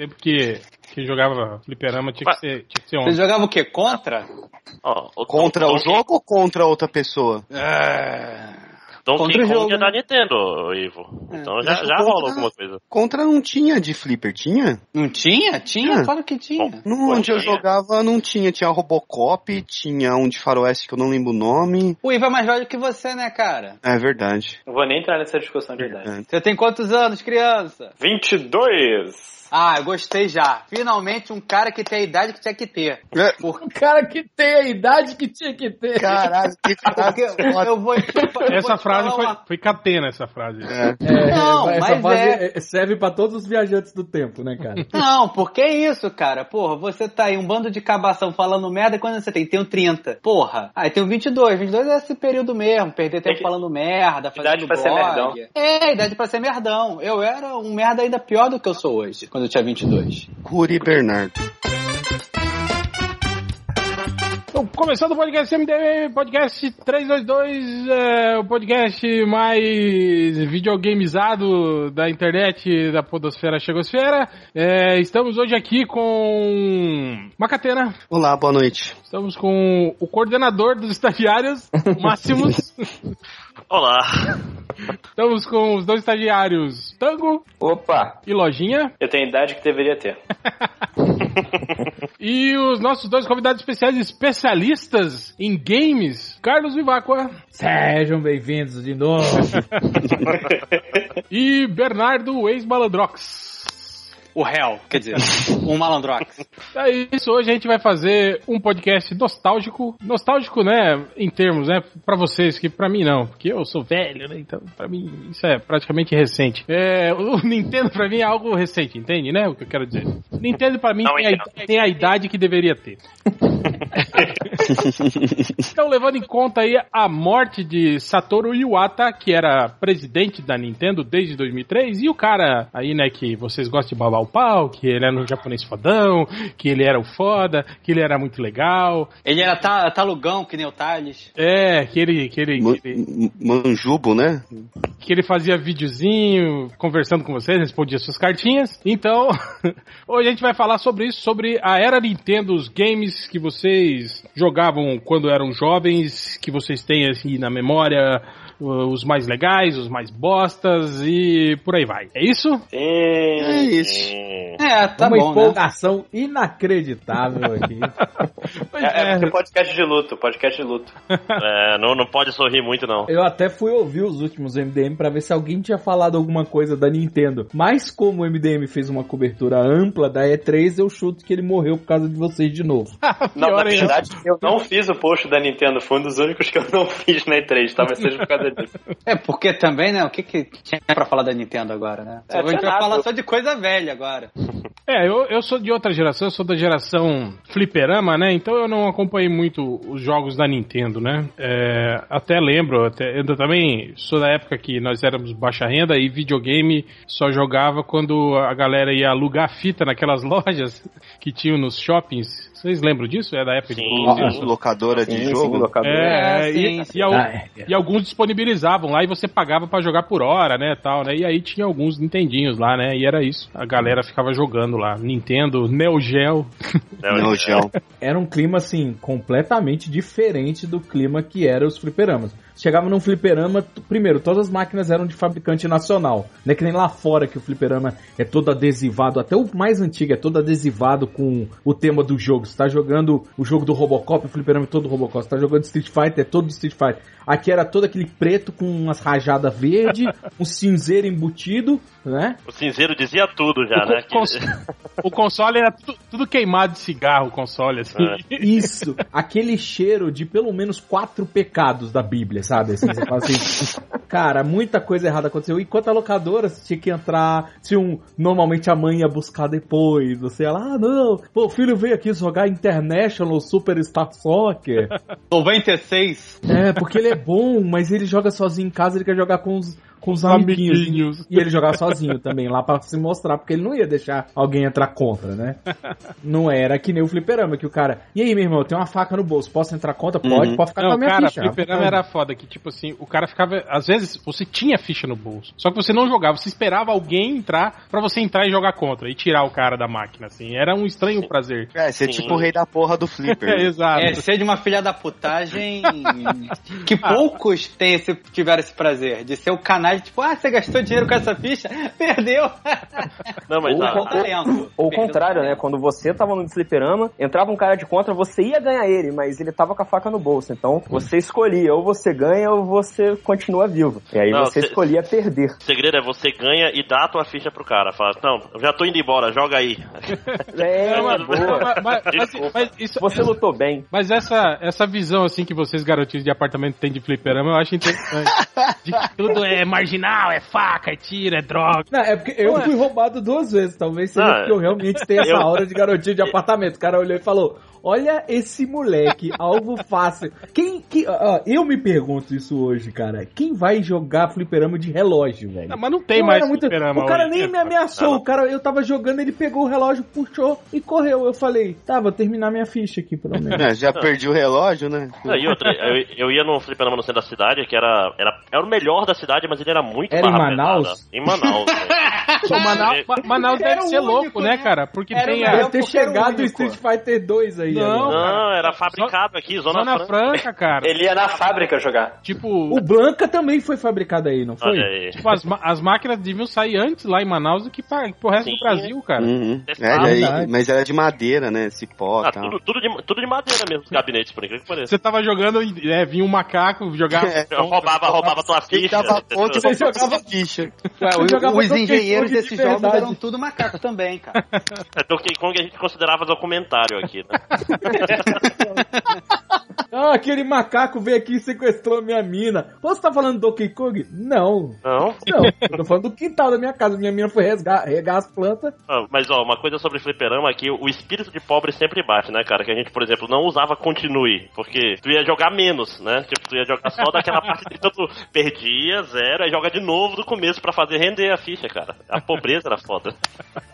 tempo que, que jogava fliperama tinha que ser, tinha que ser Você jogava o quê? Contra? Ó, o Contra o Donkey- jogo ou contra outra pessoa? É... Donkey contra o Kong é da né? Nintendo, Ivo. Então já, já contra- rola alguma coisa. Contra não tinha de flipper, tinha? Não tinha? Tinha? Ah. Claro que tinha. No, onde eu tinha. jogava não tinha. Tinha Robocop, tinha um de faroeste que eu não lembro o nome. O Ivo é mais velho que você, né, cara? É verdade. Não vou nem entrar nessa discussão de idade. É. Você tem quantos anos, criança? 22! Ah, eu gostei já. Finalmente um cara que tem a idade que tinha que ter. É, Por... O cara que tem a idade que tinha que ter. Caralho, que frase eu vou te, eu vou Essa te frase foi, uma- foi catena, essa frase. É. É, Não, essa mas frase é. serve pra todos os viajantes do tempo, né, cara? Não, porque é isso, cara. Porra, você tá aí um bando de cabação falando merda e quando você tem? Tenho 30. Porra. Aí tem um 22. 22 é esse período mesmo. Perder tempo que- falando merda, fazendo Idade pra ser blog. merdão. É, idade pra ser merdão. Eu era um merda ainda pior do que eu sou hoje, quando eu tinha 22. Curi Bernardo. Então, começando o podcast MDM, podcast 322, é, o podcast mais videogameizado da internet, da podosfera chegosfera. É, estamos hoje aqui com Macatena, Olá, boa noite. estamos com o coordenador dos estagiários, Máximos. Olá. Estamos com os dois estagiários, Tango Opa! e Lojinha. Eu tenho a idade que deveria ter. E os nossos dois convidados especiais, especialistas em games, Carlos Vivacqua Sejam bem-vindos de novo. e Bernardo Ex-Malandrox. O réu, quer dizer, um malandrox. É isso, hoje a gente vai fazer um podcast nostálgico. Nostálgico, né, em termos, né, pra vocês, que pra mim não, porque eu sou velho, né, então pra mim isso é praticamente recente. É, o Nintendo pra mim é algo recente, entende, né, o que eu quero dizer. Nintendo pra mim tem a, tem a idade que deveria ter. então, levando em conta aí a morte de Satoru Iwata, que era presidente da Nintendo desde 2003, e o cara aí, né, que vocês gostam de babar o pau, que ele era um japonês fodão, que ele era o foda, que ele era muito legal, Ele era ta- talugão, que nem o Thales. é, que ele, que ele, Ma- que ele, Manjubo, né? que ele fazia videozinho conversando com vocês, respondia suas cartinhas. Então, hoje a gente vai falar sobre isso, sobre a era Nintendo, os games que vocês jogavam quando eram jovens, que vocês têm assim na memória, os mais legais, os mais bostas e por aí vai. É isso? Sim. É isso. É, tá Uma bom, né? empolgação inacreditável aqui. Pois É, é, é. podcast de luto, podcast de luto. É, não, não pode sorrir muito, não. Eu até fui ouvir os últimos MDM pra ver se alguém tinha falado alguma coisa da Nintendo. Mas como o MDM fez uma cobertura ampla da E3, eu chuto que ele morreu por causa de vocês de novo. Não, Pior na verdade, eu não fiz o post da Nintendo, foi um dos únicos que eu não fiz na E3, talvez seja por causa É, porque também, né? O que, que tinha pra falar da Nintendo agora, né? É, a gente vai falar só de coisa velha agora. É, eu, eu sou de outra geração, eu sou da geração fliperama, né? Então eu não acompanhei muito os jogos da Nintendo, né? É, até lembro, até, eu também sou da época que nós éramos baixa renda e videogame só jogava quando a galera ia alugar fita naquelas lojas que tinham nos shoppings. Vocês lembram disso? É da época de Sim, Lo- sim. Locadora de jogo. É, É, e, sim, e al- Ah, é. e alguns disponibilizavam lá e você pagava pra jogar por hora, né, tal, né? E aí tinha alguns Nintendinhos lá, né? E era isso. A galera ficava jogando lá. Nintendo, Neo Geo. Não, gel. Era um clima, assim, completamente diferente do clima que era os fliperamas. Chegava num fliperama, primeiro, todas as máquinas eram de fabricante nacional. Não é que nem lá fora que o fliperama é todo adesivado, até o mais antigo é todo adesivado com o tema do jogo. Você tá jogando o jogo do Robocop, o fliperama é todo Robocop. Você tá jogando Street Fighter, é todo Street Fighter. Aqui era todo aquele preto com umas rajadas verde, um cinzeiro embutido, né? O cinzeiro dizia tudo já, o, né? con- cons- o console era tudo, tudo queimado de cigarro, o console, assim. É. Isso, aquele cheiro de pelo menos quatro pecados da Bíblia, sabe? Assim, você fala assim, cara, muita coisa errada aconteceu. Enquanto a locadora, você tinha que entrar, se um, normalmente a mãe ia buscar depois, você ia lá, ah, não, pô, o filho veio aqui jogar International Superstar Soccer. 96. É, porque ele é bom, mas ele joga sozinho em casa, ele quer jogar com os, com os amiguinhos. amiguinhos. E ele jogava sozinho também, lá pra se mostrar, porque ele não ia deixar alguém entrar contra, né? Não era que nem o fliperama, que o cara. E aí, meu irmão, tem uma faca no bolso, posso entrar contra? Pode, Uhum. pode ficar com a Não, minha cara, ficha. fliperama era foda, que tipo assim, o cara ficava, às vezes você tinha ficha no bolso. Só que você não jogava, você esperava alguém entrar pra você entrar e jogar contra e tirar o cara da máquina, assim. Era um estranho prazer. É, você é Sim. tipo o rei da porra do flipper. É, exato. É ser de uma filha da putagem que poucos têm esse, tiveram esse prazer. De ser o canal, tipo, ah, você gastou dinheiro com essa ficha? Perdeu. Não, mas Ou com- talento. Ou o contrário, né? Quando você tava no fliperama, entrava um cara de contra, você ia ganhar ele, mas ele tava com a faca no bolso. Então você escolhia, ou você ganha ou você continua vivo. E aí Não, você cê- escolhia perder. o segredo é você ganha e dá a tua ficha pro cara. Fala, não, eu já tô indo embora, joga aí. É, Não, mas- boa. mas- mas- mas- Desculpa. mas isso- Você lutou bem. Mas essa, essa visão assim que vocês garotinhos de apartamento têm de fliperama, eu acho interessante. De que tudo é marginal, é faca, é tiro, é droga. Não, é porque eu Ué. fui roubado duas vezes. Talvez seja Não, porque eu realmente tenho essa eu- aura de garotinho de apartamento. O cara olhou e falou: Olha esse moleque, algo fácil. Quem. Que, ó, eu me pergunto isso hoje, cara. Quem vai jogar fliperama de relógio, velho? Não, mas não tem Eu mais muito- fliperama O cara hoje, nem me ameaçou. O cara, eu tava jogando, ele pegou o relógio, puxou e correu. Eu falei, tá, vou terminar minha ficha aqui, pelo menos. É, já perdi o relógio, né? Não, e outra, eu, eu ia num fliperama no centro da cidade, que era, era, era o melhor da cidade, mas ele era muito Era em Manaus? Em Manaus. Pô, Manaus, Ma- Manaus deve ser único, louco, né, né? cara? Porque Era tem. Deve ter chegado o. Street Fighter 2 aí. Não. Não, era fabricado aqui, Zona, Zona Franca. Franca, cara. Ele ia na fábrica jogar. Tipo. O Blanca também foi fabricado aí, não foi? Aí. Tipo, as, as máquinas deviam sair antes lá em Manaus do que pra, pro resto Sim. do Brasil, cara. Uhum. É, verdade. mas era de madeira, né? Cipó Ah, tal. tudo, tudo, de, tudo de madeira mesmo, os gabinetes, por incrível que pareça. Você tava jogando, e, é, vinha um macaco jogar. É. Eu roubava, roubava tua ficha. dava ponto Você jogava- ficha. Ué, Eu o- jogava os engenheiros Kong de desses jogos eram tudo macaco também, cara. É, Donkey Kong a gente considerava documentário aqui, né? Ah, aquele macaco veio aqui e sequestrou minha mina. Você tá falando do Donkey Kong? Não. Não? Não, eu tô falando do quintal da minha casa. Minha mina foi resgar, regar as plantas. Ah, Mas, ó, uma coisa sobre fliperama é que o espírito de pobre sempre bate, né, cara? Que a gente, por exemplo, não usava continue, porque tu ia jogar menos, né? Tipo, tu ia jogar só daquela parte que tu perdia, zero, aí joga de novo do começo pra fazer render a ficha, cara. A pobreza era foda.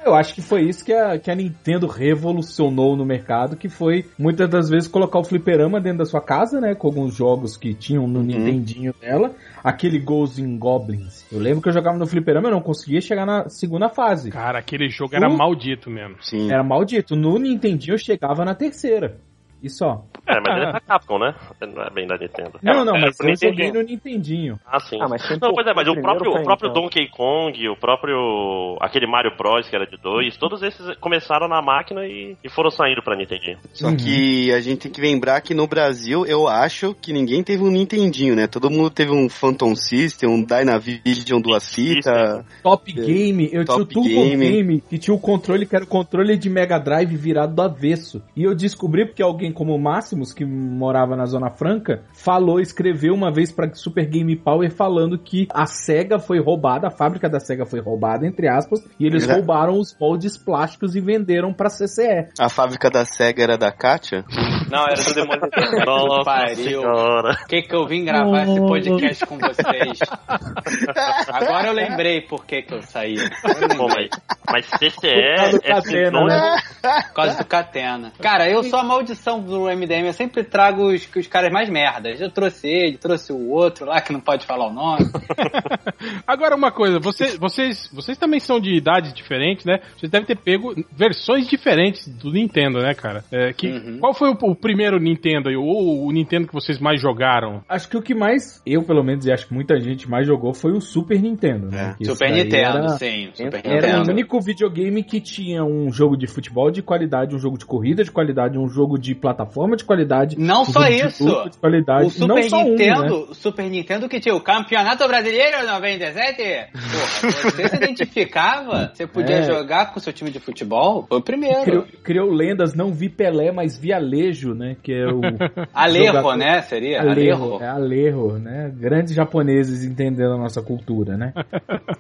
Eu acho que foi isso que a, que a Nintendo revolucionou no mercado, que foi muitas das vezes colocar o fliperama dentro da sua casa, né? Com alguns jogos que tinham no Nintendinho dela. Aquele Ghosts in Goblins. Eu lembro que eu jogava no fliperama e eu não conseguia chegar na segunda fase. Cara, aquele jogo era Uh. maldito mesmo. Sim. Era maldito. No Nintendinho eu chegava na terceira. E só. É, mas ele é da Capcom, né? Não é bem da Nintendo. Não, não, É, mas eu joguei Nintendinho. no Nintendinho. Ah, sim. Ah, mas tem não, pois é, mas o próprio, o próprio então. Donkey Kong, o próprio. aquele Mario Bros, que era de dois, todos esses começaram na máquina e, e foram saindo pra Nintendinho. Só que a gente tem que lembrar que no Brasil, eu acho que ninguém teve um Nintendinho, né? Todo mundo teve um Phantom System, um Dynavision duas fitas. Top Game, eu Top tinha o Turbo Game. Game. que tinha o controle que era o controle de Mega Drive virado do avesso. E eu descobri porque alguém como o Máximos, que morava na Zona Franca, falou, escreveu uma vez pra Super Game Power falando que a SEGA foi roubada, a fábrica da SEGA foi roubada, entre aspas, e eles Era- roubaram os moldes plásticos e venderam pra CCE. A fábrica da SEGA era da Kátia. Não, era do demônio. Nossa pariu. senhora. Por que, que eu vim gravar esse podcast com vocês? Agora eu lembrei por que, que eu saí. Eu Pô, mas, mas CCE Por causa do é Catena, né? Por causa do Catena. Cara, eu sou a maldição do MDM. Eu sempre trago os, os caras mais merdas. Eu trouxe ele, trouxe o outro lá que não pode falar o nome. Agora uma coisa, você- vocês, vocês também são de idades diferentes, né? Vocês devem ter pego versões diferentes do Nintendo, né, cara? É, que, Uhum. Qual foi o, o primeiro Nintendo aí, ou o Nintendo que vocês mais jogaram? Acho que o que mais, eu pelo menos, e acho que muita gente mais jogou foi o Super Nintendo, né? É. Super Nintendo, era- sim. Super Era o Nintendo. único videogame que tinha um jogo de futebol de qualidade, um jogo de corrida de qualidade, um jogo de plataforma de qualidade. Não só isso. luta De qualidade. O Super não só Nintendo, um, né? o Super Nintendo que tinha o Campeonato Brasileiro 97. Porra, você se identificava, você podia É. jogar com o seu time de futebol, foi o primeiro. Criou, criou lendas, não vi Pelé, mas vi Alejo, né? Que é o. Alejo, jogador- né? Seria? Alejo, é Alejo, né? Grandes japoneses entendendo a nossa cultura, né?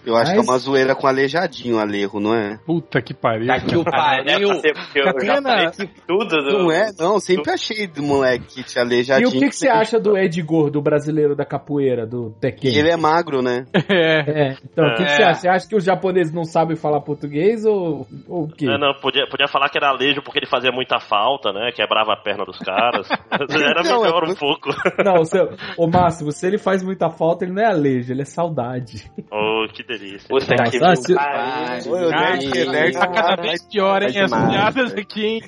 Eu acho que é Mas- uma zoeira com aleijadinho, Alejo, não é? Puta que pariu. Daqui o pariu. Catena- que tudo do... Não é? Não, sempre achei do moleque que te aleijadinho. E o que, que você acha do Ed Gordo, brasileiro da capoeira, do Tekken? Ele é magro, né? É. É, então, o que, que É. você acha? Você acha que os japoneses não sabem falar português ou, ou o quê? É, não, podia, podia falar que era alejo porque ele fazia muita falta, né? Quebrava a perna dos caras. Era Não, melhor é- um pouco. Não, o seu, ô Máximo, se ele faz muita falta, ele não é alejo, ele é saudade. Oh, que delícia. Cara, nerd, nerd, tá cada vez pior, hein? É As piadas aqui, hein?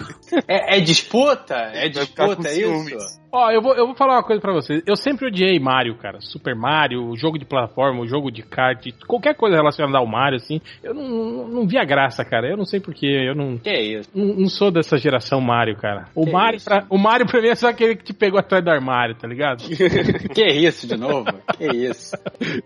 É, é disputa? É disputa, é isso? Ó, eu vou, eu vou falar uma coisa pra vocês. Eu sempre odiei Mario, cara. Super Mario, jogo de plataforma, jogo de kart, qualquer coisa relacionada ao Mario, assim. Eu não, não, não via graça, cara. Eu não sei porquê. Eu não, Que isso? não, não sou dessa geração Mario, cara. O Que Mario, isso? pra, o Mario pra mim é só aquele que te pegou atrás do armário, tá ligado? Que isso de novo? Que isso?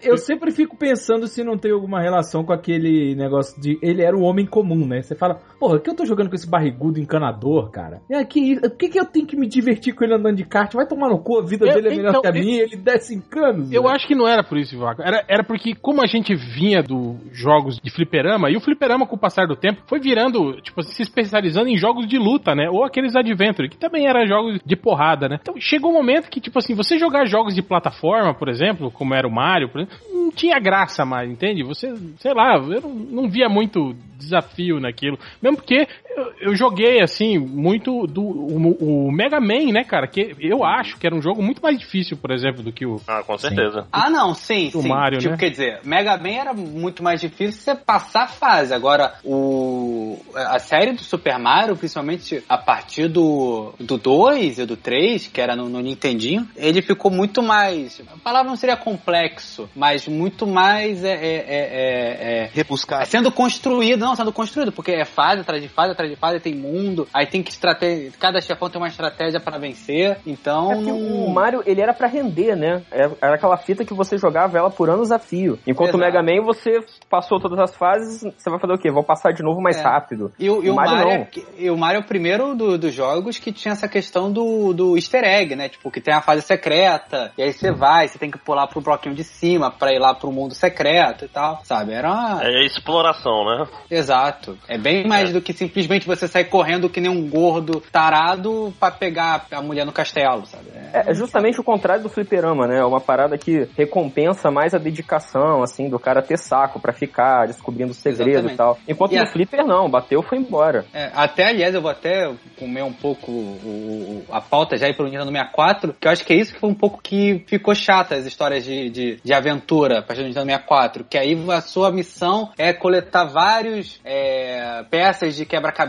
Eu sempre fico pensando se não tem alguma relação com aquele negócio de. Ele era um homem comum, né? Você fala, porra, que eu tô jogando com esse barrigudo encanador, cara? É, que, por que, que eu tenho que me divertir com ele andando de kart? Vai tomar no cu, a vida Eu- dele é melhor então, que a minha, ele desce em canos. Eu velho. acho que não era por isso, Ivaco. Era, era porque, como a gente vinha dos jogos de fliperama, e o fliperama, com o passar do tempo, foi virando, tipo, se especializando em jogos de luta, né? Ou aqueles Adventure, que também eram jogos de porrada, né? Então chegou um momento que, tipo assim, você jogar jogos de plataforma, por exemplo, como era o Mario, por exemplo, não tinha graça mais, entende? Você, sei lá, eu não, não via muito desafio naquilo. Mesmo porque eu, eu joguei, assim, muito do o, o Mega Man, né, cara? Que eu acho que era um jogo muito mais difícil, por exemplo, do que o, Ah, com certeza. Ah, não, sim, O sim. Mario, tipo, né? quer dizer, Mega Man era muito mais difícil você passar a fase. Agora, o a série do Super Mario, principalmente a partir do, do 2 e do 3, que era no, no Nintendinho, ele ficou muito mais. A palavra não seria complexo, mas muito mais é, é, é, é, é, sendo construído, não, sendo construído, porque é fase atrás de fase, atrás de fase, tem mundo, aí tem que estratégia, cada chefão tem uma estratégia pra vencer, então É não... o Mario, ele era pra render, né? É- Era aquela fita que você jogava ela por anos a fio. Enquanto o Exato. Mega Man, você passou todas as fases, você vai fazer o quê? Vou passar de novo mais É. rápido. E o, e o Mario Mario, não. é, e o Mario é o primeiro do- dos jogos que tinha essa questão do, do easter egg, né? Tipo, que tem a fase secreta, e aí você vai, você tem que pular pro bloquinho de cima pra ir lá pro mundo secreto e tal, sabe? Era uma... É exploração, né? Exato. É bem mais É. do que simplesmente você sair correndo que nem um gordo tarado pra pegar a mulher no castelo, sabe? É- É justamente o contrário do fliperama, né? É uma parada que recompensa mais a dedicação, assim, do cara ter saco pra ficar descobrindo segredo Exatamente. e tal. Enquanto E no a- flipper, não. Bateu, foi embora. É, até, aliás, eu vou até comer um pouco o- o- a pauta já ir pro Nintendo 64, que eu acho que é isso que foi um pouco que ficou chata, as histórias de, de, de aventura a partir do Nintendo 64, que aí a sua missão é coletar vários é, peças de quebra-cabeça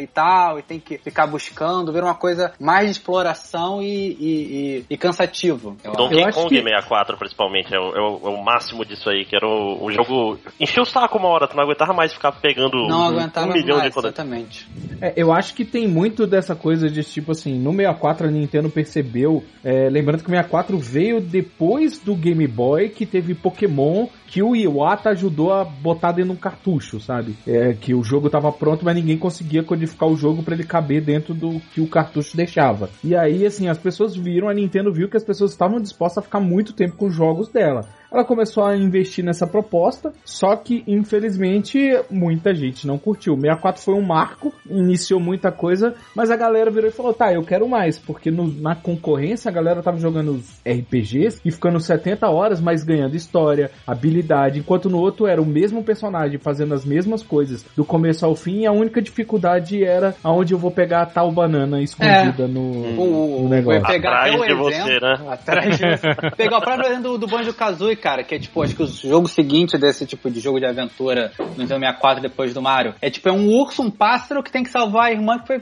e tal, e tem que ficar buscando, ver uma coisa mais de exploração e, e, e- e cansativo. eu. Donkey acho Kong que- 64, principalmente, é o, é o- é o máximo disso aí, que era o, o jogo. Encheu o saco uma hora, tu não aguentava mais ficar pegando Não um, aguentava um milhão mais, de coisas. exatamente. É, eu acho que tem muito dessa coisa de tipo assim, no 64 a Nintendo percebeu, é, lembrando que o 64 veio depois do Game Boy, que teve Pokémon, que o Iwata ajudou a botar dentro de um cartucho, sabe? É, que o jogo tava pronto, mas ninguém conseguia codificar o jogo pra ele caber dentro do que o cartucho deixava. E aí, assim, as pessoas viram, a Nintendo viu que as pessoas estavam dispostas a ficar muito tempo com os jogos dela. Ela começou a investir nessa proposta, só que infelizmente muita gente não curtiu. O 64 foi um marco, iniciou muita coisa, mas a galera virou e falou: tá, eu quero mais, porque no- na concorrência a galera tava jogando os RPGs e ficando 70 horas, mas ganhando história, habilidade, enquanto no outro era o mesmo personagem fazendo as mesmas coisas do começo ao fim, e a única dificuldade era aonde eu vou pegar a tal banana escondida no, O, no negócio. pegar Atrás de você, exemplo, né? Atrás de você. Pegar o próprio exemplo do, do Banjo Kazooie, cara, que é tipo, acho que o jogo seguinte desse tipo de jogo de aventura no Nintendo 64 depois do Mario. É tipo, é um urso, um pássaro que tem que salvar a irmã que foi,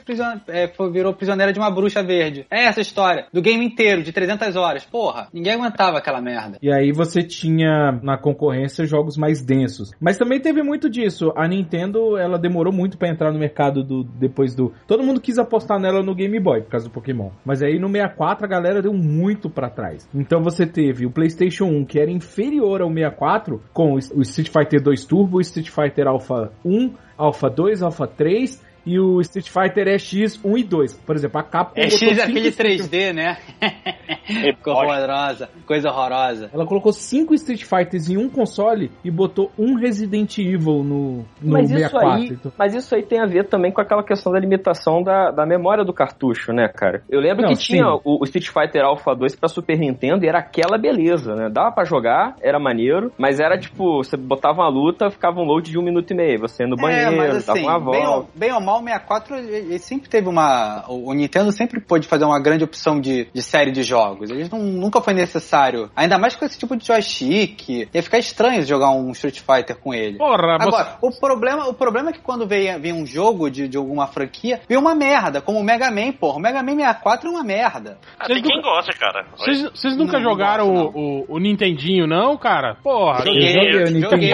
é, foi- virou prisioneira de uma bruxa verde. É essa história. Do game inteiro, de 300 horas. Porra, ninguém aguentava aquela merda. E aí você tinha na concorrência jogos mais densos. Mas também teve muito disso. A Nintendo, ela demorou muito pra entrar no mercado do depois do. Todo mundo quis apostar nela no Game Boy por causa do Pokémon. Mas aí no 64 a galera deu muito pra trás. Então você teve o PlayStation 1 que era inferior ao 64 com o Street Fighter 2 Turbo, Street Fighter Alpha 1, Alpha 2, Alpha 3 e o Street Fighter é X 1 e 2. Por exemplo, a Capcom É X aquele Street- 3D, né? Coisa horrorosa. Coisa horrorosa. Ela colocou cinco Street Fighters em um console e botou um Resident Evil no, no Mas isso, 64. aí, então. mas isso aí tem a ver também com aquela questão da limitação da, da memória do cartucho, né, cara? Eu lembro Não, que sim. tinha o, o Street Fighter Alpha 2 pra Super Nintendo e era aquela beleza, né? Dava pra jogar, era maneiro, mas era tipo, você botava uma luta, ficava um load de um minuto e meio, você ia no banheiro, é, mas dava assim, uma bem, volta. ou, bem ou mal, o 64 ele, ele sempre teve uma. O, Nintendo sempre pôde fazer uma grande opção de, de série de jogos. Eles não, nunca foi necessário. Ainda mais com esse tipo de joystick. Ia ficar estranho jogar um Street Fighter com ele. Porra, você... Agora, o problema, o problema é que quando vem, vem um jogo de, de alguma franquia, vem uma merda, como o Mega Man, porra. O Mega Man 64 é uma merda. Ah, tem Vocês quem nunca- gosta, cara. Vocês, nunca Não, não jogaram gosto, o, o, o Nintendinho, não, cara? Porra, Sim. Eu joguei o joguei. Joguei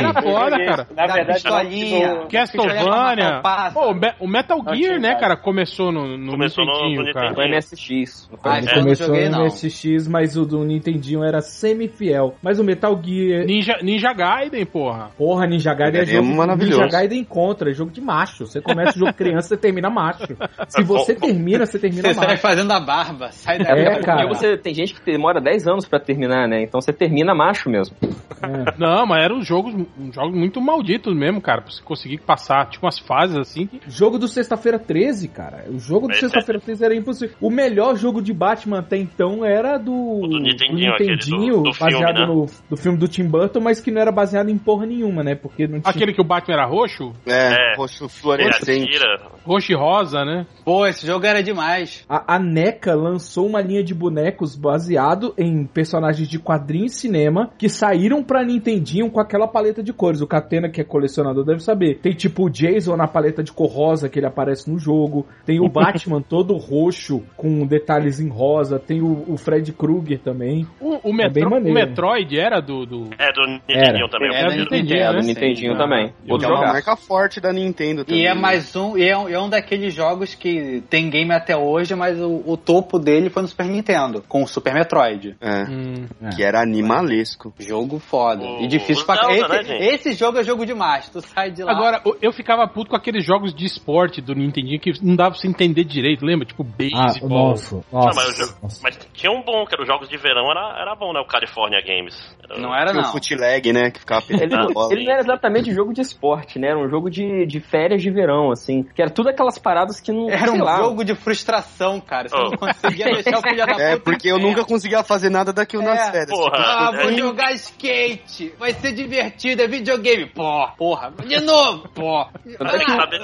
cara. isso. Na pistolinha. não, Castlevania. Passa. Pô, o Me- o Metal Gear, né, cara, começou no, no Começou no- Nintendinho, no cara. Foi MSX. foi Ah, É, começou joguei, no. MSX, mas o do Nintendinho era semi-fiel. Mas o Metal Gear... Ninja, Ninja Gaiden, porra. Porra, Ninja Gaiden é é jogo maravilhoso. Ninja Gaiden contra, é jogo de macho. Você começa o jogo criança, você termina macho. Se você termina, você termina Você sai macho. fazendo a barba. Sai daí. É, cara. Porque você, tem gente que demora 10 anos pra terminar, né? Então você termina macho mesmo. É. Não, mas eram jogos, uns jogos muito malditos mesmo, cara, pra você conseguir passar, tipo, umas fases assim. que- Jogo do Sexta-feira 13, cara. O jogo do Esse Sexta-feira 13 era impossível. O melhor jogo de Batman até então era do, do Nintendinho, aquele do- do filme, baseado né? no do filme do Tim Burton, mas que não era baseado em porra nenhuma, né? Porque não tinha. Aquele que o Batman era roxo, É, É. roxo fluorescente. roxo e rosa, né? Pô, esse jogo era demais. A, a NECA lançou uma linha de bonecos baseado em personagens de quadrinhos e cinema que saíram pra Nintendinho com aquela paleta de cores. O Catena, que é colecionador, deve saber. Tem tipo o Jason na paleta de cor rosa que ele aparece no jogo. Tem o Batman todo roxo com detalhes em rosa. Tem o, o Fred Krueger também. O, o, É Metro- o maneiro. Metroid era do. do... É, do Nintendinho Era. também. É, Era da do Nintendo, Nintendinho, É, do né? Nintendinho Ah, também. eu Outro É uma jogar. marca forte da Nintendo também. E é mais um, e é, um- é um daqueles jogos que tem game até hoje, mas o, o topo dele foi no Super Nintendo, com o Super Metroid. É, Hum. que era animalesco. Jogo foda. O- e difícil o pra Zelda, esse, né, esse jogo é jogo demais. Tu sai de lá. Agora, o- eu ficava puto com aqueles jogos de esporte do Nintendinho que não dava pra você entender direito, lembra? Tipo, Ah, baseball. nossa. Não, Nossa. mas, o jogo- nossa. mas tinha um bom, que era os jogos de verão, era, era bom, né? O California Games. Era- não era não. o footleg, né? Que ficava Ele, ele não era exatamente jogo de esporte, né? Era um jogo de, de férias de verão, assim. Que era tudo aquelas paradas que não. Era um lá, jogo de frustração, cara. Você Oh. não conseguia deixar o filho da puta. É, porque eu nunca conseguia fazer nada daquilo nas É, férias. porra. Ah, vou É. jogar skate. Vai ser divertido, é videogame. Pô, porra. De novo, pô. Tem que saber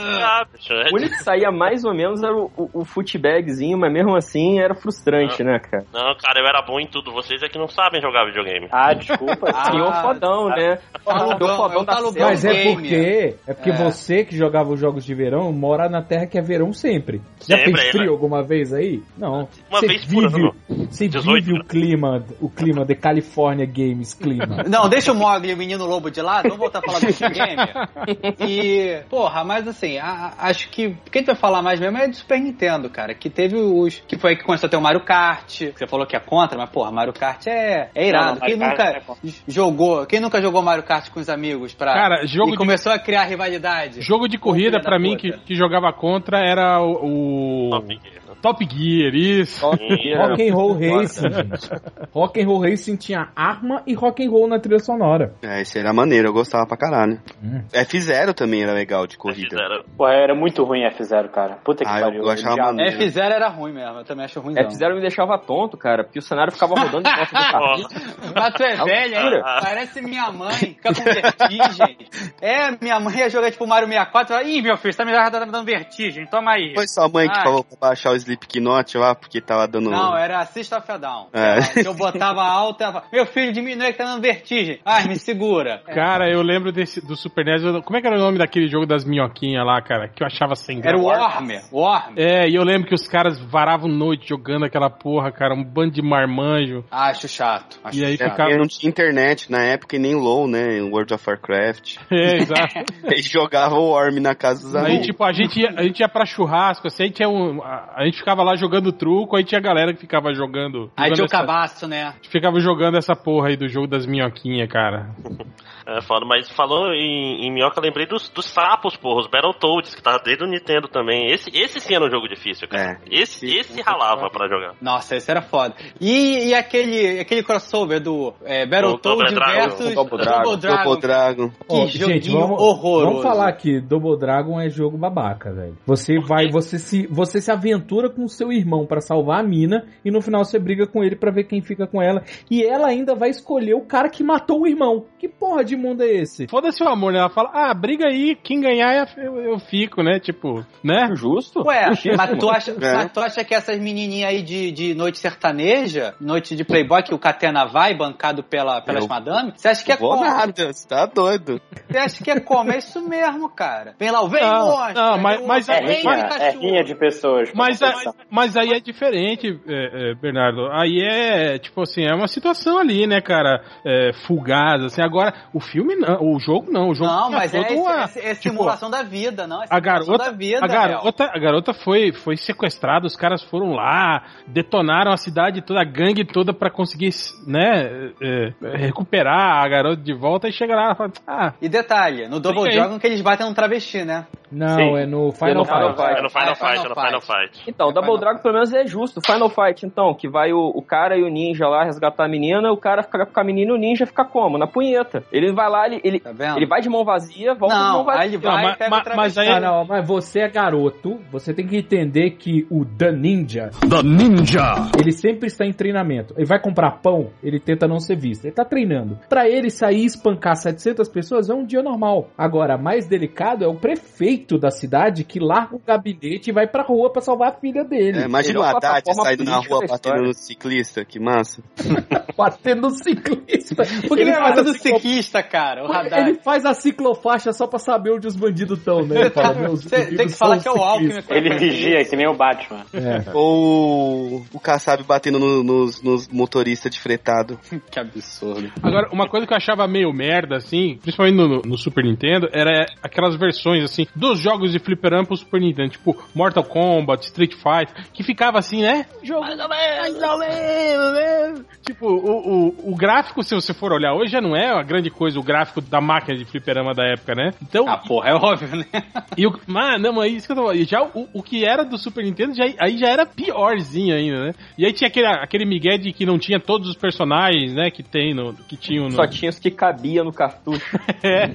O único que saía mais ou menos era o, o, o footbagzinho, mas mesmo assim era frustrante, né, cara? Não, cara, eu era bom em tudo. Vocês é que não sabem jogar videogame. Ah, desculpa. Ah, Tinha o fodão, né? Talugão, fodão é o da talugão. Mas é game. porque, é porque É. você que jogava os jogos de verão mora na terra que é verão sempre. Já Sempre, fez frio né? alguma vez aí? Não. Uma você vez por vive, ano. Você 18, vive né? o clima, o clima de California Games clima. Não, deixa o Mogli e o menino lobo de lado, vamos voltar a falar do videogame. E, porra, mas assim, a- a- acho que o que a gente vai falar mais mesmo é do Super Nintendo, cara. Que teve os. Que foi aí que começou a ter o Mario Kart. que Você falou que é contra, mas, porra, Mario Kart é, é irado. Não, não, quem nunca é jogou. Quem nunca jogou Mario Kart com os amigos pra. Cara, jogo e de- começou a criar rivalidade. Jogo de corrida, pra mim, que, que jogava contra era o. o Top Gear. Top Gear, isso. Rock and Roll Racing, gente. Rock and Roll Racing tinha arma e rock and roll na trilha sonora. É, esse era maneiro, eu gostava pra caralho. Hum. F0 também era legal de corrida. Fizeram- Pô, era muito ruim F0, cara. Puta que Ah, pariu. eu achava maneiro. F0 era ruim mesmo, eu também acho ruim. F0 me deixava tonto, cara, porque o cenário ficava rodando em volta do carrinho. Mas tu é velha, hein? Ah. Parece minha mãe, fica com vertigem. É, minha mãe ia jogar tipo Mario 64 e fala, ih, meu filho, você tá me tá me dando vertigem, toma aí. Foi sua mãe que Ah. falou pra baixar o Slipknot lá, porque tava dando... Não, era Assist of a Down. É. Se eu botava alto, ela falava, meu filho, diminui que tá dando vertigem. Ai, me segura. Cara, eu lembro desse, do Super NES. eu- Como é que era o nome daquele jogo das minhoquinhas lá, cara? Que eu achava sem Era o graça. Warhammer. É, e eu lembro que os caras varavam noite jogando aquela porra, cara, um bando de marmanjo. Acho chato. Acho E aí chato. ficava- É, não tinha internet na época e nem low, né? em World of Warcraft. É, exato. Aí jogava o Worm na casa dos Aí, amigos. tipo, a gente ia, a gente ia pra churrasco, assim, aí tinha um, a, a gente ficava lá jogando truco, aí tinha a galera que ficava jogando. Aí jogando tinha o essa- cabaço, né? ficava jogando essa porra aí do jogo das minhoquinhas, cara. É foda, mas falou em, em minhoca, eu lembrei dos, dos sapos, porra, os Battletoads, que tava desde o Nintendo também. Esse, esse sim era um jogo difícil, cara. É. Esse, esse ralava pra jogar. Nossa, esse era foda. E, e aquele, aquele crossover do é, Battletoads versus Double Dragon. Double Dragon. Double Dragon. Que joguinho gente, vamos, horroroso. vamos falar aqui, Double Dragon é jogo babaca, velho. Você vai, você se, você se aventura com o seu irmão pra salvar a mina e no final você briga com ele pra ver quem fica com ela e ela ainda vai escolher o cara que matou o irmão. Que porra de mundo é esse? Foda-se o amor, né? Ela fala, ah, briga aí, quem ganhar eu, eu fico, né? Tipo, né? Justo? Ué, mas tu, acha, É. mas tu acha que essas menininhas aí de, de noite sertaneja, noite de playboy que o Catena vai, bancado pela, pelas Eu- madames, você acha que é como? nada, você tá doido. Você acha que é como? É isso mesmo, cara. Vem lá, vem Não, monstro. não, mas- mas É vem rinha, é rinha de pessoas. Mas, pra é- começar. mas aí é diferente, é, é, Bernardo. Aí é, tipo assim, é uma situação ali, né, cara? É, fugaz, assim. Agora, o filme não, o jogo não. O jogo Não, mas é, esse- uma- é tipo, simulação da vida, não. É a garota, da vida, a garota, a garota foi, foi sequestrada, os caras foram lá, detonaram a cidade toda, a gangue toda pra conseguir, né, é, é, recuperar a garota de volta e chega lá e fala, ah, E detalhe, no Double. Dragon que eles batem um travesti, né? Não, Sim. é no É Final no Fight. Final Fight. É no Final é Fight, é Final no Final Fight. Então, Final Double Dragon pelo menos é justo. Final Fight, então, que vai o, o cara e o ninja lá resgatar a menina, o cara fica com a menina e o ninja fica como? Na punheta. Ele vai lá, ele, ele, Tá ele vai de mão vazia, volta de mão Não, vazia. aí ele vai Não, mas- pega mas- o mas aí- Ah, não, mas você é garoto, você tem que entender que o The Ninja, The Ninja. ele sempre está em treinamento. Ele vai comprar pão, ele tenta não ser visto. Ele tá treinando. Pra ele sair e espancar 700 pessoas é um dia normal. Agora, mais delicado é o prefeito da cidade que larga o gabinete e vai pra rua pra salvar a filha dele. É, imagina o Haddad saindo na rua batendo no ciclista, que massa. Batendo no ciclista. Porque Ele ele, faz ciclo- ciclista, cara, o ele Haddad. faz a ciclofaixa só pra saber onde os bandidos estão, né? Ele fala, "Meus Você tem que falar que é o Alckmin. ciclistas." Ele vigia, que nem o Batman. É. Ou o Kassab batendo no- nos, nos motoristas de fretado. Que absurdo. Agora, uma coisa que eu achava meio merda, assim, principalmente no, no Super Nintendo, era aquelas versões, assim, dos jogos de fliperama pro Super Nintendo, tipo Mortal Kombat, Street Fighter, que ficava assim, né? Jogo mais ou menos, mais ou menos, né? Tipo, o, o, o gráfico, se você for olhar hoje, já não é a grande coisa, o gráfico da máquina de fliperama da época, né? Então, Ah, porra, é óbvio, né? e o, mas, não, mas isso que eu tô falando. Já o, o que era do Super Nintendo, já, aí já era piorzinho ainda, né? E aí tinha aquele, aquele migué de que não tinha todos os personagens, né? Que tem no. Que tinham no. Só tinha os que cabia no cartucho. É.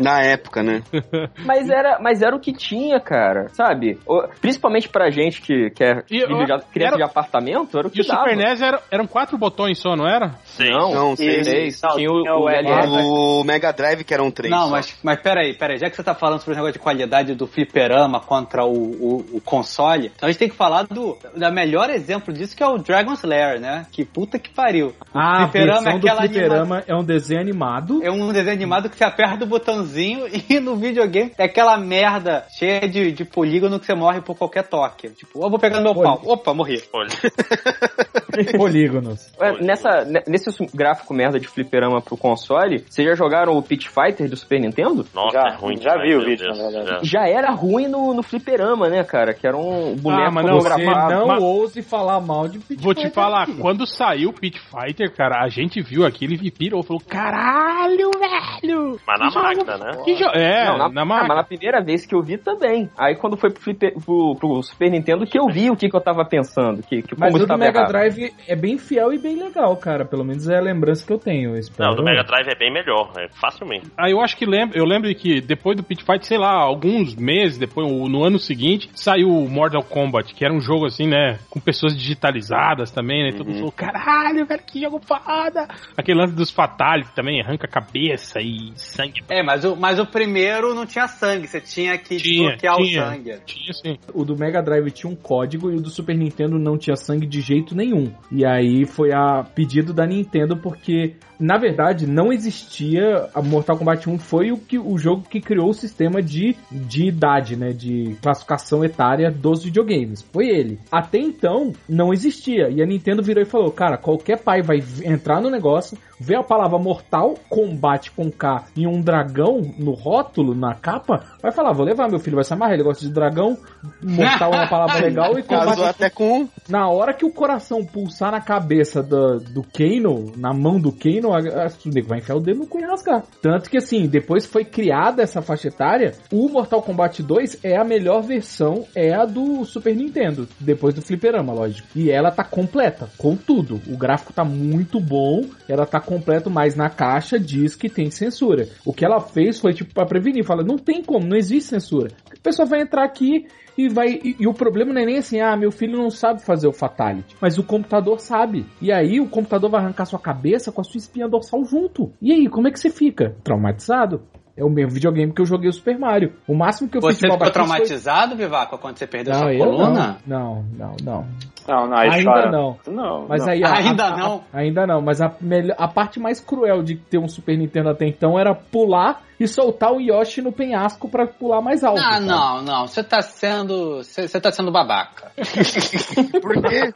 Na época, né? Mas era, mas era o que tinha, cara. Sabe? O- principalmente pra gente que, que é E, filho de, ó, criança era- de apartamento, era o que E o dava. Super NES era, eram quatro botões só, não era? Seis. Não, Não, seis. seis. Não, Tinha o, o o. LR. O Mega Drive que eram três. Não, só. mas, mas peraí, peraí. Já que você tá falando sobre o negócio de qualidade do fliperama contra o, o, o console, então a gente tem que falar do da melhor exemplo disso que é o Dragon's Lair, né? Que puta que pariu. O A fliperama versão é do fliperama é um desenho animado. É um desenho animado que você aperta o botãozinho e no videogame é aquela merda cheia de, de polígono que você morre por qualquer toque. Tipo, eu vou pegar no meu pau. Opa, morri. Olha, Polígonos. É, nessa, ne- nesse gráfico merda de fliperama pro console, vocês já jogaram o Pit Fighter do Super Nintendo? nossa, Já- é ruim já vi o vídeo, Deus, na verdade. já. Já era ruim no, no fliperama, né, cara? Que era um boneco Ah, mas não, Você não Mas- ouse falar mal de Pit Vou te Fighter falar, aqui. quando saiu o Pit Fighter, cara, a gente viu aquilo e pirou. Falou, caralho, velho! Mas na máquina, né? Que jo é, Não, na, na ah, máquina. mas na primeira vez que eu vi também. Aí quando foi pro, fliper, pro, pro Super Nintendo que eu vi o que, que eu tava pensando. Que, que Mas o do Mega errado. Drive é bem fiel e bem legal, cara. Pelo menos é a lembrança que eu tenho. eu espero. Não, do Mega Drive é bem melhor, é, facilmente. Aí eu acho que lembro, eu lembro que depois do Pit Fight, sei lá, alguns meses depois, ou no ano seguinte, saiu o Mortal Kombat, que era um jogo assim, né, com pessoas digitalizadas também, né? Todo mundo falou, caralho, velho, que jogo foda! Aquele lance dos Fatality também, arranca a cabeça e sangue. É, mas o, mas o primeiro não tinha sangue, você tinha que Tinha, desbloquear tinha. o sangue. Tinha sim. O do Mega Drive tinha um código e o do Super Nintendo não tinha sangue de jeito nenhum. E aí foi a pedido da Nintendo porque na verdade não existia a Mortal Kombat 1 foi o que o jogo que criou o sistema de, de idade, né, de classificação etária dos videogames. Foi ele. Até então não existia. E a Nintendo virou e falou: "Cara, qualquer pai vai entrar no negócio vê a palavra mortal, combate com K e um dragão no rótulo, na capa, vai falar, vou levar meu filho, vai se amarrar, ele gosta de dragão, mortal é uma palavra legal e Casou combate até com. na hora que o coração pulsar na cabeça do, do Kano, na mão do Kano, o nego vai enfiar o dedo no cu e rasgar. Tanto que assim, depois foi criada essa faixa etária, o Mortal Kombat 2 é a melhor versão, é a do Super Nintendo, depois do Fliperama, lógico. E ela tá completa, com tudo. O gráfico tá muito bom, ela tá completo, mas na caixa diz que tem censura. O que ela fez foi tipo pra prevenir, fala, não tem como, não existe censura. A pessoa vai entrar aqui e vai. E, e o problema não é nem assim, ah, meu filho não sabe fazer o Fatality. Mas o computador sabe. E aí o computador vai arrancar sua cabeça com a sua espinha dorsal junto. E aí, como é que você fica? Traumatizado? É o mesmo videogame que eu joguei o Super Mario. O máximo que eu fiz Você de ficou babaquice foi- traumatizado, Vivaco, quando você perdeu Não, sua eu coluna? não. Não, não, não. Não, não, aí Ainda chora. não. Não, Mas não. aí a- Ainda a- a- não? ainda não, mas a, melhor- a parte mais cruel de ter um Super Nintendo até então era pular e soltar o Yoshi no penhasco pra pular mais alto. Ah, sabe? não, não. Você tá sendo. Você tá sendo babaca. Por quê?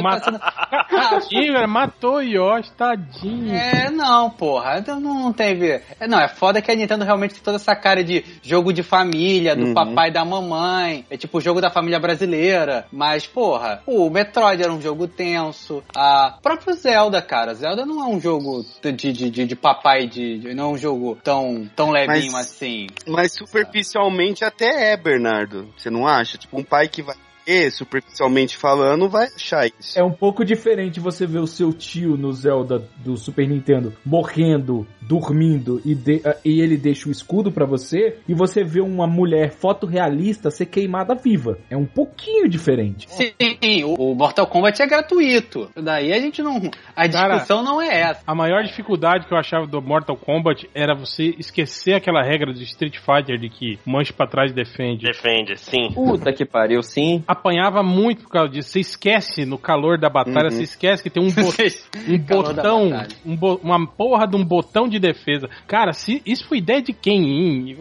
Matou, tadinho, velho, matou o Yoshi, tadinho. É, não, porra. Então Não teve. É, não, é foda que a Nintendo realmente tem toda essa cara de jogo de família, do Uhum. papai e da mamãe. É tipo o jogo da família brasileira. Mas, porra, o Metroid era um jogo tenso. A próprio Zelda, cara. Zelda não é um jogo de, de, de, de papai, de, de- não é um jogo tão, tão levinho Mas- assim. Mas superficialmente até é, Bernardo. Você não acha? Tipo, um pai que vai ver, superficialmente falando, vai achar isso. É um pouco diferente você ver o seu tio no Zelda do Super Nintendo morrendo, dormindo e, de- ah, e ele deixa o escudo pra você e você vê uma mulher fotorrealista ser queimada viva. É um pouquinho diferente. Sim, o, Mortal Kombat é gratuito. Daí a gente não. A Cara, discussão não é essa. A maior dificuldade que eu achava do Mortal Kombat era você esquecer aquela regra do Street Fighter de que manche pra trás defende. Defende, sim. Puta que pariu, sim. Apanhava muito por causa disso. Você esquece no calor da batalha, Uhum. você esquece que tem um, bo- um botão, um bo- uma porra de um botão de defesa. Cara, se isso foi ideia de quem? hein?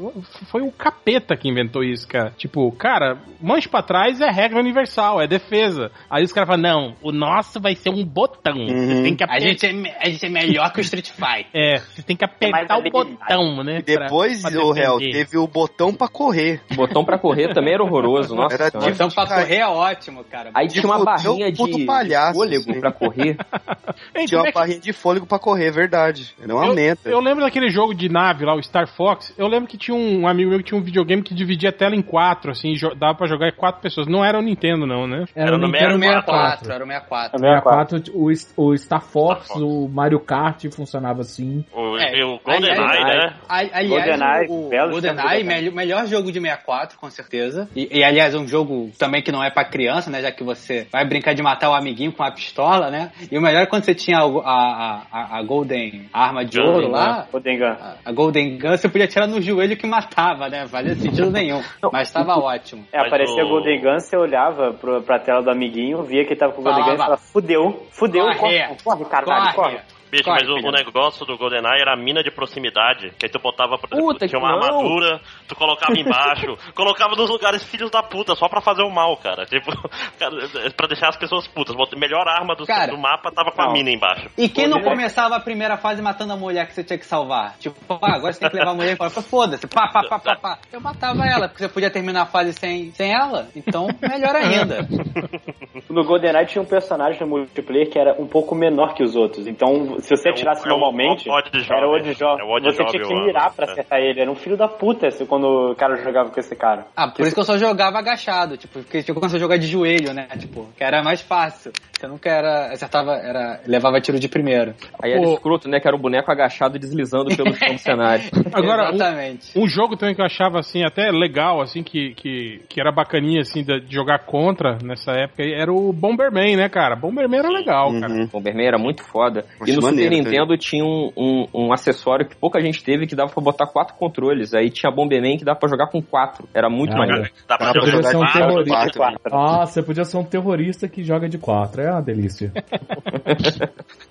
Foi o capeta que inventou isso, cara. Tipo, cara, manche pra trás é regra universal, é defesa. Aí os caras falam, não, o nosso vai ser um botão. Você Uhum. tem que A apertar. gente, é, a gente é melhor que o Street Fighter. É, você tem que apertar o botão, né? E depois, pra- pra o réu, teve o botão pra correr. Botão pra correr também era horroroso, nossa Era. Então pra correr é ótimo, cara. Aí tinha uma Tipo, barrinha de palhaço, fôlego assim. pra correr. Ei, Tinha uma é que- barrinha de fôlego pra correr, é verdade. Era uma eu, meta. eu lembro daquele jogo de nave lá, o Star Fox. Eu lembro que tinha um amigo meu que tinha um videogame que dividia a tela em quatro, assim, dava pra jogar em quatro pessoas. Não era o Nintendo, não, né? Era no Era o 64. 64, era o 64. 64, o, o Star Fox, Star Fox. o Mario Kart funcionava assim. O, É, e o GoldenEye, né? A- Aliás, GoldenEye, o, o GoldenEye, melhor, jogo de 64, com certeza. E, e, aliás, um jogo também que não é pra criança, né? Já que você vai brincar de matar o amiguinho com a pistola, né? E o melhor é quando você tinha o- a, a, a Golden Arma de Golden ouro lá. Odengan. a- A Golden Gun, você podia tirar no joelho que matava, né? Fazia sentido nenhum. Mas tava ótimo. É, aparecia o- o Golden Gun, você olhava pro, pra tela do amiguinho, via que ele tava com o Golden Gun e Falava, fudeu, fudeu, corre, corre, corre, caralho, corre. Bicho, Corre, mas o, o negócio do GoldenEye era a mina de proximidade. Que aí tu botava, por exemplo, Puta tinha uma não. armadura, tu colocava embaixo, colocava nos lugares filhos da puta, só pra fazer o mal, cara. Tipo, cara, pra deixar as pessoas putas. Melhor arma do, Cara, do mapa tava com a mina embaixo. E quem não começava a primeira fase matando a mulher que você tinha que salvar? Tipo, ah, agora você tem que levar a mulher e falar, foda-se, pá, pá, pá, pá, pá. Eu matava ela, porque você podia terminar a fase sem, sem ela. Então, melhor ainda. No GoldenEye tinha um personagem no multiplayer que era um pouco menor que os outros. Então, se você É o- atirasse é o normalmente, Oddjob. era o Oddjob. É o Você tinha que mirar pra É. acertar ele. Era um filho da puta esse, quando o cara jogava com esse cara. Ah, por isso que eu só jogava agachado, tipo, porque tipo, quando você jogar de joelho, né? Tipo, que era mais fácil. Você nunca era. acertava, era. levava tiro de primeiro. Aí era Pô. escroto, né? Que era um boneco agachado deslizando pelo chão do cenário. Agora, um- Exatamente. Um jogo também que eu achava assim até legal, assim que, que, que era bacaninha assim de, de jogar contra nessa época era o Bomberman, né, cara? Bomberman era legal, cara. Uhum. O Bomberman era muito foda. Acho e no maneiro, Super Nintendo tinha um, um, um acessório que pouca gente teve que dava pra botar quatro controles. Aí tinha Bomberman que dava pra jogar com quatro. Era muito Ah, maneiro. Dá pra Dá pra jogar jogar de um quatro, terrorista. Quatro. Ah, você podia ser um terrorista que joga de 4. É uma delícia.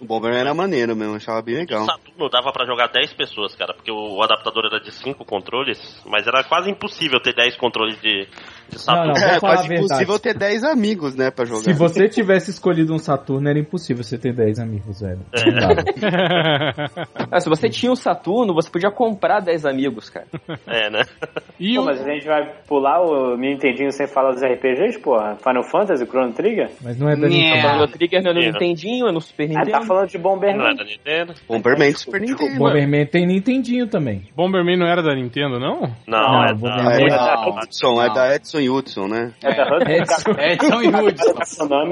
O Bomberman era maneiro mesmo, achava bem legal. Saturno dava pra jogar 10 pessoas, cara, porque o, o adaptador era de 5 controles, mas era quase impossível ter 10 controles de, de Saturno. Não, não. É quase a impossível ter 10 amigos, né, pra jogar. Se você tivesse escolhido um Saturno, era impossível você ter 10 amigos, velho. Dá. cara. Ah, se você tinha o Saturno, você podia comprar 10 amigos, cara. É, né? e Pô, o, mas a gente vai pular o Nintendinho sem falar dos RPGs, porra? Final Fantasy, Chrono Trigger? Mas não é da. Nintendo. O Chrono Trigger não é no É. Nintendinho, é no Super Ah, Nintendo. tá falando de Não é Bomberman? da Nintendo? Bomberman Super Nintendo. Bomberman tem Nintendinho também. Bomberman não era da Nintendo, não? Não, Não, é da... ver. É Não, da não. Hudson, é da Edson Hudson, né? É da Hudson. Edson. Edson e Hudson. Da,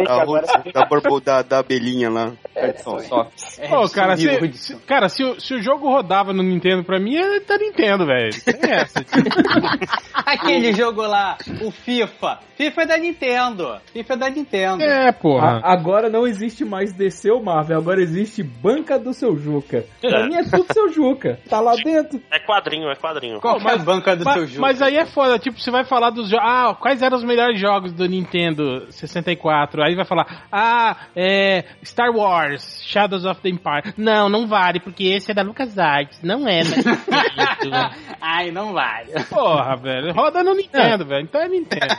da, borbo, da, da abelhinha lá. Só, só. Pô, cara, Edson e se, cara se, o, se o jogo rodava no Nintendo pra mim, é da Nintendo, velho. Tem essa. Aquele jogo lá, o FIFA. FIFA é da Nintendo. FIFA é da Nintendo. é, porra. A- agora não existe mais DC ou Marvel, agora existe banca do seu Juca. Pra mim é tudo seu Juca. Tá lá dentro. É quadrinho, é quadrinho. Qual é a banca do seu Mas, jogo? mas aí é foda, tipo, você vai falar dos jogos. Ah, quais eram os melhores jogos do Nintendo 64? Aí vai falar, ah, é. Star Wars, Shadows of the Empire. Não, não vale, porque esse é da LucasArts, não é da. Ai, não vale. Porra, velho. Roda no Nintendo, velho. Então é Nintendo.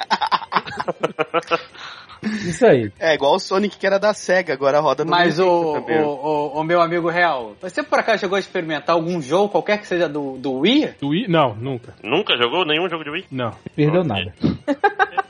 Isso aí. É igual o Sonic que era da SEGA, agora roda no Mas Nintendo o, também. o, o, o meu amigo real, você por acaso chegou a experimentar algum jogo, qualquer que seja do, do Wii? Do Wii? Não, nunca. Nunca jogou nenhum jogo de Wii? Não. Perdeu Ok.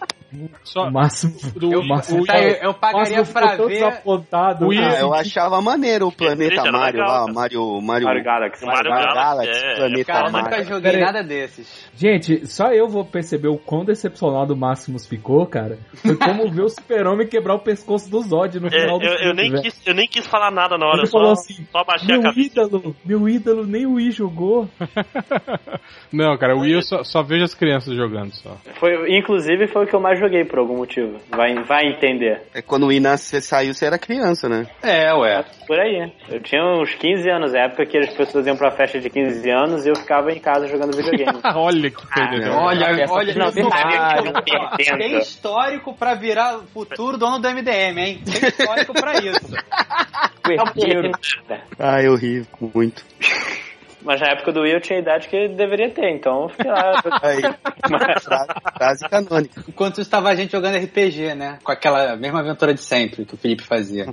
Só O máximo. do Eu, Wii. Máximo- o tá, eu, eu pagaria Máximo pra ver. cara. Ah, eu achava maneiro o Planeta Mario legal, lá, cara. Mario, Mario, Mario Galaxy. Mario Mario Galaxy, Galaxy, é, Planeta Cara, Mario. nunca joguei Peraí. nada desses. Gente, só eu vou perceber o quão decepcionado o Máximos ficou, cara. Foi como ver o super-homem quebrar o pescoço do Zod no É, final do eu, eu filme, nem velho. quis, eu nem quis falar nada na hora, Ele só, falou assim, só baixei a Meu cabeça. ídolo, meu ídolo nem o Wii jogou. Não, cara, o Wii eu só, só vejo as crianças jogando só. Foi, inclusive foi o que eu mais joguei por algum motivo. Vai, vai entender. É quando o Inas saiu, você era criança, né? É, ué. Por aí. Eu tinha uns 15 anos, na época que as pessoas iam pra festa de 15 anos e eu ficava em casa jogando videogame. Olha que perdedor. Olha, essa olha, não, isso ó, tem histórico pra virar o futuro dono do MDM, hein? Tem histórico pra isso. É Herdeiro. Ah, eu ri muito. Mas na época do Wii eu tinha a idade que ele deveria ter, então eu fiquei lá. Aí, frase, frase canônica. Enquanto isso estava a gente jogando RPG, né? Com aquela mesma aventura de sempre que o Felipe fazia.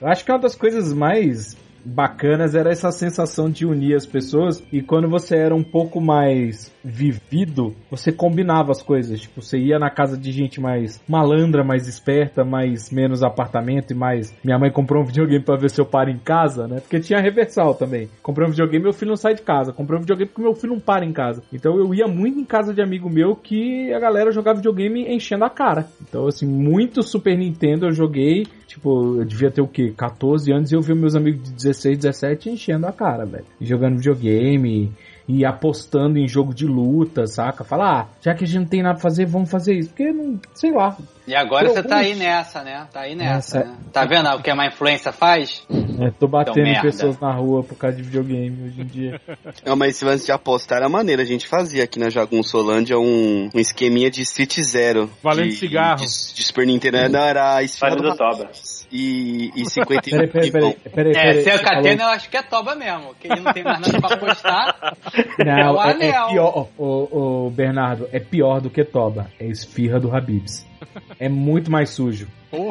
Eu acho que uma das coisas mais bacanas era essa sensação de unir as pessoas e quando você era um pouco mais vivido, você combinava as coisas, tipo, você ia na casa de gente mais malandra, mais esperta, mais menos apartamento e mais minha mãe comprou um videogame pra ver se eu paro em casa, né? Porque tinha reversal também. Comprei um videogame, meu filho não sai de casa. Comprei um videogame porque meu filho não para em casa. Então eu ia muito em casa de amigo meu que a galera jogava videogame enchendo a cara. Então assim, muito Super Nintendo eu joguei Tipo, eu devia ter o quê? 14 anos e eu vi meus amigos de 16, 17 enchendo a cara, velho. Jogando videogame e apostando em jogo de luta, saca? Falar, ah, já que a gente não tem nada pra fazer, vamos fazer isso. Porque, não, sei lá. E agora você tá aí nessa, né? Tá aí nessa, Nessa. né? Tá vendo o que uma influência faz? É, tô batendo em merda. pessoas na rua por causa de videogame hoje em dia. Não, mas esse lance de apostar era maneiro. A gente fazia aqui na Jagunçolândia um, um esqueminha de Street Zero. Valendo de, cigarro. De, de Super Nintendo. Não, era a esfera do do Toba. E, e 51 Peraí, peraí, peraí. peraí, É, peraí. se é o Você falou- Catena, eu acho que é Toba mesmo. Que ele não tem mais nada pra apostar. é Não, o é, anel. é pior, o, o Bernardo, é pior do que Toba. É esfirra do Habibs. É muito mais sujo.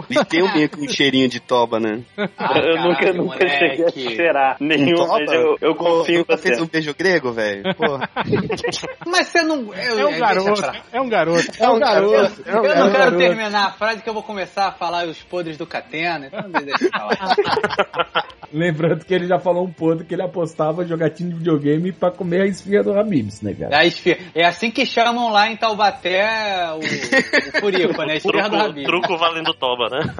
E tem um meio com um cheirinho de toba, né? Ah, eu nunca, nunca cheguei a cheirar nenhum, mas eu, eu Pô, confio em você. fez um beijo grego, velho? Porra. Mas você não. Eu, É um garoto, pra- é um garoto. É um garoto. Eu não quero terminar a frase que eu vou começar a falar os podres do Catena. Então deixa eu falar. Lembrando que ele já falou um ponto que ele apostava jogatinho de videogame pra comer a esfirra do Habibs, né, cara? É, a esfirra. é assim que chamam lá em Taubaté o, o Furico, né? Esfirra do Truco, Habib. truco valendo toba, né?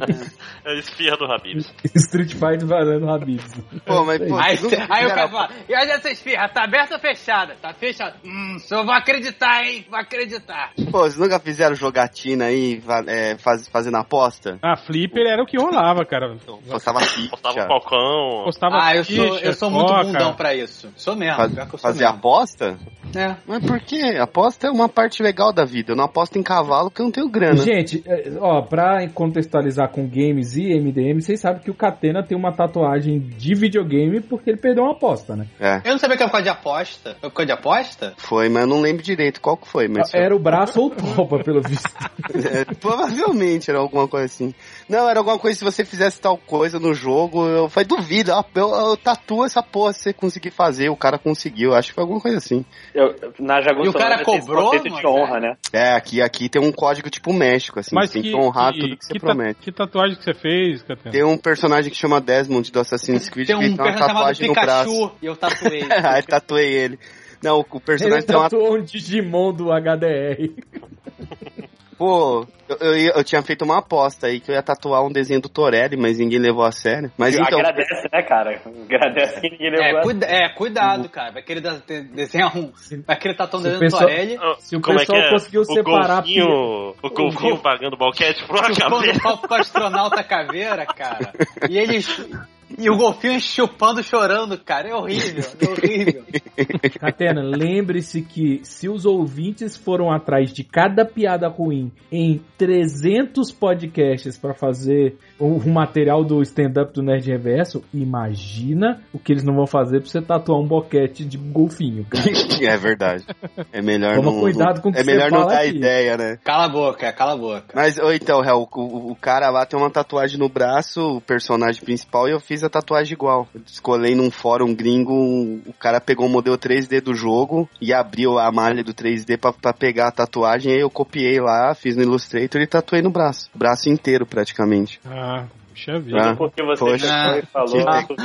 é a esfirra do Habibs. Street Fighter valendo Habibs. Pô, mas, pô, Aí, nunca aí o cara fala, e olha essa esfirra, tá aberta ou fechada? Tá fechada. Hum, o senhor vai acreditar, hein? Vai acreditar. Pô, vocês nunca fizeram jogatina aí, é, faz- fazendo aposta? Ah, Flipper era o que rolava, cara. Postava ficha. Postava um falcão. Postava Ah, eu sou, ficha, eu sou muito bundão pra isso. Sou mesmo. Faz- fazer mesmo. aposta? É. Mas por quê? Aposta é uma parte legal da vida. Eu não aposto em cavalo porque eu não tenho grana. Gente, é, ó, pra contextualizar com games e MDM, vocês sabem que o Catena tem uma tatuagem de videogame porque ele perdeu uma aposta, né? É, Eu não sabia que era por causa de aposta. Foi por causa de aposta? foi, mas eu não lembro direito qual que foi. Mas Era o braço ou topa, pelo visto. É, provavelmente era alguma coisa assim. Não, era alguma coisa se você fizesse tal coisa no jogo. Eu falei, duvido, ó, eu, eu tatuo essa porra se você conseguir fazer. O cara conseguiu, acho que foi alguma coisa assim. Eu, na Jagunço E o cara cobrou, de honra, né? É, aqui, aqui tem um código tipo México, assim. Mas você tem que, que honrar que, tudo que você que ta- promete. que tatuagem que você fez, Catena? Tem um personagem que chama Desmond do Assassin's Creed Tem que ele um tem uma tatuagem no braço. E eu tatuei. Aí tatuei ele. Não, o Ele personagem tem uma um Digimon do HDR. Pô, eu, eu, eu tinha feito uma aposta aí que eu ia tatuar um desenho do Torelli, mas ninguém levou a sério. Mas então. Agradece, né, cara? Agradece que ninguém levou É, a- cuida- é, cuidado, cara. Vai querer desenhar um. Vai querer tatuar um Se o desenho do Torelli. Ah, Se o Como pessoal é que é? conseguiu o separar golfinho, o golfinho gol- pagando boquete por uma o com o astronauta caveira, cara. E eles. E o golfinho chupando, chorando, cara. É horrível, é horrível. Catena, lembre-se que se os ouvintes foram atrás de cada piada ruim em 300 podcasts pra fazer o, o material do stand-up do Nerd Reverso, imagina o que eles não vão fazer pra você tatuar um boquete de golfinho, cara. é verdade. É melhor Toma não. cuidado com o que É você melhor não fala dar aqui. ideia, né? Cala a boca, cala a boca. Mas, ou então, Hel, o- o cara lá tem uma tatuagem no braço, o personagem principal, e eu fiz a tatuagem igual. Eu descolei num fórum gringo, o cara pegou o modelo 3D do jogo e abriu a malha do 3D pra, pra pegar a tatuagem, aí eu copiei lá, fiz no Illustrator e tatuei no braço. Braço inteiro, praticamente. Ah, puxa vida. Ah, Porque você poxa. e falou. Ah. tudo.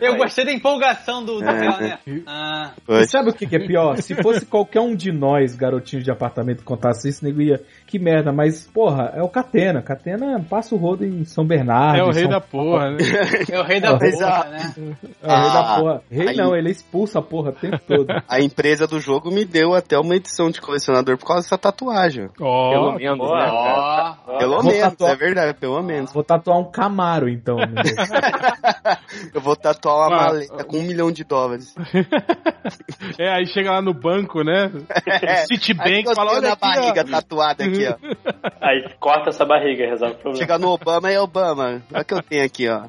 Eu gostei da empolgação do, do É. Real, né? Ah. E sabe o que, que é pior? Se fosse qualquer um de nós, garotinhos de apartamento, contasse isso, nego ia, que merda, mas, porra, é o Catena. Catena passa o rodo em São Bernardo. É o rei São da porra, né? é o rei da Mas, porra, ah, né? É o rei da Ah, porra. Rei aí- não, ele expulsa a porra o tempo todo. A empresa do jogo me deu até uma edição de colecionador por causa dessa tatuagem. Ó, Pelo menos, né? Ó, Pelo menos, tatuar- é verdade, pelo menos. Vou tatuar um Camaro, então. né? Eu vou tatuar uma Ah, maleta com um milhão de dólares. é, aí chega lá no banco, né? Aí Citibank fala, olha na aqui, barriga ó. tatuada aqui, ó. Aí corta essa barriga e resolve o problema. Chega no Obama e Obama. Olha o que eu tenho aqui, ó.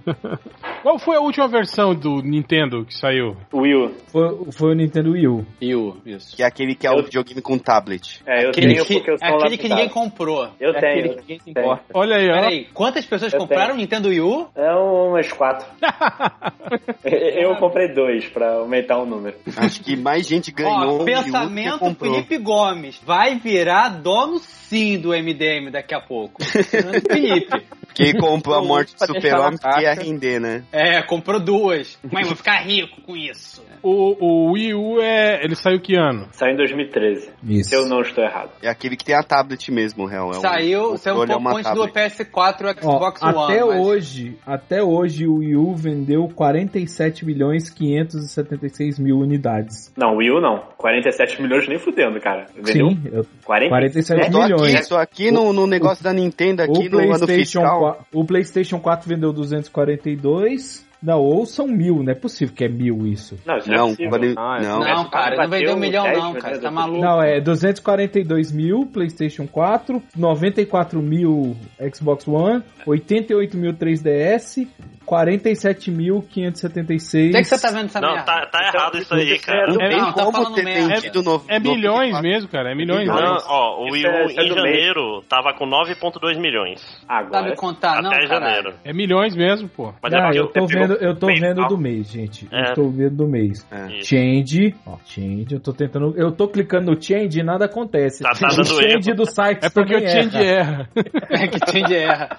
Qual foi a última versão do Nintendo que saiu? Will. Foi, foi o Nintendo Wii U. E o, isso. Que é aquele que é o Eu- videogame com tablet. É, eu Aquele tenho que, porque eu é sou aquele que ninguém comprou. Eu É tenho. aquele que ninguém se importa. Olha aí, ó. Peraí, quantas pessoas Eu compraram o. Nintendo Wii U? É umas quatro. eu comprei dois pra aumentar o número. Acho que mais gente ganhou Ó, o Wii U pensamento. Felipe Gomes. Vai virar dono sim do MDM daqui a pouco. Felipe. Quem comprou a morte do super-homem que ia render, né? É, comprou duas. Mas vou ficar rico com isso. O, o Wii U é. Ele saiu que ano? Saiu em 2013. Isso. Se eu não estou errado. É aquele que tem a tablet mesmo, real. É um- Saiu, o saiu um é pouco antes do tablet. PS4 e o Ó, Xbox One. até mas- hoje, até hoje o Wii U vendeu 47 milhões 576 mil unidades. Não, Wii U não. 47 milhões nem fudendo, cara. Vendeu Sim, eu- 40? 47 Eu tô milhões. aqui, tô aqui no, no negócio da Nintendo, aqui o no ano PlayStation, fiscal. 4, o PlayStation 4 vendeu 242. Não, ou são mil, não é possível que é mil isso. Não, isso Não, não é quando- Ah, é. não. Não, cara, não vendeu um milhão não, cara. Você tá maluco? Não, é 242 mil PlayStation 4, 94 mil Xbox One, 88 mil 3DS, 47.576. Onde é que você tá vendo essa Não, merda? tá, tá errado isso aí, cara. É, não, tá como falando ter merda. vendido no, É no- milhões mesmo, cara. É milhões. Não, mesmo. ó, o Wii é- U é em mês. janeiro tava com 9,2 milhões. Agora. Sabe contar, não, até caralho. janeiro. É milhões mesmo, pô. Mas Ah, é eu tô vendo, eu tô vendo do mês, gente. Eu É. tô vendo do mês. É. Change, ó, change, eu tô tentando, eu tô clicando no change e nada acontece. Tá- tá o dando change erro. do site É porque o Change erra. erra. É que change erra.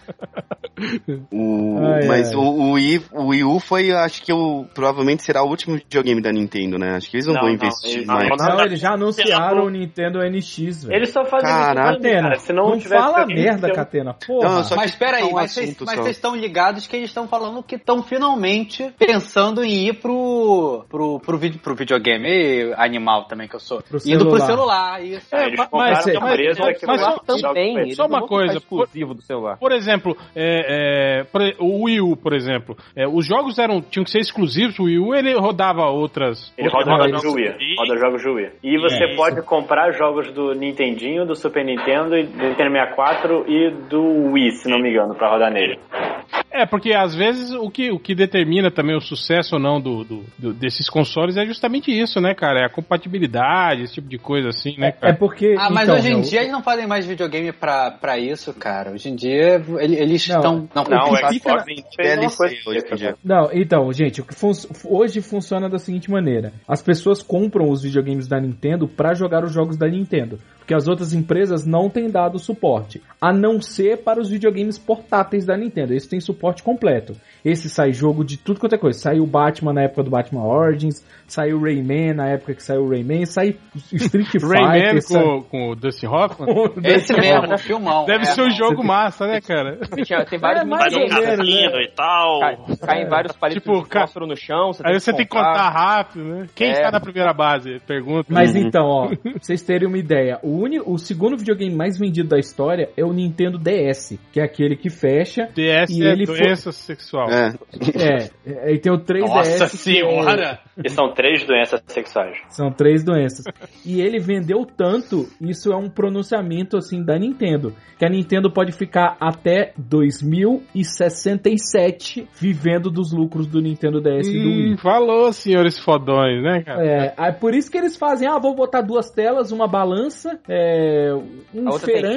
O, Ai, mas ai. O, o, Wii, o Wii U foi, acho que o, provavelmente será o último videogame da Nintendo, né? Acho que eles não, Não, vão não, investir eles- mais. não, Não, eles já anunciaram o Nintendo NX, velho. Eles só fazem Caraca. isso Catena, cara. Se não, não fala merda, eu- Catena, porra. Não, Mas peraí, um mas vocês estão ligados que eles estão falando que estão finalmente pensando em ir pro, pro, pro, vide- pro videogame. E animal também que eu sou. Pro Indo pro celular. celular, isso. Ah, eles mas- compraram mas- mas- só- Também, só uma não coisa, exclusivo do celular. Por exemplo, é, é, por o Wii U, por exemplo, é, os jogos eram tinham que ser exclusivos. O Wii U ele rodava outras. Ele outras roda jogos. Wii. Roda jogos do Wii. E você É. pode comprar jogos do Nintendinho, do Super Nintendo, e do Nintendo 64 e do Wii, se não me engano, pra rodar nele. É, porque às vezes o que, o que determina também o sucesso ou não do, do- do- desses consoles é justamente isso, né, cara? É a compatibilidade, esse tipo de coisa assim, né, É cara? porque. Ah, mas então, hoje em né, dia eles não fazem mais videogame pra, pra isso, cara. Hoje em dia ele- eles Não. estão. Não, Não, o o Xbox na- fez DLC coisa hoje. Não, então, gente, o que fun- hoje funciona da seguinte maneira: as pessoas compram os videogames da Nintendo pra jogar os jogos da Nintendo, porque as outras empresas não têm dado suporte, a não ser para os videogames portáteis da Nintendo. Esse tem suporte completo. Esse sai jogo de tudo quanto é coisa. Saiu Batman na época do Batman Origins, saiu Rayman na época que saiu Rayman, sai Street Fighter. Rayman sai- com, com o Dustin Hoffman? Esse mesmo, filmão. Deve é. ser um jogo massa, né, cara? Tem vários É, mais ou menos, né? e tal. Cai, caem vários palitos Tipo, de ca- fósforo no chão. Você Aí você tem que contar rápido, né? Quem É. está na primeira base? Pergunta. Mas então, ó, pra vocês terem uma ideia, o, uni, o segundo videogame mais vendido da história é o Nintendo DS, que é aquele que fecha. DS E é ele foi- doença sexual. É. É, é, e tem o 3DS. Nossa que senhora! E são três doenças sexuais. é- são três doenças. E ele vendeu tanto, isso é um pronunciamento assim da Nintendo, que a Nintendo pode ficar até 2067 vivendo dos lucros do Nintendo DS e do Wii. Hum, falou, senhores fodões, né, cara? É, aí por isso que eles fazem, ah, vou botar duas telas, uma balança, é, um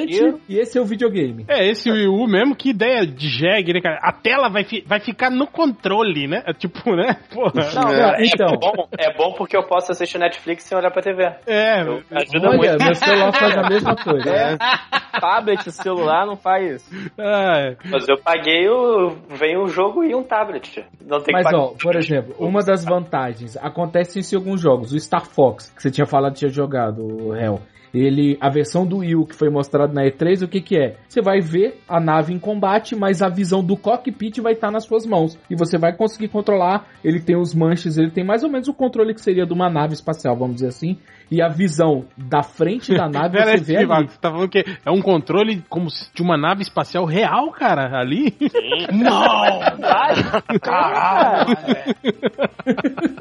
tiro. e esse é o videogame. É, esse Wii U mesmo, que ideia de jegue, né, cara? A tela vai, fi- vai ficar no controle, né? É Tipo, né? Porra. Não, É. não, então, É bom, é bom porque eu posso assistir Netflix sem olhar pra TV. É, Ajuda olha, muito. meu celular faz a mesma coisa. É, tablet, celular não faz. é. Mas eu paguei o. Vem um jogo e um tablet. Não tem Mas que ó, por exemplo, uma das vantagens acontece isso em alguns jogos. O Star Fox, que você tinha falado que tinha jogado, o Hell. Ele, a versão do Wii U que foi mostrado na E3, o que que é? Você vai ver a nave em combate, mas a visão do cockpit vai estar nas suas mãos. E você vai conseguir controlar, ele tem os manches, ele tem mais ou menos o controle que seria de uma nave espacial, vamos dizer assim. E a visão da frente da nave Pera você vê ali. você tá falando que é um controle como de uma nave espacial real, cara, ali? Não! Caralho!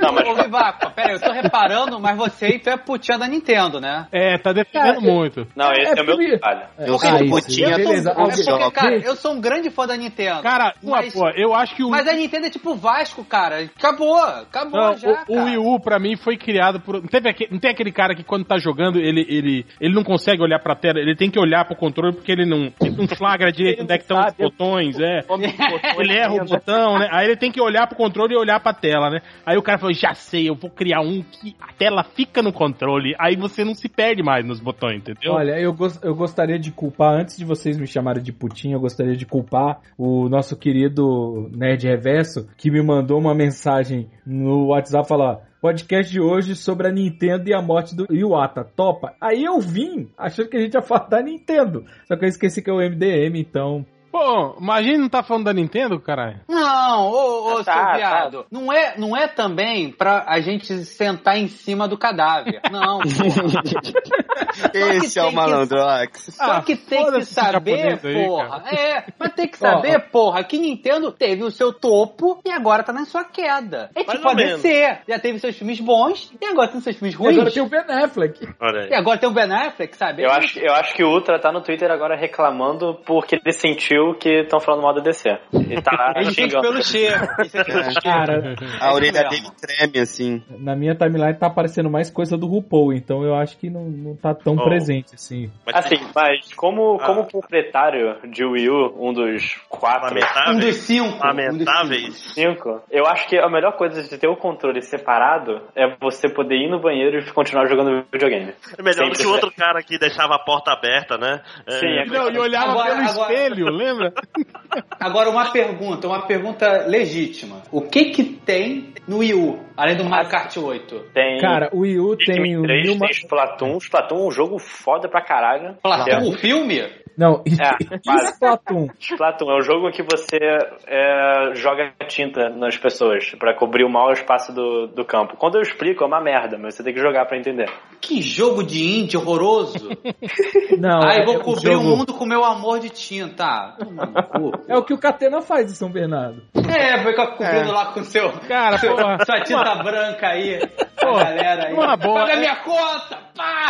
Não, mas Ô, Vivaco, pera aí, eu tô reparando, mas você então é putinha da Nintendo, né? É, tá defendendo Cara, muito. Não, esse é, É o meu trabalho. Eu Ah, sou isso, putinha beleza. É porque, cara, eu sou um grande fã da Nintendo. Cara, mas, boa, eu acho que o. mas a Nintendo é tipo Vasco, cara. Acabou, acabou Não, já, o, o Wii U, pra mim, foi criado por. Não, teve aque- não tem aquele cara que quando tá jogando, ele, ele, ele não consegue olhar pra tela, ele tem que olhar pro controle porque ele não, ele não flagra direito Ele onde é que estão os botões, é. Ele erra o lembra? botão, né? Aí ele tem que olhar pro controle e olhar pra tela, né? Aí o cara falou, já sei, eu vou criar um que a tela fica no controle, aí você não se perde mais nos botões, entendeu? Olha, eu, gos- eu gostaria de culpar, antes de vocês me chamarem de putinho, eu gostaria de culpar o nosso querido Nerd Reverso, que me mandou uma mensagem no WhatsApp falar. Podcast de hoje sobre a Nintendo e a morte do Iwata. Topa. Aí eu vim achando que a gente ia falar da Nintendo. Só que eu esqueci que é o MDM, então. Pô, imagina não tá falando da Nintendo, caralho. Não, ô, ô, Tá, seu tá. viado. Não, é, não é também pra a gente sentar em cima do cadáver. Não. Esse é o que- malandro, Alex. Só Ah, que tem que saber, aí, porra. é, mas tem que saber, porra, que Nintendo teve o seu topo e agora tá na sua queda. É Mais tipo a. DC. Já teve seus filmes bons e agora tem seus filmes E ruins. agora tem o Ben Affleck. E agora tem o Ben Affleck, sabe? Eu acho, eu acho que o Ultra tá no Twitter agora reclamando porque ele sentiu que estão falando mal da DC. Ele tá xingando. pelo cheiro. Pelo cheiro. Cara, A orelha mesmo. dele treme, assim. na minha timeline tá aparecendo mais coisa do RuPaul, então eu acho que não, não tá tão Oh. presente assim. Assim, mas como, Ah. como proprietário de Wii U, um dos quatro, Um dos lamentáveis. cinco. Um dos Lamentáveis. cinco, eu acho que a melhor coisa de ter o controle separado é você poder ir no banheiro e continuar jogando videogame. É melhor do que o outro cara que deixava a porta aberta, né? É, Sim, é Não, e olhava Agora- pelo agora- espelho, lembra? Agora, uma pergunta, uma pergunta legítima. O que que tem no Wii U, além do Mario Kart 8? Tem Cara, o Wii U tem o 2003, Nilma... tem Splatoon. Splatoon é um jogo foda pra caralho. Platão, É. o filme? Não, e, É, quase. Splatoon? Splatoon é um jogo que você é, joga tinta nas pessoas pra cobrir o maior espaço do, do campo. Quando eu explico é uma merda, mas você tem que jogar pra entender. Que jogo de indie horroroso. Não, Ai, é vou o cobrir o jogo- mundo com meu amor de tinta. Ah. É o que o Catena faz em São Bernardo. É, fica cobrindo lá com seu. Cara, seu- porra. Sua tinta branca aí. Porra, galera aí. uma boa, Paga é- minha conta! Pá!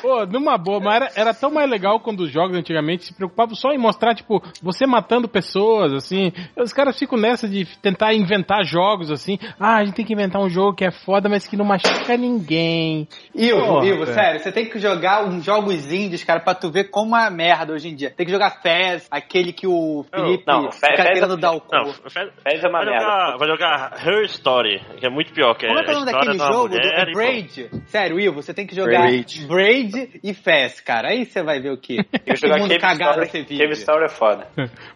Pô, numa boa, mas era, era tão mais legal quando os jogos antigamente se preocupavam só em mostrar, tipo, você matando pessoas, assim. Os caras ficam nessa de tentar inventar jogos, assim. Ah, a gente tem que inventar um jogo que é foda, mas que não machuca ninguém. Ivo, Ivo, velho. sério, você tem que jogar uns jogos indies, cara, pra tu ver como é merda hoje em dia. Tem que jogar Fez, aquele que o Felipe Não, Fez- fica Fez querendo é- dar o cu. Não, vai, Fez é uma vai merda. jogar, vai jogar Her Story, que é muito pior, que Como é é o nome daquele jogo? Do, é. Braid? Sério, Ivo, você tem que jogar Braid. Braid e Fez, cara. Aí você vai ver o que. Que jogar mundo Cave cagado Story. Cave Story é foda.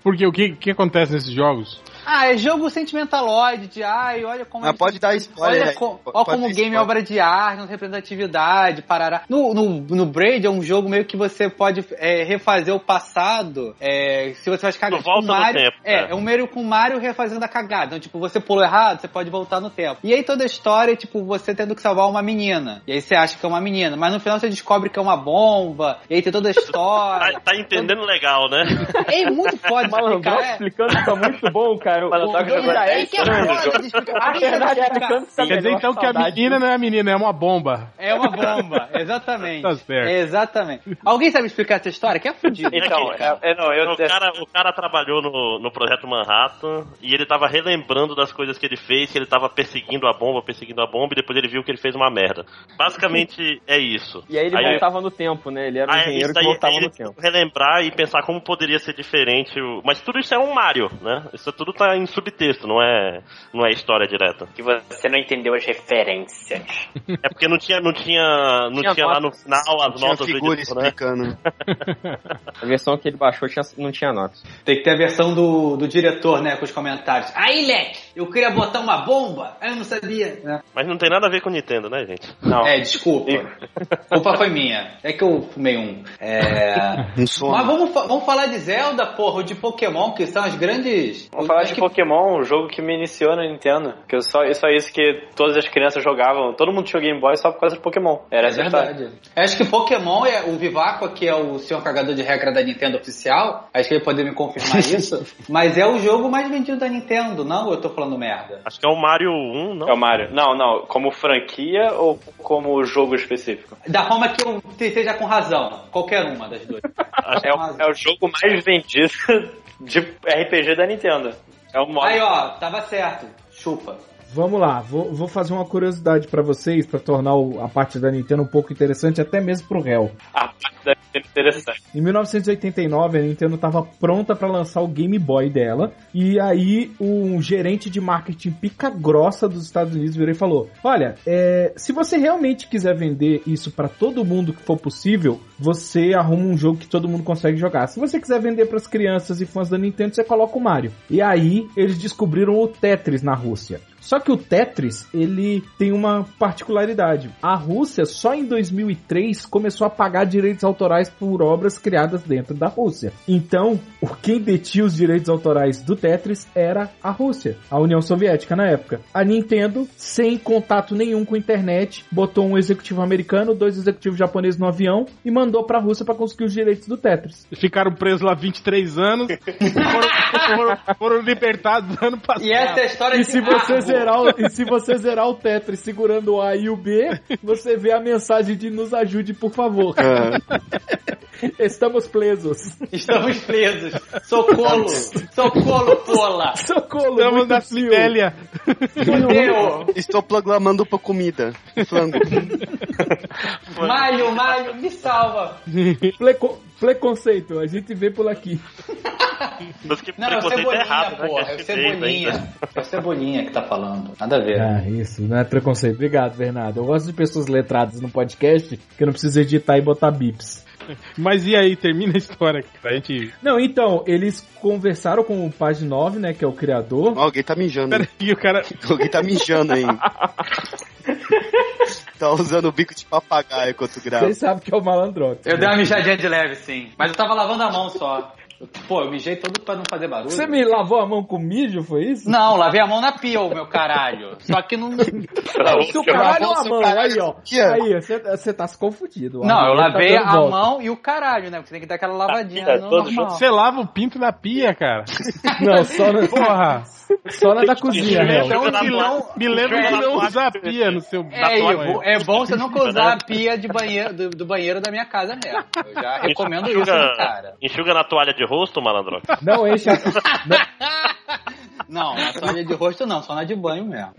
Porque o que, que acontece nesses jogos? Ah, é jogo sentimentaloide de ai, olha como Mas pode dar spoiler Olha, aí. co- Pode olha como o game é spoiler. obra de arte, não tem representatividade, parará. No, no, no Braid é um jogo meio que você pode é, refazer o passado. é, se você vai cagar No Volta no Mario. Tempo, é, é. é um meio com o Mario refazendo a cagada. Então, tipo, você pulou errado, você pode voltar no tempo. E aí toda a história é, tipo, você tendo que salvar uma menina. E aí você acha que é uma menina, mas no final você descobre que é uma bomba. E aí tem toda a história. Tá, tá entendendo legal, né? É muito foda Malandro explicar. É, explicando tá muito bom, cara. Mas não O tá jogo jogando da é que é. A verdade tá Quer dizer melhor, então que a menina não é a menina, é uma bomba. É uma bomba, exatamente. Tá certo. Exatamente. Alguém sabe explicar essa história? Que é fudido. Então, é, é, não, eu, O cara, o cara trabalhou no, no projeto Manhattan e ele tava relembrando das coisas que ele fez, que ele tava perseguindo a bomba, perseguindo a bomba, e depois ele viu que ele fez uma merda. Basicamente é isso. E aí ele voltava no tempo, né? Ele era um Aí, engenheiro isso que voltava ele no tempo. relembrar e pensar como poderia ser diferente. o- Mas tudo isso é um Mario, né? Isso tudo tá em subtexto, não é, não é história direta. que você não entendeu as referências. É porque não tinha, não tinha, não Tinha tinha lá no final as Tinha notas do figura editor, né? explicando. A versão que ele baixou tinha- não tinha notas. Tem que ter a versão do, do diretor, né? Com os comentários. Aí, Leque, eu queria botar uma bomba, aí eu não sabia. né? Mas não tem nada a ver com Nintendo, né, gente? Não. É, desculpa. Culpa foi minha. É que eu fumei um. É. Um sono. Mas vamos, fa- vamos falar de Zelda, porra, ou de Pokémon, que são as grandes. Vamos falar de que- Pokémon, um jogo que me iniciou na Nintendo. Que eu só, só isso que todas as crianças jogavam. Todo mundo tinha Game Boy só por causa de Pokémon. Era É verdade. Acho que Pokémon é o Vivaco, que é o senhor cagador de regra da Nintendo oficial. Acho que ele pode me confirmar isso. Mas é o jogo mais vendido da Nintendo, não? Eu tô falando merda. Acho que é o Mario 1, não? É o Mario. Não, não. Como franquia ou como jogo específico? Da forma que eu esteja com razão. Qualquer uma das duas. É o, é o jogo mais vendido de RPG da Nintendo. É o modo. Aí, ó, tava certo. Chupa. Vamos lá, vou, vou fazer uma curiosidade pra vocês, pra tornar o- a parte da Nintendo um pouco interessante, até mesmo pro réu. A parte da interessante. Em 1989, a Nintendo estava pronta para lançar o Game Boy dela, e aí um gerente de marketing pica grossa dos Estados Unidos virou e falou: Olha, é, se você realmente quiser vender isso para todo mundo que for possível, você arruma um jogo que todo mundo consegue jogar. Se você quiser vender para as crianças e fãs da Nintendo, você coloca o Mario. E aí eles descobriram o Tetris na Rússia. Só que o Tetris, ele tem uma particularidade. A Rússia, só em 2003, começou a pagar direitos autorais por obras criadas dentro da Rússia. Então, o quem detinha os direitos autorais do Tetris era a Rússia, a União Soviética na época. A Nintendo, sem contato nenhum com a internet, botou um executivo americano, dois executivos japoneses no avião e mandou pra Rússia para conseguir os direitos do Tetris. Ficaram presos lá 23 anos, foram, foram- foram libertados ano passado. E essa é a história E de se. Zerar e se você zerar o Tetris segurando o A e o B, você vê a mensagem de nos ajude, por favor. É, Estamos presos. Estamos presos. Socorro. Socorro, pola. Socorro, Estamos na. Fudeu. estou proclamando pra comida. Flango. Malho, malho, me salva. Pleco- Preconceito, a gente vê por aqui. Mas que Não, é o preconceito Cebolinha, errado, né? porra. que É o Cebolinha. É o Cebolinha que tá falando. Nada a ver. Ah, isso, não é preconceito. Obrigado, Bernardo. Eu gosto de pessoas letradas no podcast que eu não preciso editar e botar bips. Mas e aí, termina a história pra gente. Não, então, eles conversaram com o Page 9, né, que é o criador. Ó, Alguém tá mijando. Pera aí, o cara. Alguém tá mijando aí. Tá usando o bico de papagaio enquanto grava. Vocês sabem que é o malandrox. Eu dei uma mijadinha de leve, sim. Mas eu tava lavando a mão só. Pô, eu mijei todo pra não fazer barulho. Você me lavou a mão com mijo, foi isso? Não, lavei a mão na pia, ô meu caralho. Só que não. Seu caralho ou a mão? caralho Aí, ó. ó. Aí, você, você tá se confundindo. Não, eu tá lavei dando a volta. mão e o caralho, né? Porque você tem que dar aquela lavadinha pia, no todos normal. Você lava o pinto na pia, cara. Não, só na, Porra. Só na da cozinha, Então, real. Então, se não- Me lembra de não usar a pia no seu É, é, é bom você nunca usar a pia de banheiro, do, do banheiro da minha casa mesmo. Eu já recomendo isso, Enxuga, cara. enxuga na toalha de rosto, malandro. Não enche a... não, Não, na toalha de rosto não, só na de banho mesmo.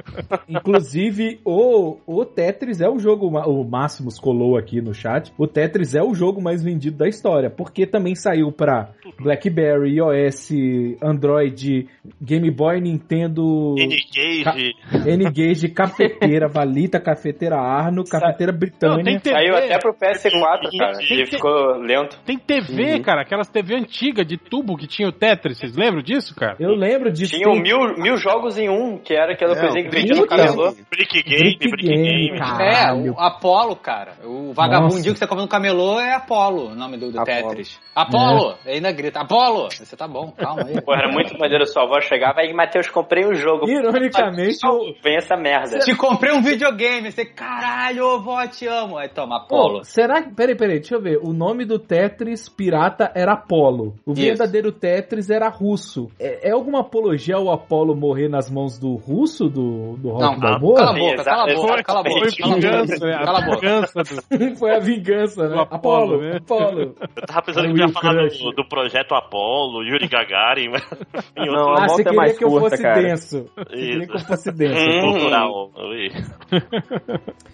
Inclusive, o, o Tetris é o jogo, o Máximos colou aqui no chat, o Tetris é o jogo mais vendido da história, porque também saiu pra BlackBerry, iOS, Android, Game Boy, Nintendo, N-Gage. N-Gage, cafeteira, Valita, cafeteira Arno, cafeteira Não, Britânia. tem TV. Saiu até pro PS4, cara. Tem E ficou lento. Tem TV, cara, aquelas TV antigas de tubo que tinha o Tetris. Vocês lembram disso, cara? Eu lembro disso. Tinha tem- mil, mil jogos em um, que era aquela É, coisinha que o vendia no camelô. Brick Game, Brick Brick, Game, Game. cara. É, o Apollo, cara. O vagabundinho Nossa. que você compra no camelô é Apollo, o nome do, do Apollo. Tetris. Apollo! Ainda grita, Apollo! Você tá bom, calma aí. Pô, era muito maneiro, sua avó chegava e Matheus, comprei um jogo. Ironicamente, o- Vem essa merda. Te comprei um videogame, você, caralho, vó, te amo. Aí toma, Pô, Apollo. será que. Peraí, peraí, deixa eu ver. O nome do Tetris pirata era Apollo. O Isso. verdadeiro Tetris era russo. É, é alguma apologia ao Apollo morrer nas mãos do russo, do, do Rock Não, Balboa? cala a boca, cala a boca, exato. cala a boca. Foi a vingança, né? Cala a boca. do... Foi a vingança, né? Do Apollo, né? Apollo. Eu tava pensando que o ia falar do, do projeto Apollo, Yuri Gagarin, mas. Não, Ah, você é queria mais que eu curta, fosse cara. denso. Você queria que eu fosse denso. Hum. cultural. Ui.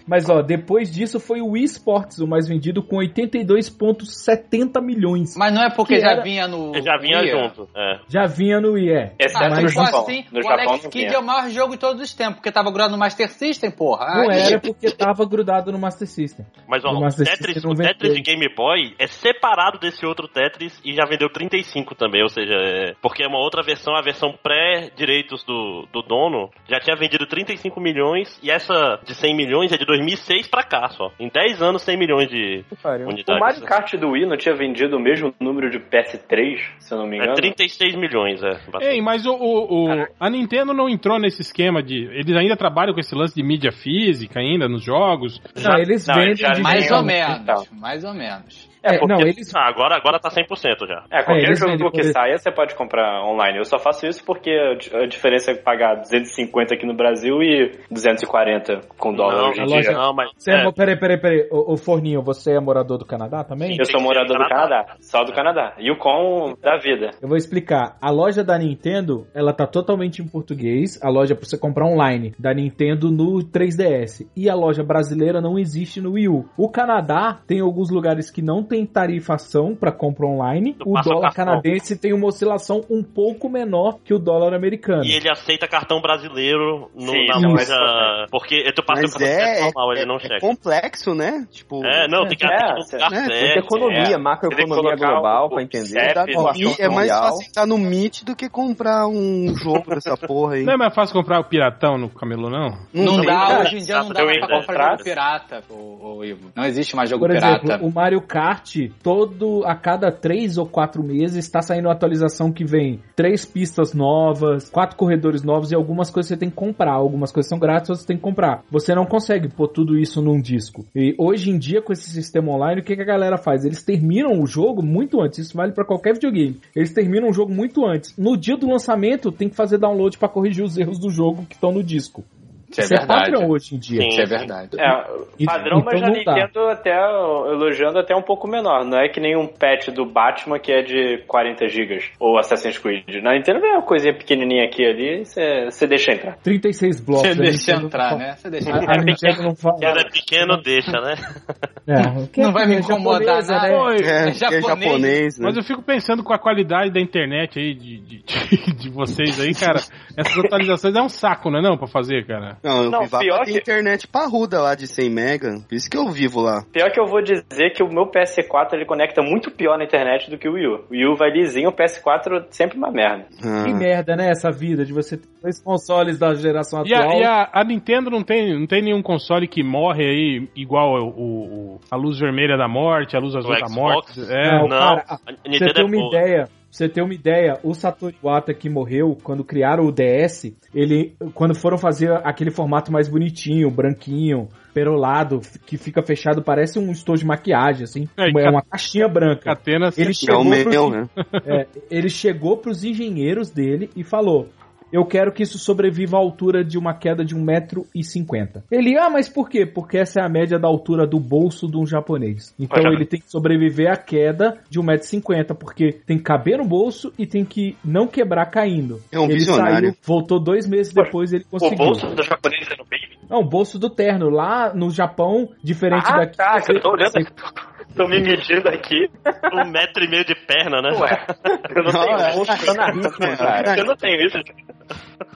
Mas ó, depois disso foi o Wii Sports, o mais vendido, com 82,70 milhões. Mas não é porque Que já era- vinha no. Já vinha junto. É. Já vinha no Wii, é. Exceto Ah, no Japão. assim, no o Japão Alex Kidd é o maior jogo de todos os tempos, porque tava grudado no Master System, porra. Não Aí- era porque tava grudado no Master System. Mas ó, o Master Tetris, System o Tetris de Game Boy é separado desse outro Tetris e já vendeu 35 também, ou seja, é, porque é uma outra versão, a versão pré-direitos do, do dono, já tinha vendido 35 milhões e essa de 100 milhões é de 2006 pra cá só. Em 10 anos, 100 milhões de pariu. O unidades. Mario Kart do Wii não tinha vendido o mesmo número de PS3, se eu não me É engano? 36 milhões, é. Ei, mas o, o- o- a Nintendo não entrou nesse esquema de. Eles ainda trabalham com esse lance de mídia física ainda nos jogos. Não, eles não, vendem já de Mais ou menos, então. mais ou menos. É, porque- não, eles. Ah, agora, agora tá 100% já. É, qualquer eles jogo que por- saia você pode comprar online. Eu só faço isso porque a di- a diferença é pagar 250 aqui no Brasil e 240 com dólar não, hoje em dia. não, mas... Você é, é, peraí, peraí, peraí. Ô, ô, Forninho, você é morador do Canadá também? Eu sou morador do do Canadá, só do Canadá. E o com da vida. Eu vou explicar. A loja da Nintendo, ela tá totalmente em português. A loja pra você comprar online da Nintendo no 3DS. E a loja brasileira não existe no Wii U. O Canadá tem alguns lugares que não tem tarifação pra compra online. Do O dólar canadense tem uma oscilação um pouco menor que o dólar americano. E ele aceita cartão brasileiro no, Sim, na é importante. Porque tu passa o Mas cartão é, normal, é, ele não é checa. complexo, né? Tipo, É, não, tem que É, lugar né, economia, É, macroeconomia tem global o- pra entender. CEP é mais fácil entrar no Meet do que comprar um jogo dessa porra aí. Não é mais fácil comprar o piratão no camelô, não? Não, tem, dá, hoje em dia não dá pra comprar pirata, ô, ô, Ivo. Não existe mais jogo Por pirata. exemplo, o Mario Kart, todo a cada três ou quatro meses está saindo uma atualização que vem três pistas novas, quatro corredores novos e algumas coisas você tem que comprar. Algumas coisas são grátis, outras você tem que comprar. Você não consegue pôr tudo isso num disco. E hoje em dia, com esse sistema online, o que a galera faz? Eles terminam o jogo muito antes. Isso vale para qualquer videogame. Eles terminam o jogo muito antes. No dia do lançamento, tem que fazer download para corrigir os erros do jogo que estão no disco. Isso é Isso é verdade. padrão hoje em dia. Sim. Isso é verdade. É, padrão, mas então a não dá. Nintendo até elogiando até um pouco menor. Não é que nem um patch do Batman que é de 40 GB ou Assassin's Creed. Na Nintendo é uma coisinha pequenininha aqui ali, você deixa entrar. 36 blocos. Você a deixa Nintendo entrar, não- né? Você deixa A, a Nintendo não fala. Quando é pequeno, deixa, né? É, que Não vai me é incomodar japonesa, nada. né? É, é japonês. japonês, né? Mas eu fico pensando com a qualidade da internet aí de, de, de- de vocês aí, cara. Essas atualizações é um saco, não é não, pra fazer, cara? Não, Não, o Vivaco pior tem que- internet parruda lá de 100 mega. Por isso que eu vivo lá. Pior que eu vou dizer que o meu PS4 ele conecta muito pior na internet do que o Wii U. O Wii U vai lisinho, o PS4 sempre uma merda. Ah. Que merda, né? Essa vida de você ter dois consoles da geração E, a, atual. e a- a Nintendo não tem, não tem nenhum console que morre aí igual o, o- a luz vermelha da morte, a luz azul O da Xbox? morte. É, Não, Não, cara, a você Nintendo ter é uma boa. ideia, você ter uma ideia, o Satoru Iwata que morreu quando criaram o DS, ele quando foram fazer aquele formato mais bonitinho, branquinho, perolado, que fica fechado, parece um estojo de maquiagem assim, É, é ca- uma caixinha branca. Catena Ele É o chegou meu, pros, né? é, ele chegou pros engenheiros dele e falou: Eu quero que isso sobreviva à altura de uma queda de 1,50m. Ele, ah, mas por quê? Porque essa é a média da altura do bolso de um japonês. Então Olha. ele tem que sobreviver à queda de 1,50m, porque tem que caber no bolso e tem que não quebrar caindo. É um ele visionário. saiu, voltou dois meses depois ele O conseguiu. bolso do japonês é no baby. Não, o bolso do terno. Lá no Japão, diferente Ah, daqui. tá, você- eu tô olhando. Tô me medindo aqui. Um metro e meio de perna, né? Ué, eu não Não, tenho é. ritmo, cara. Eu não tenho isso.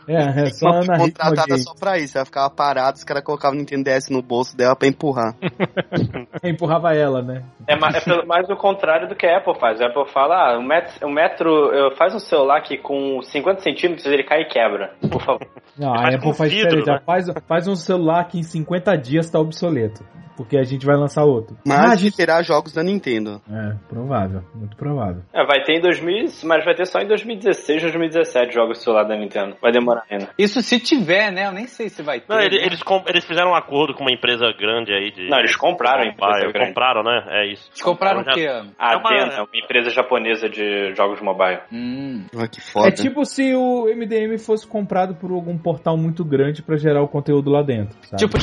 É, é só Uma contratada só pra isso. Ela ficava parada, os caras colocavam o Nintendo DS no bolso dela pra empurrar. Empurrava ela, né? É, ma- é pelo- mais o contrário do que a Apple faz. A Apple fala, ah, o metro, o metro faz um celular que com 50 centímetros ele cai e quebra. Por favor. Não, a Apple faz vidro, né? faz, faz um celular que em 50 dias tá obsoleto. Porque a gente vai lançar outro. Mas Ah, a gente... terá jogos da Nintendo. É, provável. Muito provável. É, vai ter em 2000, mas vai ter só em 2016, 2017 jogos de celular da Nintendo. Vai demorar ainda. Isso se tiver, né? Eu nem sei se vai ter. Não, ele- né? eles, eles fizeram um acordo com uma empresa grande aí de. Não, eles compraram a empresa grande. Compraram, né? É isso. Eles compraram o Então já- quê? A É uma- Dena, uma empresa japonesa de jogos mobile. Hum. Olha que foda. É tipo se o MDM fosse comprado por algum portal muito grande pra gerar o conteúdo lá dentro. sabe? Tipo.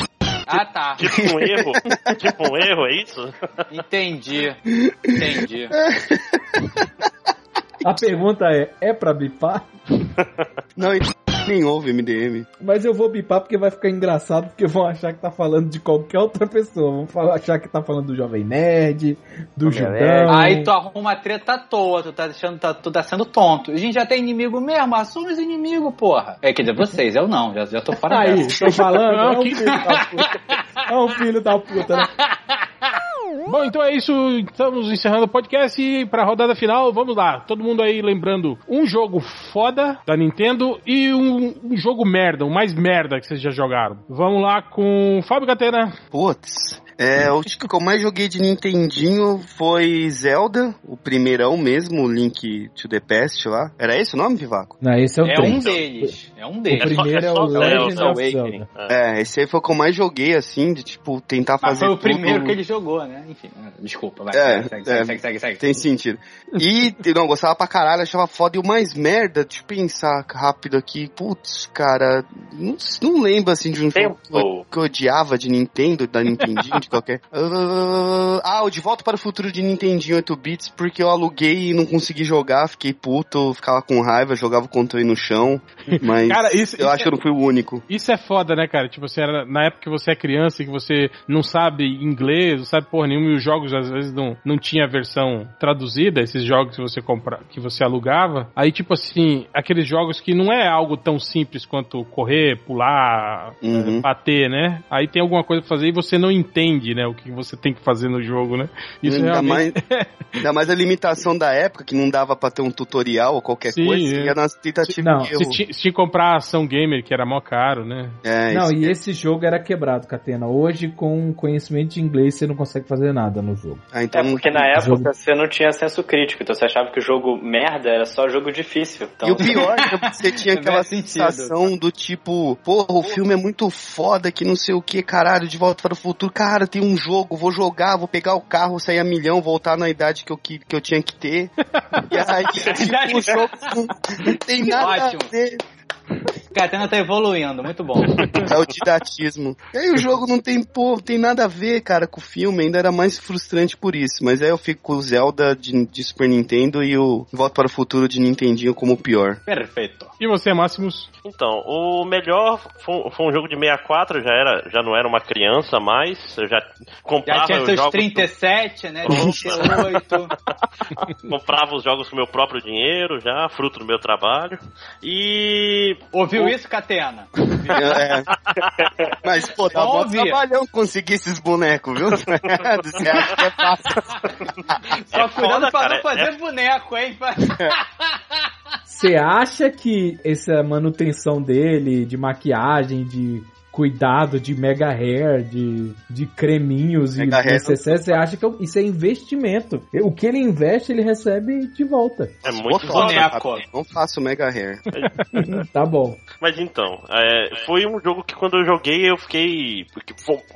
Ah, tá. Tipo um erro. tipo um erro, é isso? Entendi. Entendi. A pergunta é: é pra bipar? Não, ele nem ouve MDM. Mas eu vou bipar porque vai ficar engraçado, porque vão achar que tá falando de qualquer outra pessoa. Vão falar- achar que tá falando do Jovem Nerd, do Judão. Aí tu arruma treta à toa, tu tá deixando, tá, tu tá sendo tonto. A gente já tem inimigo mesmo, assume os inimigos, porra. É, quer dizer, vocês, eu não, já, já tô fora Aí, dessa. tô falando, Não, é um que- filho da puta. É um filho da puta, né? Bom, então é isso. Estamos encerrando o podcast e pra rodada final, vamos lá. Todo mundo aí lembrando um jogo foda da Nintendo e um, um jogo merda, o mais merda que vocês já jogaram. Vamos lá com Fábio Catena. Putz. É, o que eu mais joguei de Nintendinho foi Zelda, o primeirão mesmo, o Link to the Past lá. Era esse o nome, Vivaco? Não, esse é o É três. um deles. É um O deles. É só- primeiro é, é só o Zelda, Legend of. Zelda. É, esse aí foi o que eu mais joguei, assim, de tipo, tentar Mas fazer foi o tudo. primeiro que ele jogou, né? Enfim, desculpa, vai. É, segue, é. segue, segue, segue. Tem sentido. E, não, gostava pra caralho, achava foda. E o mais merda, deixa eu pensar rápido aqui. Putz, cara, não, não lembro, assim, de um jogo que eu, Tempo. que eu odiava de Nintendo, da Nintendinho, de qualquer... Ah, o De Volta para o Futuro de Nintendinho 8 bits, porque eu aluguei e não consegui jogar, fiquei puto, ficava com raiva, jogava o controle no chão, mas Cara, isso- eu isso acho que eu não fui o único. Isso é foda, né, cara? Tipo, você era, na época que você é criança e que você não sabe inglês, não sabe porra nenhuma, e os jogos às vezes não, não tinha a versão traduzida, esses jogos que você compra, que você alugava. Aí, tipo assim, aqueles jogos que não é algo tão simples quanto correr, pular, Uhum. eh, bater, né? Aí tem alguma coisa pra fazer e você não entende, né, o que você tem que fazer no jogo, né? Isso ainda, realmente. mais, ainda mais a limitação da época, que não dava pra ter um tutorial ou qualquer Sim, coisa, é. ia nas tentativas de erro. Tinha que comprar a ação gamer, que era mó caro, né? É, Não, e esse jogo era quebrado, Catena. Hoje, com conhecimento de inglês, você não consegue fazer nada no jogo. Ah, então É não- porque na jogo- época você não tinha senso crítico, então você achava que o jogo merda era só jogo difícil. Então, E o pior é que você tinha aquela sentido. sensação do tipo, porra, o filme é muito foda, que não sei o que, caralho, de volta para o futuro. Cara, tem um jogo, vou jogar, vou pegar o carro, sair a milhão, voltar na idade que eu, que, que eu tinha que ter. E aí, tipo, o jogo não, não tem nada Ótimo. a ver. Catena tá evoluindo, muito bom. É o didatismo. E aí o jogo não tem, pô, tem nada a ver, cara, com o filme, ainda era mais frustrante por isso. Mas aí eu fico com o Zelda de, de Super Nintendo e o Volta para o Futuro de Nintendinho como o pior. Perfeito. E você, Máximos? Então, o melhor foi, um- foi um jogo de 64, já, era, já não era uma criança mais, eu já comprava Já tinha os seus jogos. 37, né? 38. comprava os jogos com meu próprio dinheiro já, fruto do meu trabalho. E Ouviu ouviu isso, Catena? É. Mas, pô, dá ouvir. trabalhão conseguir esses bonecos, viu? Você acha que é fácil? Só É cuidando foda, pra cara, não fazer boneco, hein? Você acha que essa manutenção dele, de maquiagem, de cuidado, de mega hair, de, de creminhos e Mega hair necessário, você acha que isso é investimento. O que ele investe, ele recebe de volta. É muito boneco. Não faço Mega Hair. tá bom. Mas então, é, foi um jogo que quando eu joguei eu fiquei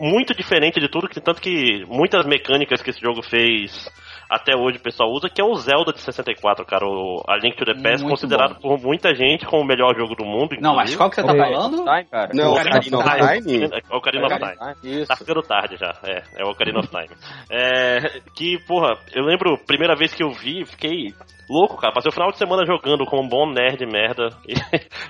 muito diferente de tudo, que tanto que muitas mecânicas que esse jogo fez até hoje o pessoal usa, que é o Zelda de 64, cara, o A Link to the Past, Muito considerado bom. por muita gente como o melhor jogo do mundo. Não, mas inclusive. qual que você tá É. falando? Time, cara. Não, Ocarina Ocarina of of Time. É o Ocarina of Time. Tá ficando tarde já, é, é o Ocarina of Time. É, que, porra, eu lembro, primeira vez que eu vi, fiquei louco, cara. Passei o final de semana jogando como um bom nerd merda e,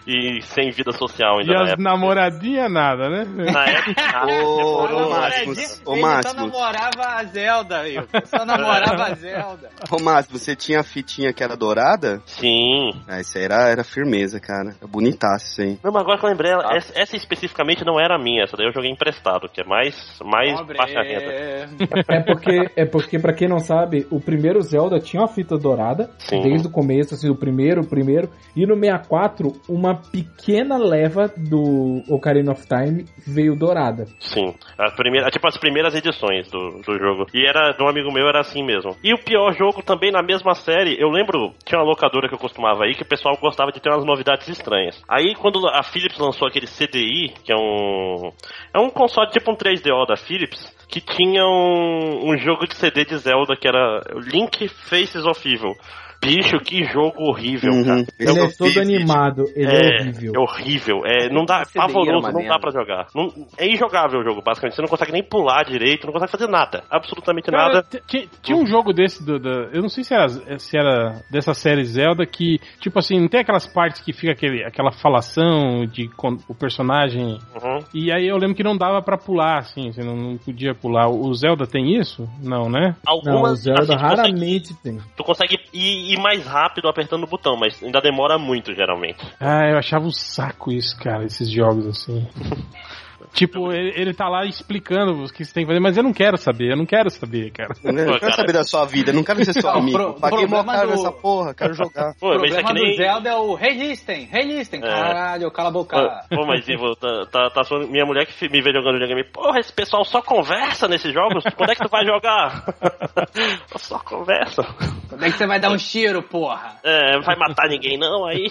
e sem vida social ainda E na as época. namoradinhas nada, né? Na época, Ô, né? Máximos, ô, só namorava a Zelda, viu? Só namorava a Zelda. Ô, Márcio, você tinha a fitinha que era dourada? Sim. Ah, isso aí era, era firmeza, cara. É bonitaço isso aí. Não, mas agora que eu lembrei, Ah. essa, essa especificamente não era minha, essa daí eu joguei emprestado, que é mais, mais Pobre. baixa renda. É porque, é porque para quem não sabe, o primeiro Zelda tinha uma fita dourada, Sim. desde o começo, assim, o primeiro, o primeiro, e no 64, uma pequena leva do Ocarina of Time veio dourada. Sim. As primeiras, tipo as primeiras edições do, do jogo. E era de um amigo meu, era assim mesmo. E o pior jogo também na mesma série, eu lembro, tinha uma locadora que eu costumava ir, que o pessoal gostava de ter umas novidades estranhas. Aí quando a Philips lançou aquele CDI, que é um. É um console tipo um 3DO da Philips, que tinha um, um jogo de CD de Zelda que era Link Faces of Evil. Bicho, que jogo horrível, Uhum. cara. Ele Eu é todo animado, ele é, horrível. É horrível. É, não dá, pavoroso, não dá pra jogar. Não- é injogável o jogo, basicamente. Você não consegue nem pular direito, não consegue fazer nada. Absolutamente Cara, nada. tinha um jogo desse, do, da- eu não sei se era, se era dessa série Zelda, que, tipo assim, não tem aquelas partes que fica aquele, aquela falação de o personagem. Uhum. E aí eu lembro que não dava pra pular, assim, você não, não podia pular. O Zelda tem isso? Não, né? Não, o Algumas Zelda assim, tu consegue- raramente tem. Tu consegue ir, ir mais rápido apertando o botão, mas ainda demora muito, geralmente. Ah, eu achava um saco isso, cara, esses jogos assim. tipo, ele, ele tá lá explicando o que você tem que fazer, mas eu não quero saber, eu não quero saber, cara. Eu não quero cara. saber da sua vida, não quero ser seu Não, amigo. pro- Paguei mó caro do- nessa porra, quero jogar. Pô, O é problema que nem... do Zelda é o resistem, resistem. Caralho, cala a boca. Pô, mas Ivo, tá, tá, tá só- minha mulher que me vê jogando videogame, porra, esse pessoal só conversa nesses jogos? Quando é que tu vai jogar? só conversa. Como é que você vai dar um tiro, porra? É, vai matar ninguém não aí?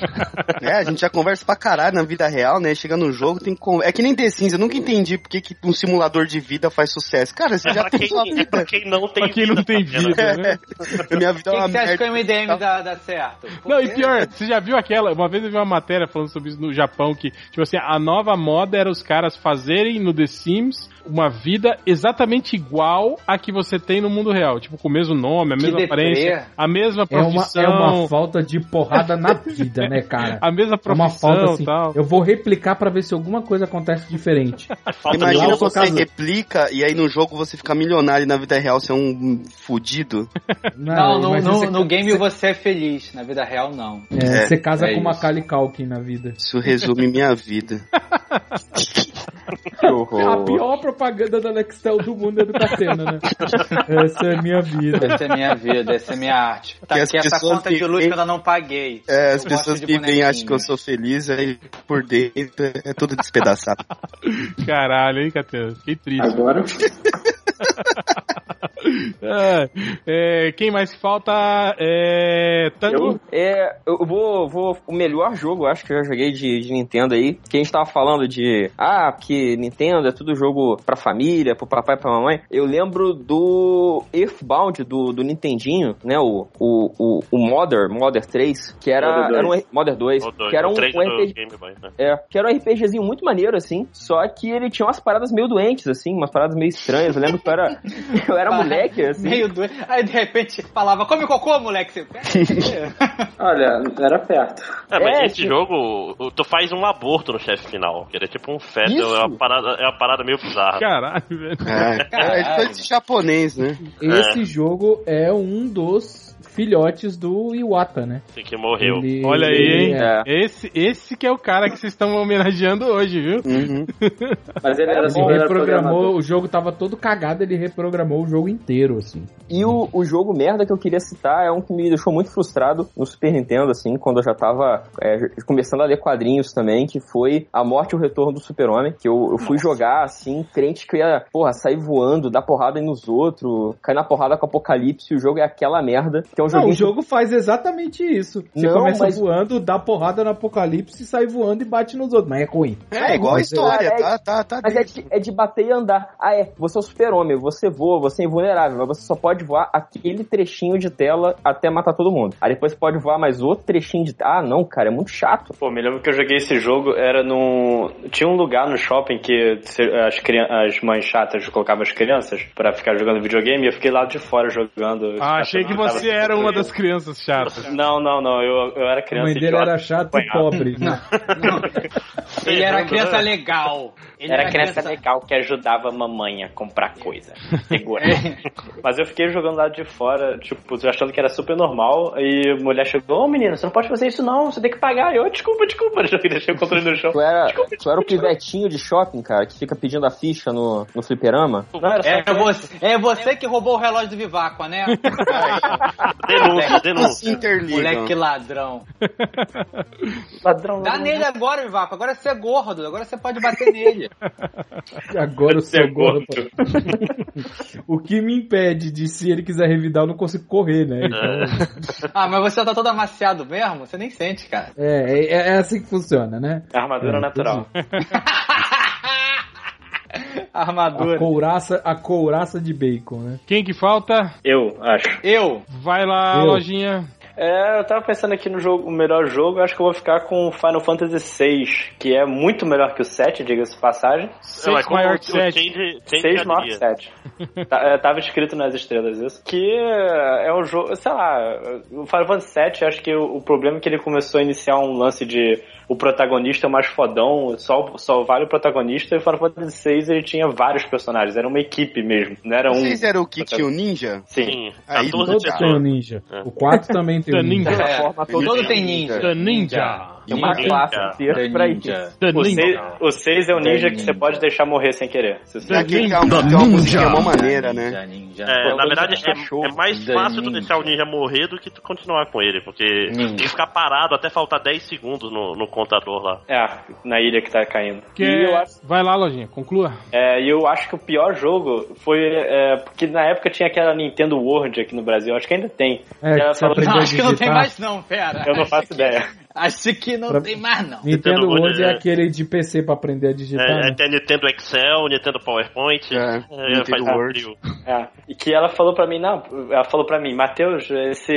É, a gente já conversa pra caralho na vida real, né? Chega no jogo, tem que. con- É que nem The Sims, eu nunca entendi por que, que um simulador de vida faz sucesso. Cara, você É já pra, tem quem, sua é vida. pra quem não tem Pra quem não tem vida, né? Minha O vida que, é uma que você acha que o merda. MDM dá, dá certo? Por Não, e pior, você já viu aquela? Uma vez eu vi uma matéria falando sobre isso no Japão, que, tipo assim, a nova moda era os caras fazerem no The Sims uma vida exatamente igual a que você tem no mundo real. Tipo, com o mesmo nome, a Que mesma deprê. aparência, a mesma É uma, profissão. é uma falta de porrada na vida, né, cara? A mesma É uma profissão falta e assim. tal. Eu vou replicar pra ver se alguma coisa acontece diferente. Imagina você causa- replica e aí no jogo você fica milionário e na vida real você é um fudido. Não, no, imagina no, você- no game você é feliz, na vida real não. É, você casa é com uma isso. Macaulay Culkin na vida. Isso resume minha vida. Que horror. A pior propaganda da Nextel do mundo é do Catena, né? Essa é a minha vida. Essa é minha vida, essa é minha arte. Tá Que as aqui essa pessoas conta de luz que eu ainda não paguei. É, as Eu pessoas gosto de vivem e acham que eu sou feliz, aí por dentro é tudo despedaçado. Caralho, hein, Catena? Fiquei triste. Agora, É, é, quem mais que falta é. Tango? É, eu vou, vou. O melhor jogo, eu acho que eu já joguei de, de Nintendo aí. Que a gente tava falando de. Ah, porque Nintendo é tudo jogo pra família, pro papai e pra mamãe. Eu lembro do Earthbound, do, do Nintendinho, né? O, o, o, o Modern, Modern 3, que era. Modern era um, Modern 2, O dois, que era um, um do RPG. Game Boy, né? É, que era um RPGzinho muito maneiro, assim. Só que ele tinha umas paradas meio doentes, assim, umas paradas meio estranhas. Eu lembro que eu era, eu era moleque, assim. Meio doido. Aí de repente falava, come cocô, moleque. Você olha, era perto. É, mas É, esse tipo- jogo, tu faz um aborto no chefe final, que ele é tipo um feto, Isso. é uma parada, é uma parada meio bizarra. Caralho, velho. É, é coisa de japonês, né? Esse jogo é um dos filhotes do Iwata, né? Assim que morreu. Ele- Olha aí, hein? É. Esse, esse que é o cara que vocês estão homenageando hoje, viu? Uhum. Mas ele era bom, ele reprogramou, o jogo tava todo cagado, ele reprogramou o jogo inteiro, assim. E o, o jogo merda que eu queria citar é um que me deixou muito frustrado no Super Nintendo, assim, quando eu já tava é, começando a ler quadrinhos também, que foi A Morte e o Retorno do Super-Homem, que eu, eu fui jogar, assim, crente que ia, porra, sair voando, dar porrada nos outros, cair na porrada com o Apocalipse, e o jogo é aquela merda, que é um Não, joguinho o jogo faz exatamente isso. Você Não, começa mas- voando, dá porrada no apocalipse, sai voando e bate nos outros. Mas é ruim. É igual a Mas história, é- tá, tá, tá. Mas é de, é de bater e andar. Ah, é. Você é o super-homem, você voa, você é invulnerável, mas você só pode voar aquele trechinho de tela até matar todo mundo. Aí depois você pode voar mais outro trechinho de Ah, não, cara, é muito chato. Pô, me lembro que eu joguei esse jogo, era num. Tinha um lugar no shopping que as, crian- as mães chatas colocavam as crianças pra ficar jogando videogame e eu fiquei lá de fora jogando. Ah, achei que você era uma das crianças. chatas. Não, não, não, eu, eu era A criança mãe dele idiota, era chata e pobre. né? Ele era criança legal. Ele Era criança legal que ajudava a mamãe a comprar coisa. Segura. Mas eu fiquei jogando lá de fora, tipo, achando que era super normal. E a mulher chegou, ô menino, você não pode fazer isso não, você tem que pagar. Eu, desculpa, desculpa. Eu deixei o controle no chão. Tu era, Desculpa, tu era o pivetinho de shopping, cara, que fica pedindo a ficha no, no fliperama. Não, era só É você, é você que roubou o relógio do Viváqua, né? Denúncia, denúncia. Moleque ladrão. ladrão. Dá nele agora, Vivaco. Agora você é gordo. Agora você pode bater nele. Agora o seu é gordo. gordo. O que me impede de, se ele quiser revidar, eu não consigo correr, né? Então, Ah, mas você tá todo amaciado mesmo? Você nem sente, cara. é, é, é assim que funciona, né? Armadura É, natural. A Armadura. couraça, a couraça de bacon, né? Quem que falta? Eu, acho. Eu. Vai lá, Eu. lojinha. É, eu tava pensando aqui no jogo, o melhor jogo, acho que eu vou ficar com Final Fantasy VI, que é muito melhor que o 7, diga-se de passagem. Não, é Seis como maior o que sete. Change, change 6 maior que alegria. 7. Tá, é, tava escrito nas estrelas isso. Que é um jogo, sei lá, o Final Fantasy VII, acho que o, o problema é que ele começou a iniciar um lance de o protagonista é o mais fodão, só, só vale o protagonista, e o Final Fantasy VI ele tinha vários personagens, era uma equipe mesmo, não era um. Vocês eram o que tinha o ninja? Sim. Sim, Aí, 14 Todos têm um pessoas. ninja. É. O 4 também tem The ninja. É, todo tem ninja. ninja. The Ninja. É uma Ninja. classe inteira pra isso. O 6, Ninja. o 6 é o ninja The que você Ninja. pode deixar morrer sem querer. Se você- É aquele que é uma, tem uma mó maneira, né? Ninja, ninja. É, na verdade, é, é mais The fácil tu Ninja. deixar o ninja morrer do que tu continuar com ele, porque Ninja. tem que ficar parado até faltar 10 segundos no, no contador lá. É, na ilha que tá caindo. Que E eu acho, Vai lá, lojinha, conclua. é, e eu acho que o pior jogo foi. é, porque na época tinha aquela Nintendo World aqui no Brasil, acho que ainda tem. É, Que ela falou- Não, acho que não tem mais não, pera. Eu não Acho faço que- ideia. Acho que não Pra- tem mais não. Nintendo Nintendo World World, é é. aquele de PC pra aprender a digitar, É, né? é, tem Nintendo Excel, Nintendo PowerPoint. É, é, Nintendo faz Word. É, e que ela falou pra mim, não, ela falou pra mim, Matheus, esse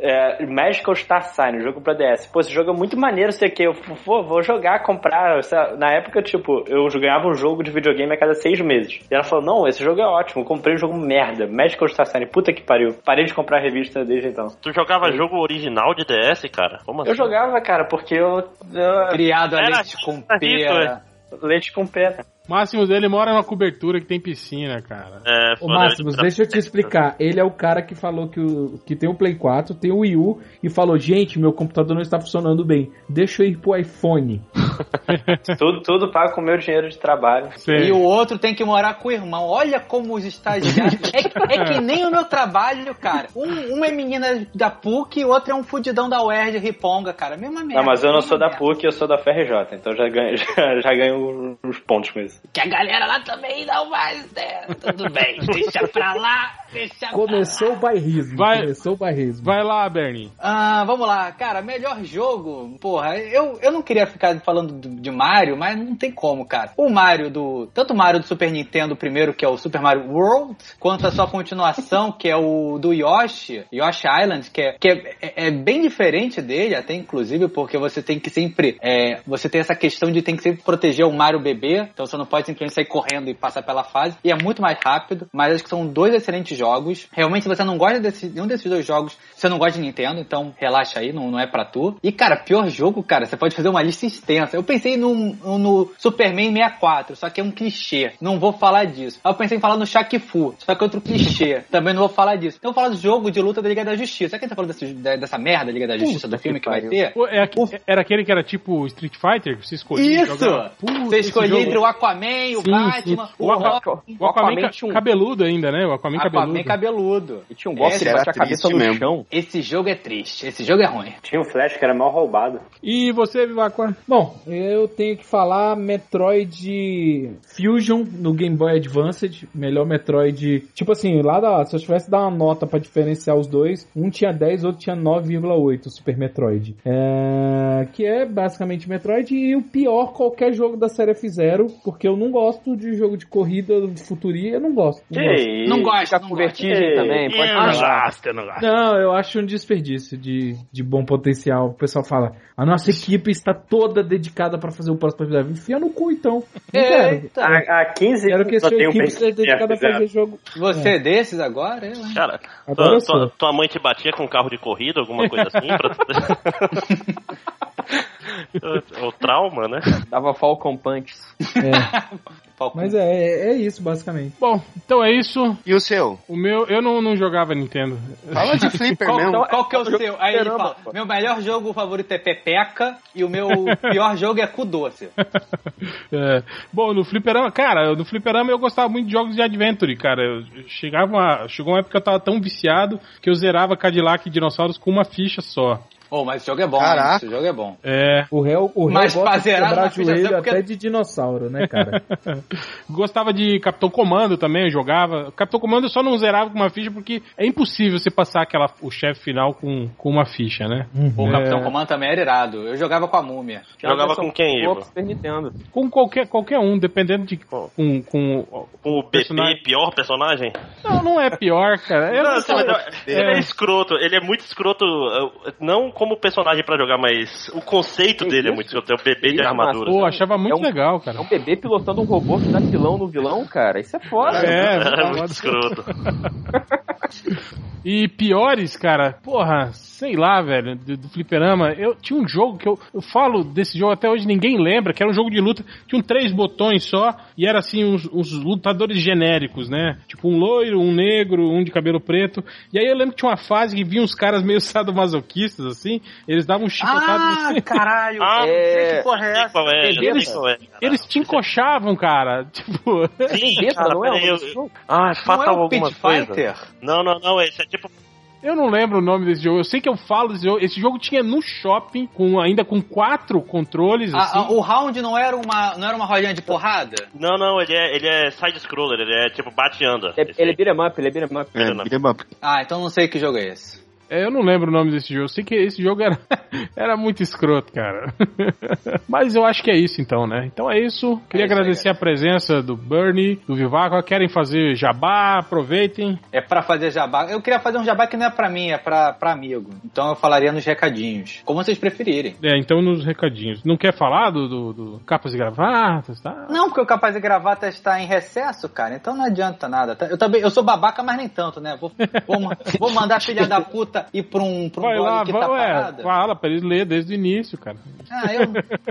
é, Magical Star Sign, jogo pra DS, pô, esse jogo é muito maneiro, sei que eu pô, vou jogar, comprar, na época, tipo, eu ganhava um jogo de videogame a cada seis meses, e ela falou, não, esse jogo é ótimo, eu comprei um jogo merda, Magical Star Sign, puta que pariu, parei de comprar a revista desde então. Tu jogava jogo original de DS, cara? Como assim? Eu jogava, cara, porque eu, eu Criado a Era leite com pera. leite com pera. O máximo dele mora numa cobertura que tem piscina, cara. É, Ô Máximos, ele- deixa eu te explicar. Ele é o cara que falou que, o, que tem o Play 4, tem o Wii U e falou: gente, meu computador não está funcionando bem. Deixa eu ir pro iPhone. tudo, tudo pago com o meu dinheiro de trabalho. Sei. E o outro tem que morar com o irmão. Olha como os estagiários. é, é que nem o meu trabalho, cara. Um, uma é menina da PUC e o outro é um fudidão da UERJ Riponga, cara. Mesma merda. Não, mas eu não sou da merda. PUC, eu sou da FRJ, então já ganho, já, já ganho uns pontos com isso. Que a galera lá também não vai, né? Tudo bem, deixa pra lá, deixa pra Começou o bairrismo. Vai- Começou o bairrismo. Vai lá, Bernie. Ah, vamos lá, cara, melhor jogo, porra, eu, eu não queria ficar falando do- de Mario, mas não tem como, cara. O Mario do. Tanto o Mario do Super Nintendo, primeiro, que é o Super Mario World, quanto a sua continuação, que é o do Yoshi, Yoshi Island, que é, que é, é- é bem diferente dele, até inclusive, porque você tem que sempre. é, você tem essa questão de tem que sempre proteger o Mario bebê, então você não pode simplesmente sair correndo e passar pela fase. E é muito mais rápido, mas acho que são dois excelentes jogos. Realmente, se você não gosta desse, nenhum desses dois jogos, você não gosta de Nintendo, então relaxa aí, não, não é pra tu. E, cara, pior jogo, cara, você pode fazer uma lista extensa. Eu pensei no, no Superman 64, só que é um clichê. Não vou falar disso. Aí eu pensei em falar no Shaq Fu, só que é outro clichê. Também não vou falar disso. Então eu vou falar do jogo de luta da Liga da Justiça. Sabe quem tá falando desse, dessa merda da Liga da Justiça, do filme que, vai ter? É era aquele que era tipo Street Fighter, que você escolhia. Isso! Puta, Você escolhia entre o Aquaman, o Sim, Batman, sim. o O Aqua- Rock, O Aquaman, Aquaman tinha um- cabeludo ainda, né? O Aquaman, Aquaman cabeludo. cabeludo. E tinha um golpe Esse que era bate a cabeça no mesmo. chão. Esse jogo é triste, esse jogo é ruim. Tinha um Flash que era mal roubado. E você, Vivacqua? Bom, eu tenho que falar Metroid Fusion no Game Boy Advance, melhor Metroid. Tipo assim, lá da, se eu tivesse que dar uma nota pra diferenciar os dois, um tinha 10, outro tinha 9,8, o Super Metroid. É, que é basicamente Metroid e o pior qualquer jogo da série F0, porque eu não gosto de jogo de corrida de futuria, eu não gosto. Não, gosto. Que Não gosto, não com gosto. vertigem Ei, também, pode Eu não gosto, eu não gosto. Não, eu acho um desperdício de, de bom potencial. O pessoal fala, a nossa equipe está toda dedicada pra fazer o próximo episódio. Enfia no cu então. Não quero. Eita, Há, há 15 Quero que a sua equipe seja dedicada a F0. fazer jogo. você é desses agora? Eu, hein? Cara, Agora tua, tua, tua mãe te batia com um carro de corrida, alguma coisa assim? pra... o, o trauma, né? Dava Falcon Punches. É. Falcon. Mas é, é isso, basicamente. Bom, então é isso. E o seu? O meu, eu não, não jogava Nintendo. Fala de flipper Qual, mesmo. qual que é o seu? Aí ele fala, meu melhor jogo favorito é Pepeca e o meu pior jogo é Cu Doce. É, bom, no fliperama, cara, no fliperama eu gostava muito de jogos de adventure, cara. Eu chegava uma, chegou uma época que eu tava tão viciado que eu zerava Cadillac e dinossauros com uma ficha só. Oh, mas esse jogo é bom, Caraca. esse jogo é bom. É. O réu, o réu Mas gosta pra de zerar quebrar joelho zero, porque- até de dinossauro, né, cara? Gostava de Capitão Comando também, eu jogava. Capitão Comando eu só não zerava com uma ficha porque é impossível você passar aquela, o chefe final com, com uma ficha, né? O É. Capitão Comando também era irado. Eu jogava com a múmia. Jogava com quem, Ivo? Com qualquer, qualquer um, dependendo de. Com, com, O BP, Personagem. pior personagem? Não, não é pior, cara. Não, não eu- ele é escroto, ele é muito escroto, não como personagem pra jogar, mas o conceito dele é muito escroto, é o bebê de armadura. Pô, achava muito É um- legal, É cara. um bebê pilotando um robô que dá pilão no vilão, cara. Isso é foda. É, É muito escroto. E piores, cara, porra, sei lá, velho, do, do fliperama. Eu tinha um jogo que eu, eu falo desse jogo até hoje, ninguém lembra, que era um jogo de luta, tinha três botões só, e era assim, uns, uns lutadores genéricos, né? Tipo um loiro, um negro, um de cabelo preto. E aí eu lembro que tinha uma fase que vinha uns caras meio sadomasoquistas, assim, eles davam um chicotado assim. caralho! Ah, É, que porra é essa? é, já Eles- é. Eles te encoxavam, cara. Tipo. Sim, cara, não é? um eu-? Ah, Não é fatal o alguma Pit coisa. Fighter? Não, não, não, esse é tipo Eu não lembro o nome desse jogo. Eu sei que eu falo desse jogo. Esse jogo tinha no shopping, com, ainda com quatro controles, Ah, assim. ah, o round não era uma, não era uma rodinha de porrada? Não, não, ele é, ele é side-scroller, ele é tipo bate e anda. Ele, Esse ele é beat'em up, ele é beat'em up. É, beat'em up. Ah, então não sei que jogo é esse. É, eu não lembro o nome desse jogo. Eu sei que esse jogo era, era muito escroto, cara. Mas eu acho que é isso então, né? Então é isso. Queria É isso agradecer a presença do Bernie, do Vivaco. Querem fazer jabá? Aproveitem. É pra fazer jabá. Eu queria fazer um jabá que não é pra mim, é pra, pra amigo. Então eu falaria nos recadinhos. Como vocês preferirem. É, então nos recadinhos. Não quer falar do, do, do capas e gravatas, tá? Não, porque o Capaz de Gravata está em recesso, cara. Então não adianta nada. Eu também, eu sou babaca, mas nem tanto, né? Vou, vou, vou mandar filha da puta ir pra um, pra um Vai lá, que vai, tá ué, parada. fala pra eles ler desde o início, cara. Ah, eu,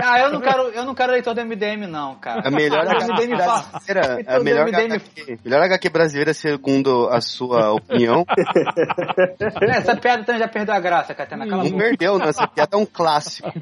ah, eu não quero, eu não quero leitor do MDM, não, cara. A melhor o MDM fala. brasileira, a melhor MDM HQ, melhor HQ brasileira, segundo a sua opinião, É, Essa piada também já perdeu a graça, Catena. Cala a não boca. perdeu, né? Essa piada é um clássico.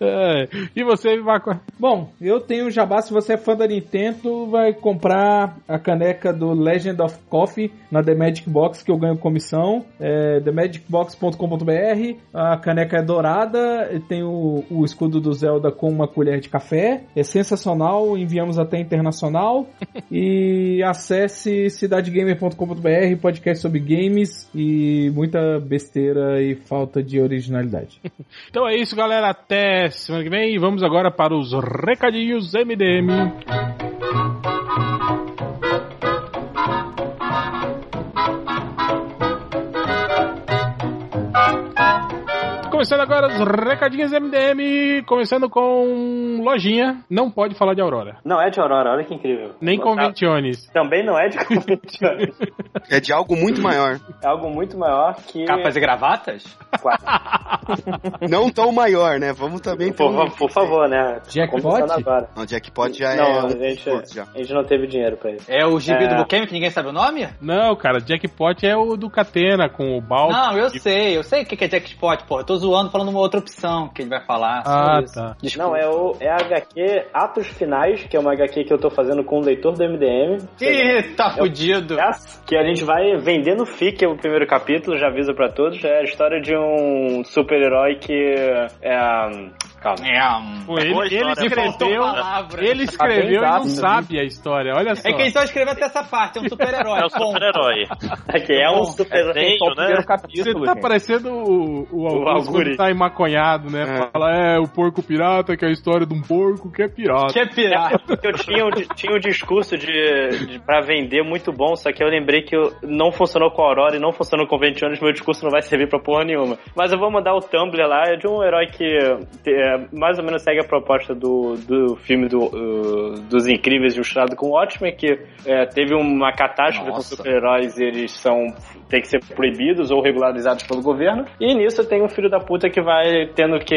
É, E você, Vivaco? Bom, eu tenho um jabá. Se você é fã da Nintendo, vai comprar a caneca do Legend of Coffee na The Magic Box, que eu ganho comissão. É themagicbox.com.br. A caneca é dourada, tem o, o escudo do Zelda com uma colher de café. É sensacional, enviamos até internacional. e acesse cidadegamer.com.br, podcast sobre games e muita besteira e falta de originalidade. Então é isso, galera. Até semana que vem. E vamos agora para os recadinhos MDM. Começando agora os recadinhos MDM, começando com lojinha. Não pode falar de Aurora. Não é de Aurora, olha que incrível. Nem Conventiones. Também não é de Conventiones. É de algo muito maior. É algo muito maior que. Capas e gravatas? Não tão maior, né? Vamos também ter Por, um- por favor, né? Jackpot? Não, Jackpot já não, é a, um gente, já. a gente não teve dinheiro pra isso. É o gibi É. do Bukemi que ninguém sabe o nome? Não, cara, Jackpot é o do Catena com o Balto. Não, eu sei, eu sei o que que é Jackpot, porra. Eu tô zoando falando uma outra opção que ele vai falar. Ah, isso. tá. Desculpa. Não, é, o, é a HQ Atos Finais, que é uma HQ que eu tô fazendo com o leitor do MDM. Ih, tá fudido. Que a gente vai vender no FIC, é o primeiro capítulo, já aviso pra todos. É a história de um super-herói que. É, calma. É. Pô, ele, ele escreveu, ele escreveu e Tá bem não zaço, sabe a história, olha só. É que ele só escreveu até essa parte, é um super-herói. É o Ponto. super-herói. Que é um super-herói. o né? primeiro Você capítulo, tá gente. parecendo o, o Augusto Alguri. quando tá emaconhado, né? É. Fala, é, o porco pirata, que é a história de um porco que é pirata. Que é pirata. Eu tinha, um- tinha um discurso de, de para vender muito bom, só que eu lembrei que eu- não funcionou com a Aurora e não funcionou com o Ventiones, meu discurso não vai servir pra porra nenhuma. Mas eu vou mandar o Tumblr lá, é de um herói que é, mais ou menos segue a proposta do, do filme do, uh, dos Incríveis ilustrado com o Watchmen, que é, teve uma catástrofe com Nossa. super-heróis, eles são tem que ser proibidos ou regularizados pelo governo. E nisso tem um filho da puta que vai tendo que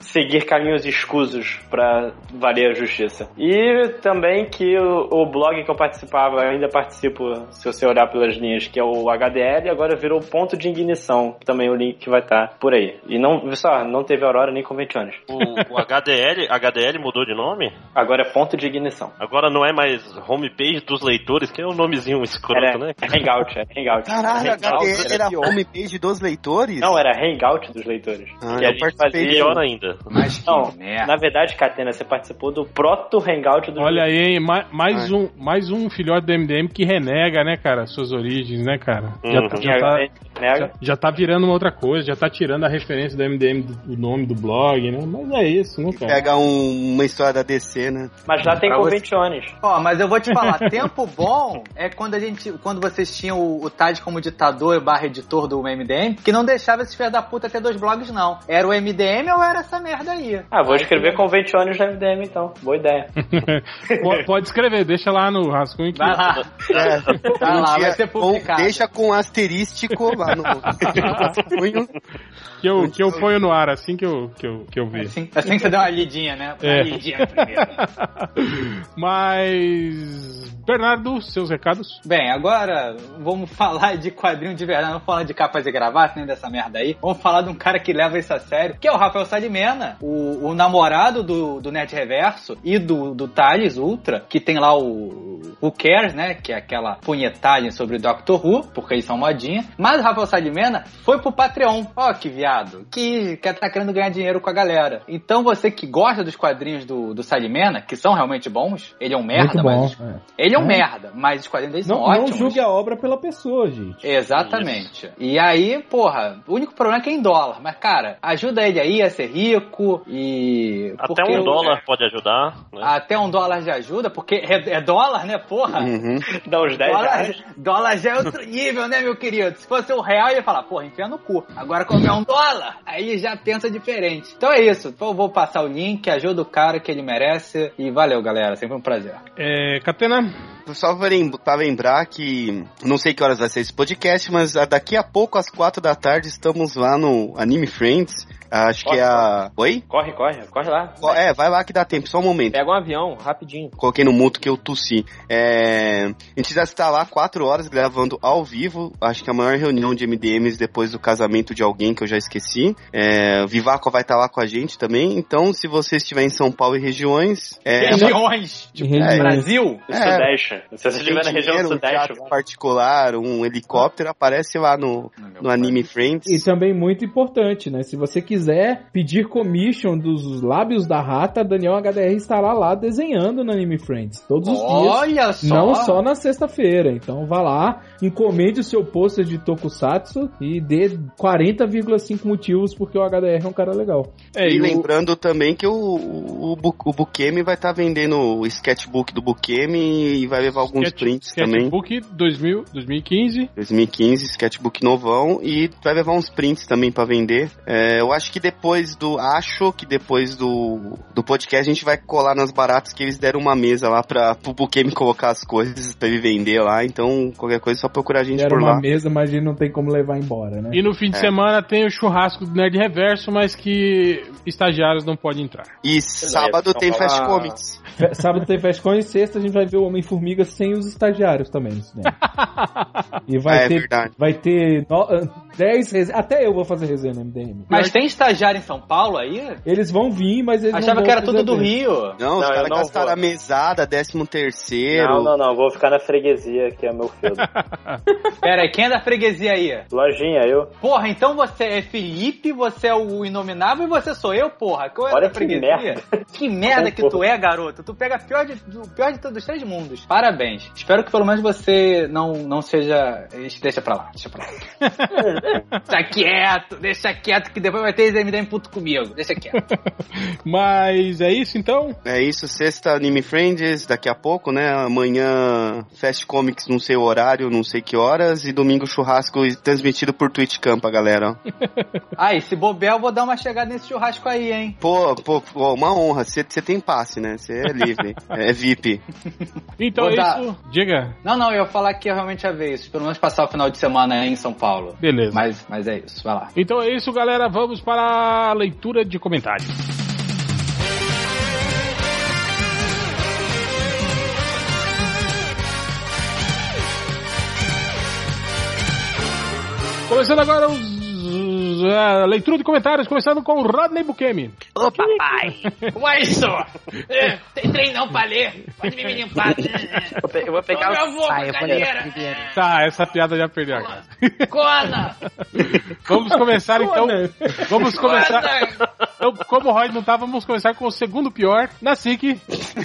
seguir caminhos escusos pra valer a justiça. E também que o, o blog que eu participava, ainda participo, se você olhar pelas linhas, que é o HDL, agora virou ponto de ignição. Também o link que vai estar por aí. E não, só, não teve Aurora nem Conventiones. O, o HDL, HDL mudou de nome? Agora é ponto de ignição. Agora não é mais homepage dos leitores, que é um nomezinho escroto, Era né? é Hangout, é Hangout. Caralho, a Hangout HDL era pior. homepage dos leitores? Não, era Hangout dos leitores. Ah, que eu a gente fazia... Pior ainda. Mas que Não, merda. na verdade, Catena, você participou do proto Hangout do Olha aí, hein, ma- mais, Ai. um, mais um filhote do MDM que renega, né, cara, suas origens, né, cara? Já, Uhum. tá- já tá, já, já tá virando uma outra coisa, já tá tirando a referência do MDM, do, o nome do blog, né? Mas é isso, né, cara? Pega um- uma história da DC, né? Mas lá tem Pra conventiones. Ó, mas eu vou te falar, tempo bom é quando a gente, quando vocês tinham o, o Tade como ditador barra editor do MDM, que não deixava esses filhos da puta ter dois blogs, não. Era o MDM ou era essa merda aí? Ah, vou escrever conventiones no MDM então. Boa ideia. pode, escrever, deixa lá no rascunho que Vai lá. É, Vai um lá, dia vai ser com- publicado. deixa com asterístico lá no rascunho. Que eu, que eu ponho no ar assim que eu, que eu, que eu ver. Assim, assim que você deu uma lidinha, né? Uma É. lidinha primeiro. Mas. Bernardo, seus recados? Bem, agora vamos falar de quadrinho de verdade, não falar de capas e gravatas, nem dessa merda aí. Vamos falar de um cara que leva isso a sério, que é o Rafael Salimena, o, o namorado do, do Net Reverso e do, do Thales Ultra, que tem lá o Who Cares, né? Que é aquela punhetagem sobre Doctor Who, porque eles são modinha. Mas o Rafael Salimena foi pro Patreon. Ó, que viado. Que, que tá querendo ganhar dinheiro com a galera. Então você que gosta dos quadrinhos do, do Salimena, que são realmente bons, ele é um merda, mas. é. Ele é um É. merda, mas os quadrinhos dele são Não, não ótimos. julgue a obra pela pessoa, gente. Exatamente. E aí, porra, o único problema é que é em dólar. Mas, cara, ajuda ele aí a ser rico e. Até porque um o- dólar pode ajudar. Né? Até um dólar de ajuda, porque é, é dólar, né, porra? Uhum. Dá uns 10 Dólar, reais. dólar já é outro nível, né, meu querido? Se fosse um real, eu ia falar, porra, enfia no cu. Agora, como é um dólar, aí já pensa diferente. Então é isso. Então eu vou passar o link, ajuda o cara que ele merece. E valeu, galera. Sempre um prazer. É, Catena? Só pra lembrar que não sei que horas vai ser esse podcast, mas ah, daqui a pouco, às quatro da tarde, estamos lá no Anime Friends. Acho que é a. Oi? Corre, corre, corre lá. É, vai lá que dá tempo, só um momento. Pega um avião, rapidinho. Coloquei no muto que eu tossi. É, a gente já está lá quatro horas gravando ao vivo. Acho que a maior reunião de MDMs depois do casamento de alguém que eu já esqueci. É, o Vivaco vai estar lá com a gente também. Então, se você estiver em São Paulo e regiões, é, Regiões! De regiões. Brasil! Do É. Sudeste. Se você se estiver na região dinheiro, um Sudeste, teatro particular, um helicóptero, aparece lá no, no Anime Friends. E também muito importante, né? Se você quiser pedir commission dos lábios da rata, Daniel HDR estará lá desenhando no Anime Friends. Todos os dias. Olha só! Não só na sexta-feira. Então vá lá, encomende o seu pôster de Tokusatsu e dê 40,5 motivos porque o HDR é um cara legal. É, E e o- lembrando também que o, o, o, Bu- o Bukemi vai estar vendendo o sketchbook do Bukemi e vai levar alguns Sketch- prints também. Sketchbook 2000, 2015. 2015, sketchbook novão e vai levar uns prints também pra vender. É, eu acho acho que depois do. Acho que depois do, do podcast a gente vai colar nas baratas que eles deram uma mesa lá pra pro Bukemi colocar as coisas pra ele vender lá. Então, qualquer coisa é só procurar a gente Era por uma lá. mesa, mas a gente não tem como levar embora, né? E no fim de É. semana tem o churrasco do Nerd Reverso, mas que estagiários não podem entrar. E sábado tem então, Fast Comics. Sábado tem Festcon e sexta a gente vai ver o Homem-Formiga sem os estagiários também cinema. E vai Ah, é ter, verdade. vai ter no, ah, 10 resenhas. Até eu vou fazer resenha no MDM. Mas tem estagiário em São Paulo aí? Eles vão vir, mas eles Achava não que era tudo do Rio. Não, os Não, eu caras gastaram vou. a mesada, décimo terceiro. Não, não, não. Vou ficar na freguesia, que é meu filho. Pera aí, quem é da freguesia aí? Lojinha, eu. Porra, então você é Felipe, você é o Inominável e você sou eu, porra. Qual é Olha da que freguesia? merda. Que merda que tu é, garoto. Tu pega pior de, o pior de todos os três mundos. Parabéns. Espero que pelo menos você não, não seja. Deixa pra lá, deixa pra lá. deixa quieto, deixa quieto, que depois vai ter MDM puto comigo. Deixa quieto. Mas é isso então? É isso, sexta Anime Friends, daqui a pouco, né? Amanhã Fast Comics, não sei o horário, não sei que horas, e domingo churrasco transmitido por Twitch Campa, galera. Aí, se bobear, eu vou dar uma chegada nesse churrasco aí, hein? Pô, pô, pô, uma honra, você tem passe, né? Você é livre, é VIP. Então Vou é dar- isso. Diga. Não, não, eu ia falar que eu realmente ia ver isso. Pelo menos passar o final de semana aí em São Paulo. Beleza. Mas, mas é isso, vai lá. Então é isso, galera. Vamos para a leitura de comentários. Começando agora os. A leitura de comentários, começando com o Rodney Bukemi. Ô papai, Como é isso? É, tem trem não pra ler. Pode me limpar. Eu vou pegar o. meu avô, cadeira. Tá, essa piada já perdeu a graça. Cona! Vamos começar então. Vamos começar. Então, como o Rod não tá, vamos começar com o segundo pior, na SIC.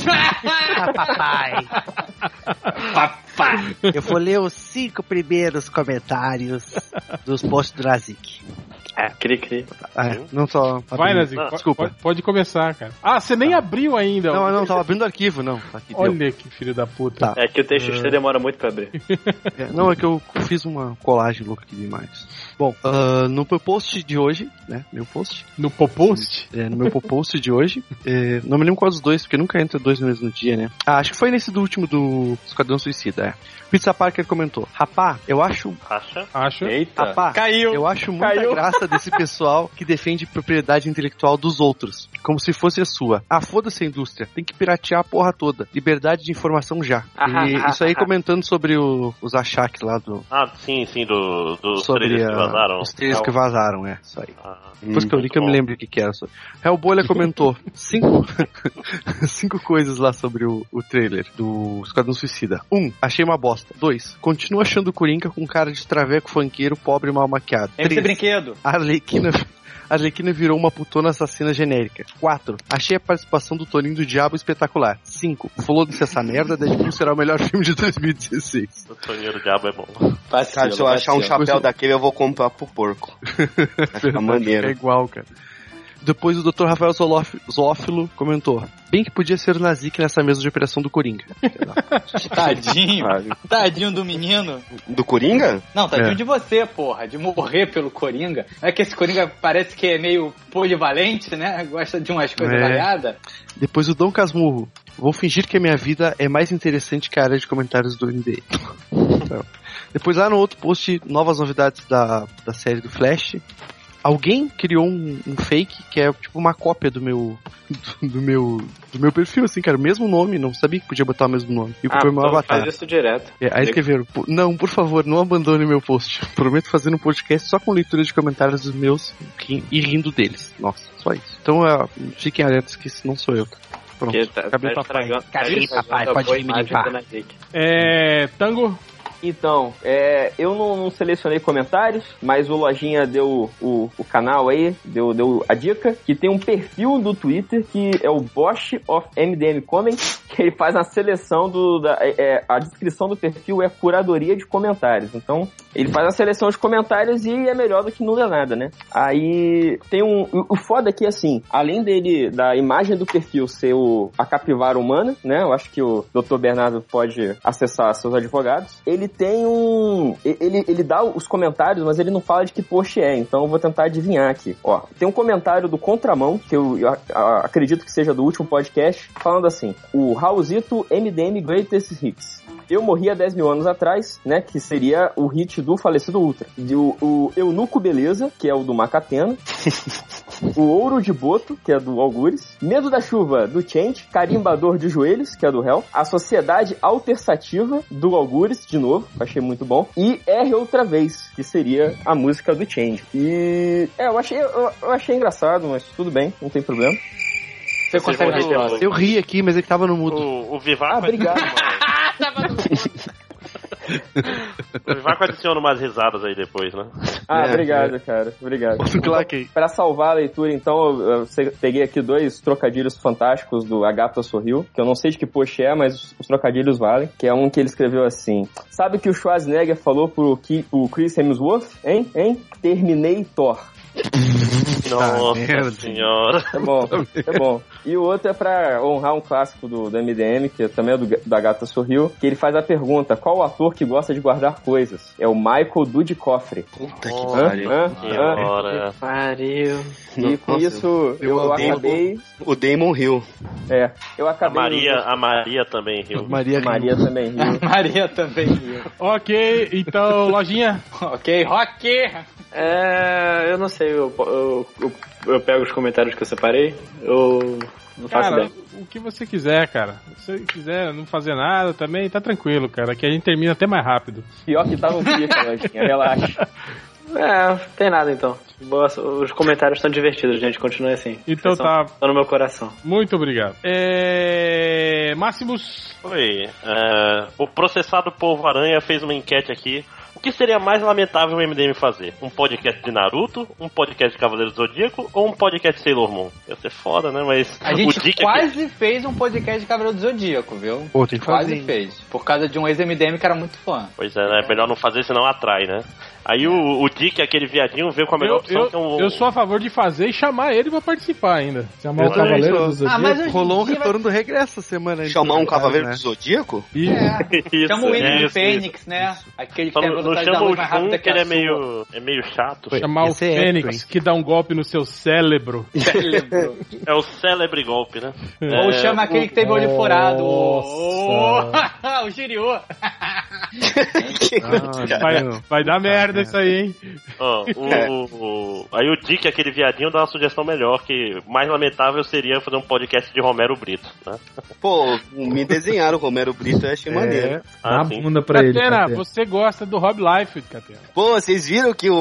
Ah, papai, Papá! eu vou ler os cinco primeiros comentários dos posts do Nazik. Cri, cri. É, não só. Vai, Nazik. Não, desculpa. Pode, pode começar, cara. Ah, você nem abriu ainda. Não, não, tava abrindo o arquivo, não. Tá Aqui, deu. Olha que filho da puta. Tá. É que o TXT demora muito pra abrir. É, não, é que eu fiz uma colagem louca aqui demais. Bom, ah, no meu post de hoje, né? Meu post. No Popost? É, no meu post de hoje. é, não me lembro qual dos dois, porque nunca entra dois no mesmo dia, né? Ah, acho que foi nesse do último do Esquadrão Suicida, é. Pizza Parker comentou: Rapá, eu acho. Acha? Acho. Eita. Rapá, Caiu! eu acho muita Caiu. graça desse pessoal que defende propriedade intelectual dos outros, como se fosse a sua. Ah, foda-se a indústria, tem que piratear a porra toda. Liberdade de informação já. E isso aí comentando sobre o- os achaques lá do. Ah, sim, sim, do, dos sobre trailers que vazaram. os trailers que vazaram, é, isso aí. ah, Depois que eu li que eu me lembro o que que era. Hellbolha comentou cinco, cinco coisas lá sobre o, o trailer do Esquadrão Suicida. Um, achei uma bosta. Dois, continuo achando o Coringa com cara de traveco funkeiro, pobre e mal maquiado. Três, Brinquedo. a Arlequina... A Arlequina virou uma putona assassina genérica. 4. Achei a participação do Toninho do Diabo espetacular. 5. Foda-se essa merda, Deadpool será o melhor filme de 2016. O Toninho do Diabo é bom. Vacilo, Cara, se eu achar um chapéu daquele, eu vou comprar pro porco. Vai ficar maneiro. É igual, cara. Depois o Dr. Rafael Zolof- Zófilo comentou: Bem que podia ser o Nazik nessa mesa de operação do Coringa. Tadinho. Tadinho do menino. Do Coringa? Não, tadinho É. de você, porra. De morrer pelo Coringa. É que esse Coringa parece que é meio polivalente, né? Gosta de umas coisas É. variadas. Depois o Dom Casmurro: Vou fingir que a minha vida é mais interessante que a área de comentários do ND. Então, Depois lá no outro post, novas novidades da, da série do Flash. Alguém criou um, um fake que é tipo uma cópia do meu do, do meu do meu perfil, assim, cara, o mesmo nome, não sabia que podia botar o mesmo nome. E Ah, foi meu então avatar. faz isso direto. É, aí escreveram, "Pô, não, por favor, não abandone meu post. Prometo fazer um podcast só com leitura de comentários dos meus e rindo deles. Nossa, só isso. Então é, fiquem alertas que esse não sou eu. Pronto, Porque tá, acabei tá papai. tá estragando papai? Pode me limpar. É. Tango? Então, é, eu não, não selecionei comentários, mas o Lojinha deu o, o canal aí, deu, deu a dica, que tem um perfil do Twitter que é o Bosch of MDM Comment, que ele faz a seleção do. Da, é, é, a descrição do perfil é curadoria de comentários. Então, ele faz a seleção de comentários e é melhor do que não ler nada, né? Aí tem um. O, foda aqui, assim, além dele, da imagem do perfil ser o, a capivara humana, né? Eu acho que o Dr. Bernardo pode acessar seus advogados. Ele tem um. Ele, ele dá os comentários, mas ele não fala de que post é. Então eu vou tentar adivinhar aqui. Ó, tem um comentário do Contramão, que eu, eu, eu acredito que seja do último podcast, falando assim: o Raulzito MDM Greatest Hits. Eu morri há 10 mil anos atrás, né? Que seria o hit do falecido Ultra. E o, o Eunuco Beleza, que é o do Macatena. o Ouro de Boto, que é do Algures. Medo da Chuva, do Change. Carimbador de Joelhos, que é do Hell. A Sociedade Altersativa, do Algures, de novo. Achei muito bom. E R Outra Vez, que seria a música do Change. E... É, eu achei, eu, eu achei engraçado, mas tudo bem, não tem problema. Você consegue Vocês a Eu ri aqui, mas ele tava no mudo. O, o Vivaco Ah, obrigado. o Vivaco adiciona umas risadas aí depois, né? Ah, É, obrigado, cara. Obrigado. O aí. Pra salvar a leitura, então, eu, peguei aqui dois trocadilhos fantásticos do Agatha Sorriu, que eu não sei de que post é, mas os, os trocadilhos valem, que é um que ele escreveu assim, sabe o que o Schwarzenegger falou pro, Ki- pro Chris Hemsworth, hein? Hein? Terminator. Nossa merda. senhora. É bom, é bom. E o outro é pra honrar um clássico do, do MDM, que também é do, da Gata Sorriu, que ele faz a pergunta, qual o ator que gosta de guardar coisas? É o Michael Dudikoff. Puta que Hã? pariu. Hã? Hã? Senhora. Pariu. E com Nossa, isso, eu, eu acabei... O Damon Hill. É, eu A acabei... Maria, a Maria também riu. Maria, Maria também riu. Maria também. viu? Ok, então, lojinha. ok, Rock! É, eu não sei, eu, eu, eu, eu pego os comentários que eu separei, eu não faço Cara, ideia. o que você quiser, cara. Se você quiser não fazer nada também, tá tranquilo, cara. Que a gente termina até mais rápido. Pior que tava um pica, lojinha, relaxa. É, não tem nada então. Boa, os comentários estão divertidos, gente, continue assim. Então Vocês tá. Estão no meu coração. Muito obrigado. É... Máximos. Oi. é, o processado Polvo Aranha fez uma enquete aqui. O que seria mais lamentável o MDM fazer? Um podcast de Naruto, um podcast de Cavaleiro do Zodíaco ou um podcast de Sailor Moon? Ia ser foda, né? Mas A o gente Dick aqui- quase fez um podcast de Cavaleiro do Zodíaco, viu? Pô, tem que Quase fazer. fez. Por causa de um ex-MDM que era muito fã. Pois é, né? Melhor não fazer, senão atrai, né? Aí o, o Dick, aquele viadinho, veio com a melhor Eu, opção eu, que é um. eu sou a favor de fazer e chamar ele pra participar ainda. Chamar Eu o Cavaleiro do Zodíaco. Ah, mas Rolou um dia vai- retorno do regresso essa semana. Chamar um cavaleiro né? do Zodíaco? E Isso, Chama o William isso, Fênix, né? Aquele isso. Que tem não, chama o Jun, que ele é meio, é meio chato. chamar o Esse é épico, Fênix, que dá um golpe no seu cérebro. Cérebro. É o célebre golpe, né? Ou É, chama aquele que teve o olho furado. O Shiryu. Ah, Vai, vai dar merda isso aí, hein? Ó, o, o- aí o Dick, aquele viadinho, dá uma sugestão melhor, que mais lamentável seria fazer um podcast de Romero Brito, né? Pô, me desenharam o Romero Brito, eu achei maneiro. Dá Ah, a bunda pra ele. Catena. você gosta do Rob Life, Catena. Pô, vocês viram que o,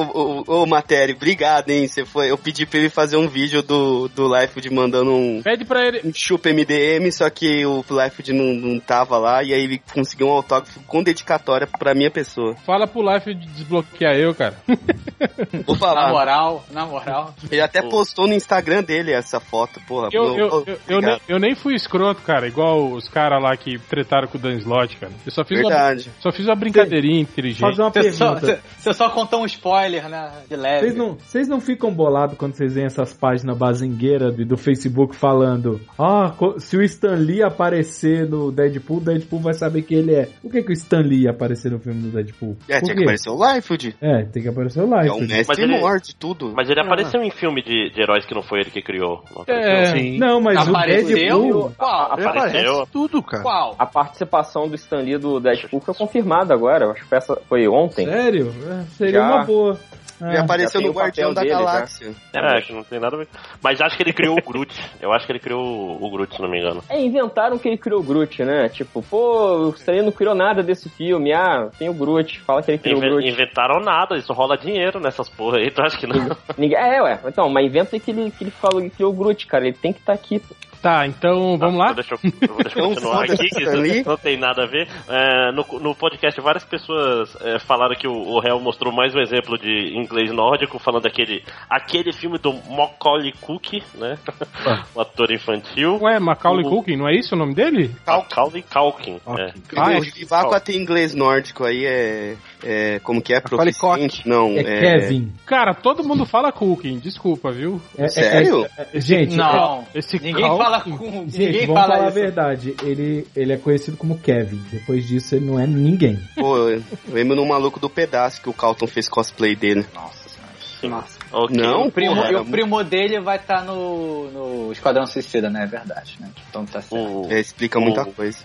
o, o Matéria, obrigado, hein? Você foi, eu pedi pra ele fazer um vídeo do, do Life mandando um, Pede pra ele. um chupa MDM, só que o Life não, não tava lá, e aí ele conseguiu um autógrafo com dedicatória pra minha pessoa. Fala pro Life desbloquear eu, cara. Vou Na falar. moral, na moral. Ele até postou no Instagram dele essa foto, porra. Eu, eu, eu, eu, obrigado. nem, eu nem fui escroto, cara, igual os caras lá que tretaram com o Dan Slot, cara. Eu só fiz, uma, Verdade. só fiz uma brincadeirinha inteligente. Fazer uma Você só, pergunta. você só contou um spoiler, né? De leve. Vocês não, vocês não ficam bolados quando vocês veem essas páginas bazingueiras do, do Facebook falando Ah, se o Stan Lee aparecer no Deadpool, o Deadpool vai saber que ele é. Por que, que o Stan Lee ia aparecer no filme do Deadpool? É, Por tinha quê? que aparecer o Life, É, tem que aparecer o É Life. o Mas mestre ele- mor de tudo. Mas ele apareceu em filme de, de heróis que não foi ele que criou. Não É, Sim. Não, mas Apareceu? o Deadpool. Qual? Apareceu. tudo, cara. Qual? A participação do Stan Lee do Deadpool foi confirmada agora. Eu acho que foi, essa, foi ontem. Sério? É, Seria Já. uma boa. Ele Ah, apareceu já no o Guardião da dele, já. Galáxia. É, que não tem nada a ver. Mas acho que ele criou o Groot. Eu acho que ele criou o Groot, se não me engano. É, inventaram que ele criou o Groot, né? Tipo, pô, o Lee não criou nada desse filme. Ah, tem o Groot. Fala que ele criou o Inve- Groot. inventaram nada, isso rola dinheiro nessas porra aí, tu acha que não? É, ué. Então, mas inventa que ele, que ele falou que criou o Groot, cara. Ele tem que estar aqui. pô. Tá, então vamos lá? Deixa eu, deixa eu continuar aqui, que isso não tem nada a ver. É, no, no podcast, várias pessoas é, falaram que o, o réu mostrou mais um exemplo de inglês nórdico, falando daquele aquele filme do Macaulay Culkin, né? Ah. o ator infantil. Ué, Macaulay O- Culkin, não é isso o nome dele? Macaulay Culkin. Ok. É. Ah, é- o Vivaco até inglês nórdico aí é, é. Como que é? Proficiente? Não, É Kevin. Cara, todo mundo fala Culkin, desculpa, viu? É- é- Sério? é- é- gente, Não, Esse ninguém Culkin- fala com. é- gente, ninguém vamos fala falar a isso. verdade. Ele, ele é conhecido como Kevin. Depois disso, ele não é ninguém. Pô, eu lembro no maluco do pedaço que o Calton fez cosplay dele. Nossa senhora. Ok. Não, O primo, porra, e o primo dele vai estar no, no Esquadrão Suicida, né? É verdade, né? Então tá certo. O, É, explica muita o- coisa.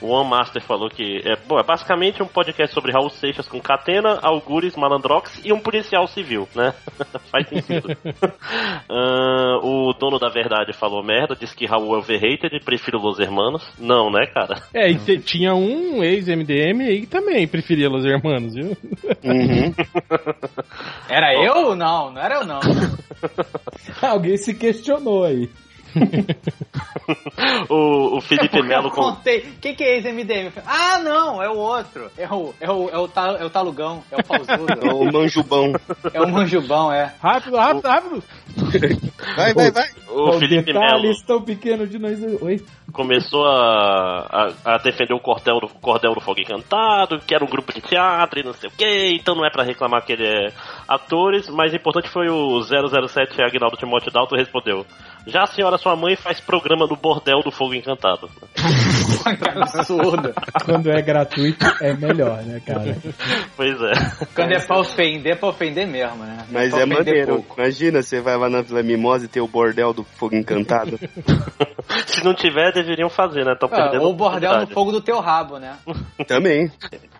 o One Master falou que é, bom, é basicamente um podcast sobre Raul Seixas com Catena, Algures, Malandrox e um policial civil, né? Faz sentido. Ah, o dono da verdade falou merda, disse que Raul é overrated e prefiro Los Hermanos. Não, né, cara? É, e te- tinha um ex-MDM aí que também preferia Los Hermanos, viu? Uhum. Era eu? Não, não era eu não. Alguém se questionou aí. O, o Felipe Melo eu com. contei. Quem que é ex-MDM? Ah, não, é o outro. É o, é o, é o, ta- é o Talugão, é o É Pausudo. o manjubão. é o Manjubão, é. Rápido, rápido, rápido! Vai, vai, vai. O Felipe Melo Detalhes tão pequeno de nós. Oi. Começou a, a, a defender o cordel do, cordel do Fogo Encantado, que era um grupo de teatro e não sei o que, então não é pra reclamar que ele é atores, mas o importante foi o 007 Agnaldo Timóteo Dalton respondeu. Já a senhora, sua mãe, faz programa no bordel do Fogo Encantado. que absurdo. Quando é gratuito, é melhor, né, cara? Pois é. Quando é pra ofender, é pra ofender mesmo, né? Mas é ofender maneiro. pouco. Imagina, você vai lá na Vila Mimosa e tem o bordel do Fogo Encantado. Se não tiver, deveriam fazer, né? Estão Ah, perdendo ou o bordel no fogo do teu rabo, né? Também.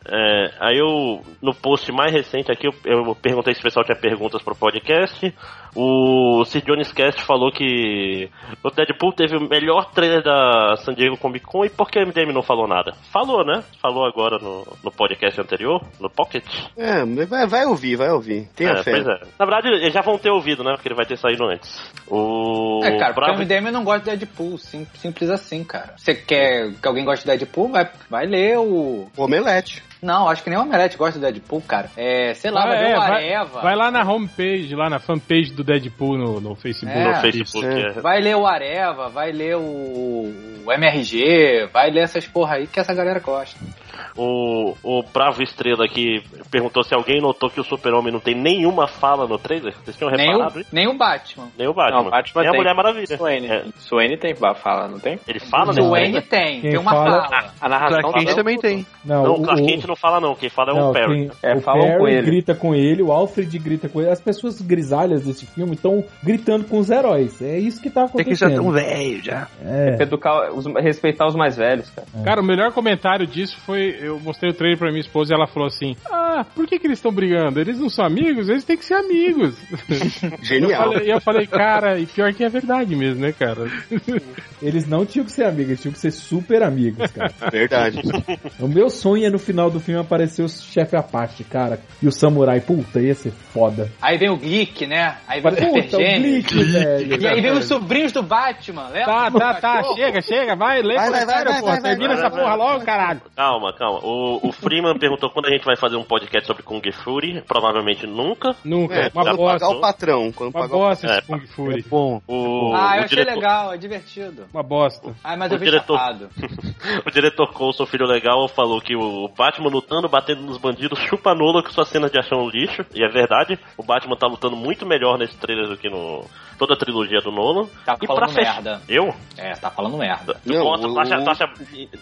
É, aí eu, no post mais recente aqui, eu, eu perguntei se o pessoal tinha perguntas pro podcast. O Sir Jones Cast falou que o Deadpool teve o melhor trailer da San Diego Comic Con e por que a MDM não falou nada? Falou, né? Falou agora no, no podcast anterior, no Pocket. É, mas vai, vai ouvir, vai ouvir. Tenha É, fé. pois é. Na verdade, eles já vão ter ouvido, né? Porque ele vai ter saído antes. O É, cara, porque Bravo- o MDM não gosta de Deadpool, sim- simples assim, cara. Você quer que alguém goste de Deadpool, vai, vai ler o... Omelete. Não, acho que nem o Omelete gosta de Deadpool, cara. É, sei lá, vai Ah, ver é, o vai, Areva. vai lá na homepage, lá na fanpage do Deadpool no, no Facebook. É. no Facebook. É. Vai ler o Areva, vai ler o, o MRG, vai ler essas porra aí que essa galera gosta. O, o Bravo Estrela aqui perguntou se alguém notou que o Super-Homem não tem nenhuma fala no trailer. Vocês tinham Nem reparado o, nem o Batman. Nem o Batman. Não, Batman nem a tem. Mulher Maravilha. Swaine. É, Swaine tem fala, não tem? ele fala, né? Wayne tem, Quem tem uma fala- fala. A narração Clark Kent também tem. Não, Não, o, Clark Kent não fala não, quem fala é não, o Perry. quem- É, o falam com Perry ele. grita com ele, o Alfred grita com ele. As pessoas grisalhas desse filme estão gritando com os heróis. É isso que tá Tem que já acontecendo. tão velho já. É. Educar, os- respeitar os mais velhos, cara. Cara, o melhor comentário disso foi. Eu mostrei o trailer pra minha esposa e ela falou assim: Ah, por que, que eles estão brigando? Eles não são amigos? Eles têm que ser amigos. Eu Genial. falei, eu falei, cara, e pior que é verdade mesmo, né, cara? Eles não tinham que ser amigos, eles tinham que ser super amigos, cara. Verdade. o meu sonho é no final do filme aparecer o chefe Apache, cara. E o samurai, puta, ia ser foda. Aí vem o Glick, né? Aí vem o Puta, o Super Gênio. Glick, velho. E aí vem os sobrinhos do Batman, lembra? Tá, tá, tá, chega, chega, vai, lê Vai, vai, comentário, vai, porra. vai, vai, Termina vai, essa vai, porra vai. logo, caralho. Calma, calma. O, o Freeman perguntou quando a gente vai fazer um podcast sobre Kung Fury. Provavelmente nunca. Nunca, É, uma quando bosta. pagar o patrão. Quando Uma pagar o bosta É, esse Kung Fury. Bom, O, Ah, eu o achei diretor, legal, é divertido. Uma bosta. Ah, mas eu O vi diretor. chapado. o diretor Coulson, filho legal, falou que o Batman lutando, batendo nos bandidos, chupa Nola com sua cena de ação lixo. E é verdade, o Batman tá lutando muito melhor nesse trailer do que no toda a trilogia do Nolan. Tá e falando merda. Eu? É, tá falando merda. Não, gosta, o- tu acha, tu acha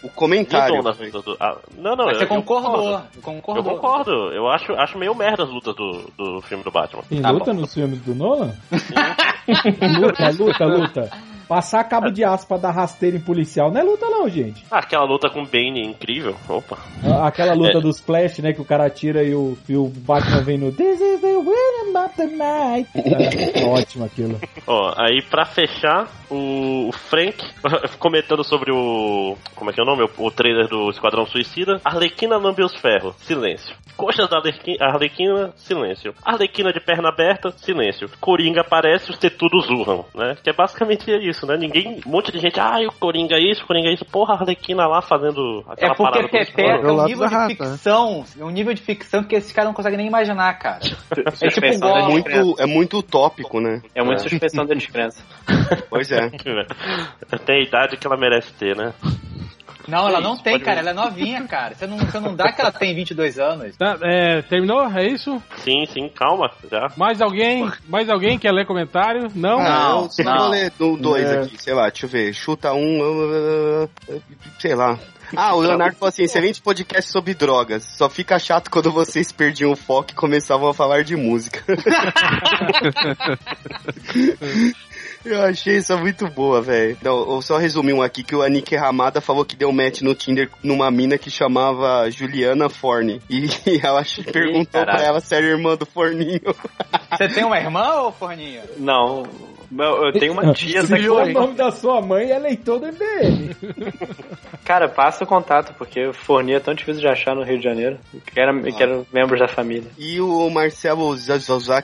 O comentário. do- não, não, Mas eu, você eu concordou. concordo. concordou. Eu concordo, eu acho, acho meio merda as lutas do, do filme do Batman. Tem Tá luta bom. nos filmes do Nolan? luta, luta, luta. Passar cabo de aço pra dar rasteiro em policial não é luta não, gente. Ah, aquela luta com o Bane incrível. Opa. Aquela luta É. dos Flash, né, que o cara atira e o, e o Batman vem no This is the way I'm tonight. É, ótimo aquilo. Ó, aí pra fechar, o, o Frank comentando sobre o. Como é que é o nome? O, o trailer do Esquadrão Suicida. Arlequina lambe os ferros, silêncio. Coxas da Arlequi- Arlequina, silêncio. Arlequina de perna aberta, silêncio. Coringa aparece, os tetudos urram, né? Que é basicamente isso, né? Ninguém. Um monte de gente, ah, o Coringa isso, Coringa isso. Porra, a Arlequina lá fazendo aquela É porque Pepeca É o é um nível de rata, ficção, é um nível de ficção que esses caras não conseguem nem imaginar, cara. É tipo. É muito, é muito utópico, né? É muito suspensão da descrença. Pois é. Tem a idade que ela merece ter, né? Não, ela não Isso, tem, pode cara. ver. Ela é novinha, cara. Você não, você não dá que ela tem 22 anos. Tá, é, terminou? É isso? Sim, sim, calma, já. Mais alguém? Mais alguém quer ler comentário? Não? Ah, Não, eu sempre não. vou ler do- dois É. aqui, sei lá, deixa eu ver. Chuta um. sei lá. Ah, o Leonardo falou assim: excelente podcast sobre drogas. Só fica chato quando vocês perdiam o foco e começavam a falar de música. Eu achei isso muito boa, velho. Não, eu só resumi um aqui que o Anik Ramada falou que deu match no Tinder numa mina que chamava Juliana Forne. E ela perguntou pra caralho. ela se era irmã do Forninho. Você tem uma irmã, ô Forninho? Não, eu eu tenho uma tia Se que o nome da sua mãe, é leitor do MBM. Cara, passa o contato, porque fornia é tão difícil de achar no Rio de Janeiro. Eu quero, eu quero membros da família. E o Marcelo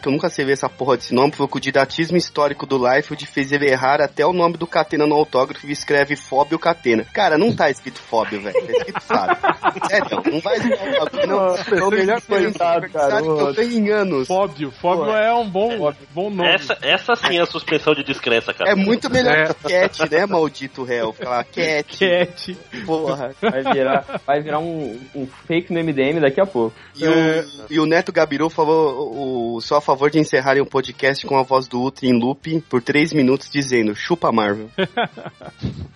que eu nunca sei ver essa porra desse nome, falou que o didatismo histórico do Liefeld fez ele errar até o nome do Catena no autógrafo e escreve Fóbio Catena. Cara, não tá escrito Fóbio, velho. Tá escrito Fábio. Sério, não vai escrever o bagulho, não. É o melhor coitado, cara. Que eu tenho em anos. Fóbio. Fóbio é um bom, bom nome. Essa, essa sim é a suspensão de descrença, cara. É muito melhor É. que Cat, né, maldito réu? Falar Cat, Cat. porra. Vai virar, vai virar um, um fake no MDM daqui a pouco. E, o, e o Neto Gabiru falou o, só a favor de encerrarem o podcast com a voz do Ultra em loop por três minutos dizendo chupa Marvel.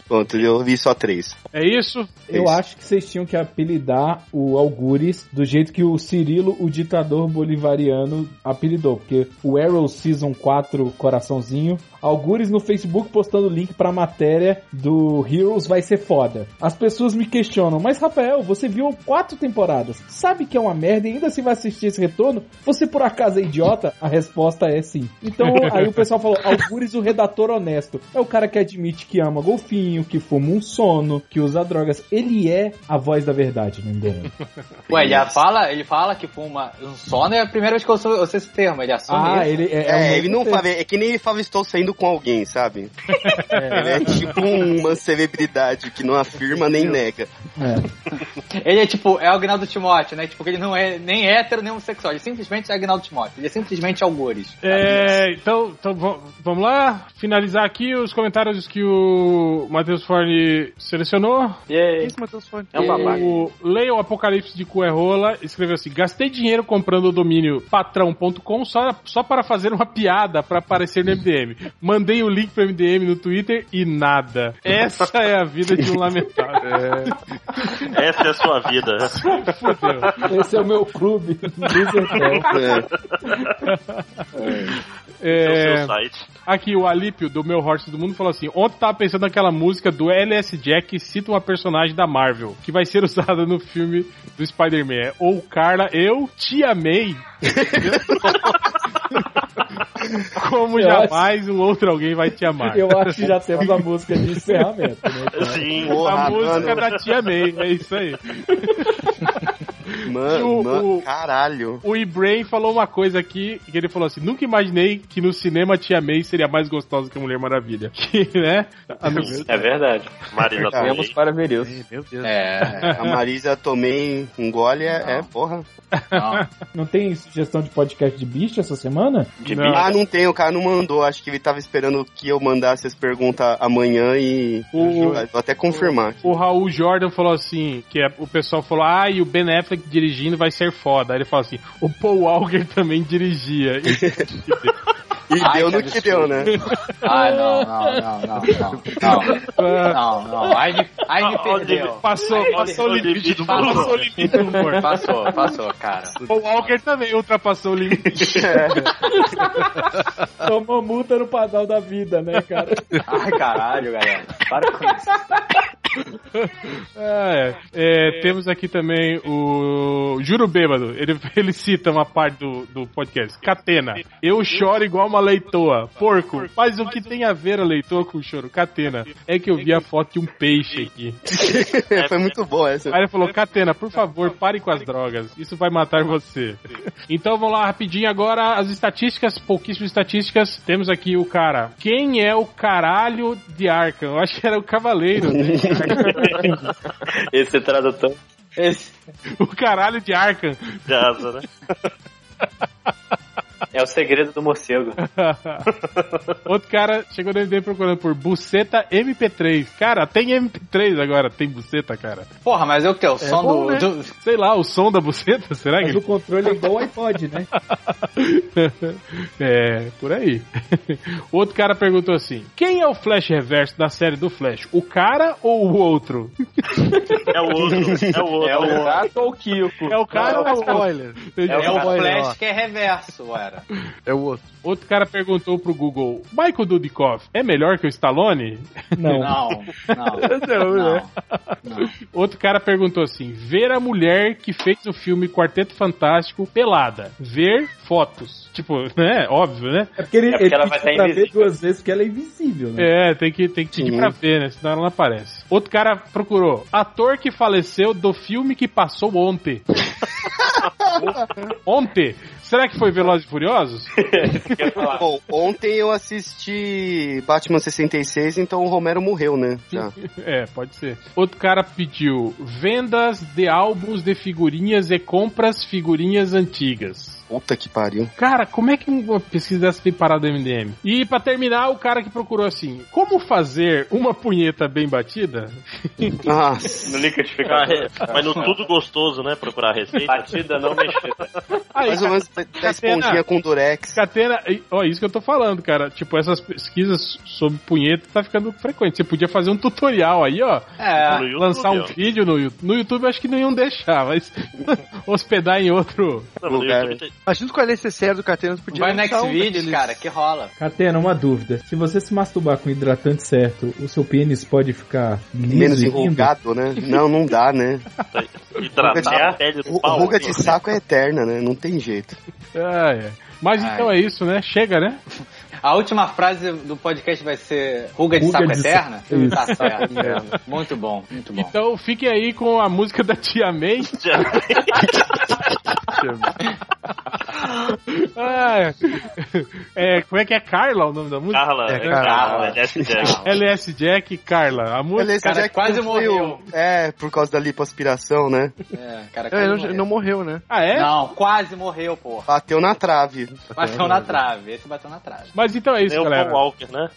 Pronto, eu vi só três. É isso? Eu Isso. acho que vocês tinham que apelidar o Algures do jeito que o Cirilo, o ditador bolivariano, apelidou. Porque o Arrow Season 4 Coraçãozinho, you. Algures no Facebook postando link pra matéria do Heroes vai ser foda. As pessoas me questionam, mas Rafael, você viu quatro temporadas, sabe que é uma merda e ainda se vai assistir esse retorno? Você por acaso é idiota? A resposta é sim. Então aí o pessoal falou, Algures o redator honesto. É o cara que admite que ama golfinho, que fuma um sono, que usa drogas. Ele é a voz da verdade no MDM. Ué, ele fala, ele fala que fuma um sono, é a primeira vez que eu ouço esse termo, ele assume Ah, isso. ele é, É, um ele não fala, é que nem ele fala estou saindo com alguém, sabe? Ele é tipo uma celebridade que não afirma nem nega. É. Ele é tipo, é o Agnaldo Timóteo, né? Tipo, que ele não é nem hétero, nem homossexual. Ele simplesmente é Agnaldo Timóteo. Ele é simplesmente Algures. É, então, então vamos lá, finalizar aqui os comentários que o Matheus Forne selecionou. E aí? Isso, Matheus Fone. É um babaca. O Leio Apocalipse de Cuerrola escreveu assim: Gastei dinheiro comprando o domínio patrão.com só, só para fazer uma piada para aparecer no MDM. Mandei o link pro MDM no Twitter e nada. Essa é a vida de um lamentável. Essa é a sua vida. Fudeu. Esse é o meu clube. É o É, seu site. aqui o Alípio do meu Horse do Mundo falou assim: Ontem tava pensando naquela música do LS Jack que cita uma personagem da Marvel que vai ser usada no filme do Spider-Man. Ou Carla, eu te amei. Como Eu jamais um outro alguém vai te amar. Eu acho que já temos a música de encerramento, né? Sim. a Porra, música mano. da Tia May, é isso aí. Mano, O- mano, o- caralho. O Ibrain falou uma coisa aqui, que ele falou assim, nunca imaginei que no cinema a Tia May seria mais gostosa que a Mulher Maravilha. Que, né? É verdade. Marina Temos também. para ver isso. Meu Deus. É. A Marisa tomei um gole, é, é, porra. Não. Não tem sugestão de podcast de bicho essa semana? De Não. Ah, não tem, o cara não mandou. Acho que ele tava esperando que eu mandasse as perguntas amanhã e. O- Vou até confirmar. O Raul Jordan falou assim, que é- o pessoal falou, ah, e o Ben Affleck dirigindo vai ser foda. Aí ele falou assim, o Paul Walker também dirigia. E Ai, deu no que deu, né? Ah, não, não, não, não, não. Não, não, não. Aí me, aí me perdeu. passou, Aí passou o limite do Passou. Passou o limite do humor. Passou, passou, cara. O Paul Walker também ultrapassou o limite. Tomou multa no padrão da vida, né, cara? Ai, caralho, galera. Para com isso. Ah, é. É, Temos aqui também o Juro Bêbado. Ele, ele cita uma parte do, do podcast. Catena. Eu choro igual uma leitoa. Porco. Mas o que tem a ver a leitoa com o choro? Catena. É que eu vi a foto de um peixe aqui. Foi muito bom essa. Aí ele falou, Catena, por favor, pare com as drogas. Isso vai matar você. Então vamos lá rapidinho agora as estatísticas, pouquíssimas estatísticas. Temos aqui o cara. Quem é o caralho de Arkham? Eu acho que era o cavaleiro. né? Esse tradutor. Esse o caralho de Arkham. De asa, né? é o segredo do morcego. Outro cara chegou no MD procurando por buceta MP3. Cara, tem MP3 agora, tem buceta, cara. Porra, mas é o que? O som bom, do, né? do- Sei lá, o som da buceta, será que Mas o controle é igual ao iPod, né? é, por aí. Outro cara perguntou assim: quem é o Flash Reverso da série do Flash? O cara ou o outro? É o outro. É o outro. É o Gato ou o Kiko? É o cara ou o? Spoiler. É o spoiler, Flash ó. que é reverso, era. É o outro. Outro cara perguntou pro Google: Michael Dudikoff é melhor que o Stallone? Não. Não, não. Não, Não. né? Outro cara perguntou assim: ver a mulher que fez o filme Quarteto Fantástico pelada. Ver fotos. Tipo, né? Óbvio, né? É porque ele, É porque ele ela vai estar pra ver invisível. duas vezes porque ela é invisível, né? É, tem que, tem que pedir pra ver, né? Senão ela não aparece. Outro cara procurou ator que faleceu do filme que passou ontem. ontem? Será que foi Velozes e Furiosos? Bom, ontem eu assisti Batman 66, então o Romero morreu, né? Já. É, pode ser. Outro cara pediu vendas de álbuns de figurinhas e compras figurinhas antigas. Puta que pariu. Cara, como é que uma pesquisa dessa tem parado no MDM? E pra terminar, o cara que procurou assim: como fazer uma punheta bem batida? Nossa. No liquidificador. re- Mas no tudo gostoso, né? Procurar a receita. Batida não mexida. Aí, Mais ou menos da esponjinha com durex. Catena, ó, isso que eu tô falando, cara. Tipo, essas pesquisas sobre punheta tá ficando frequente. Você podia fazer um tutorial aí, ó. É. No YouTube, lançar um ó. vídeo no YouTube. No YouTube eu acho que não iam deixar, mas hospedar em outro. Não, no lugar. YouTube tem- Mas junto com a necessária do Catena, podia Vai no lançar um Xvideos, daqueles- cara, que rola. Catena, uma dúvida. Se você se masturbar com hidratante certo, o seu pênis pode ficar Menos enrugado, né? Não, não dá, né? Hidratar a pele do pau. ruga de saco é eterna, né? Não tem jeito. Ah, é. Mas Ai. então é isso, né? Chega, né? A última frase do podcast vai ser ruga de Ruga saco de eterna? saco. Tá certo. Muito bom, muito bom. Então fiquem aí com a música da Tia May. Ah, é, como é que é Carla o nome da música? Carla, É, é, Carla. LS Jack. LS Jack Carla. A música. Aliás, cara que quase morreu. o- É, por causa da lipoaspiração, né? É, cara, É, não, morreu. não morreu, né? Ah, é? Não, quase morreu, porra. Bateu na trave. Bateu na trave, esse bateu na trave. Mas então é isso, Nem o galera. Paul Walker, né?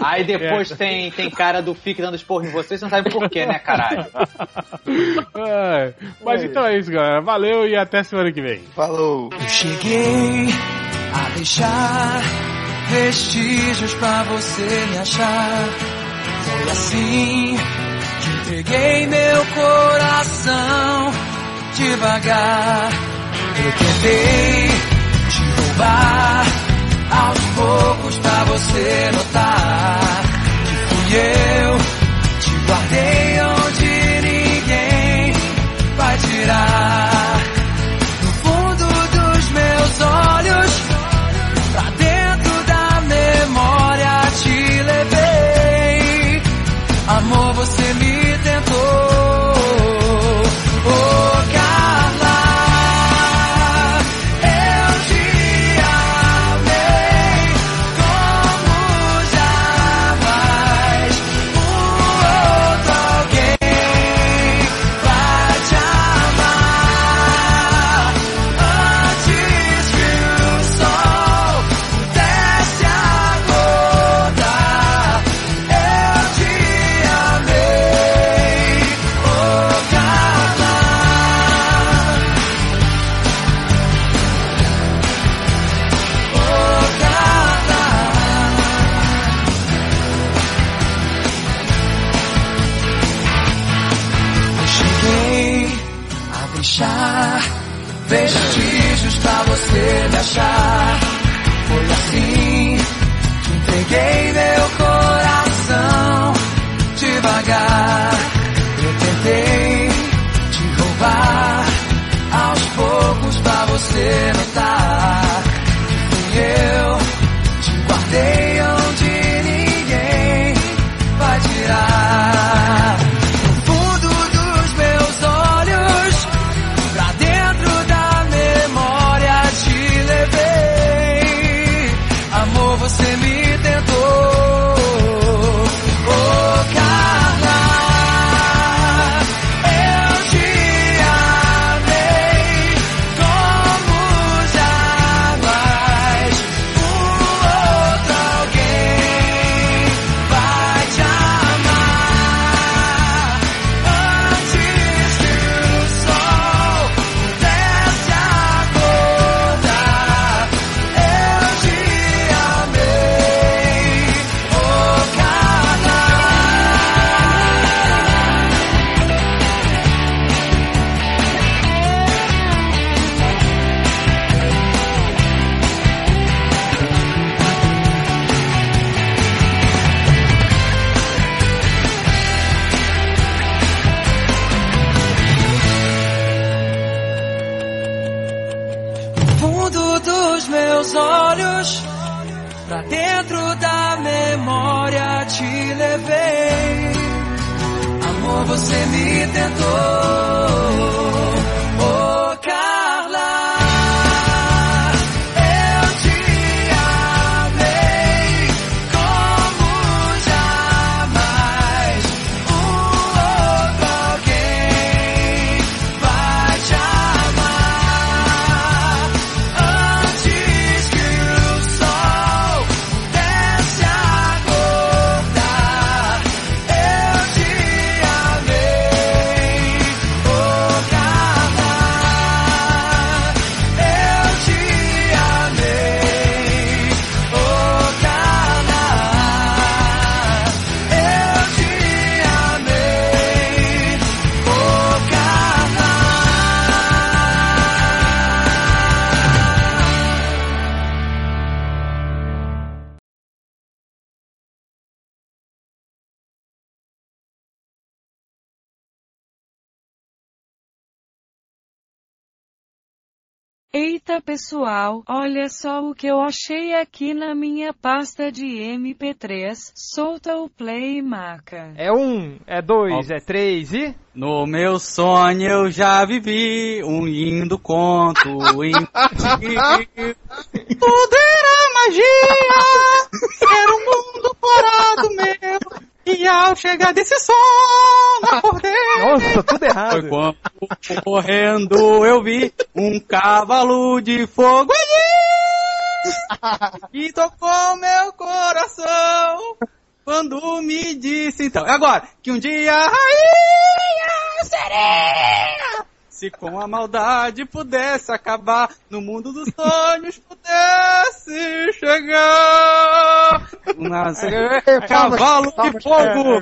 Aí depois tem, tem cara do FIC dando esporro em vocês, você não sabe por quê, né, caralho? É, Mas então é isso, galera. Valeu e até semana que vem. Falou. Eu cheguei a deixar vestígios pra você me achar. Foi assim que entreguei meu coração devagar. Eu tentei te roubar aos poucos pra você notar que fui eu. Te guardei pessoal, olha só o que eu achei aqui na minha pasta de MP3. Solta o play, maca. É um, é dois, é três e. No meu sonho eu já vivi um lindo conto infantil. Tudo era magia, era um mundo fora do meu. E ao chegar desse som, acordei. Nossa, tudo errado. Foi quando correndo eu vi um cavalo de fogo ali. E tocou meu coração. Quando me disse então. Agora, que um dia a rainha sereia. Se com a maldade pudesse acabar, no mundo dos sonhos pudesse chegar. Nossa, cavalo de fogo!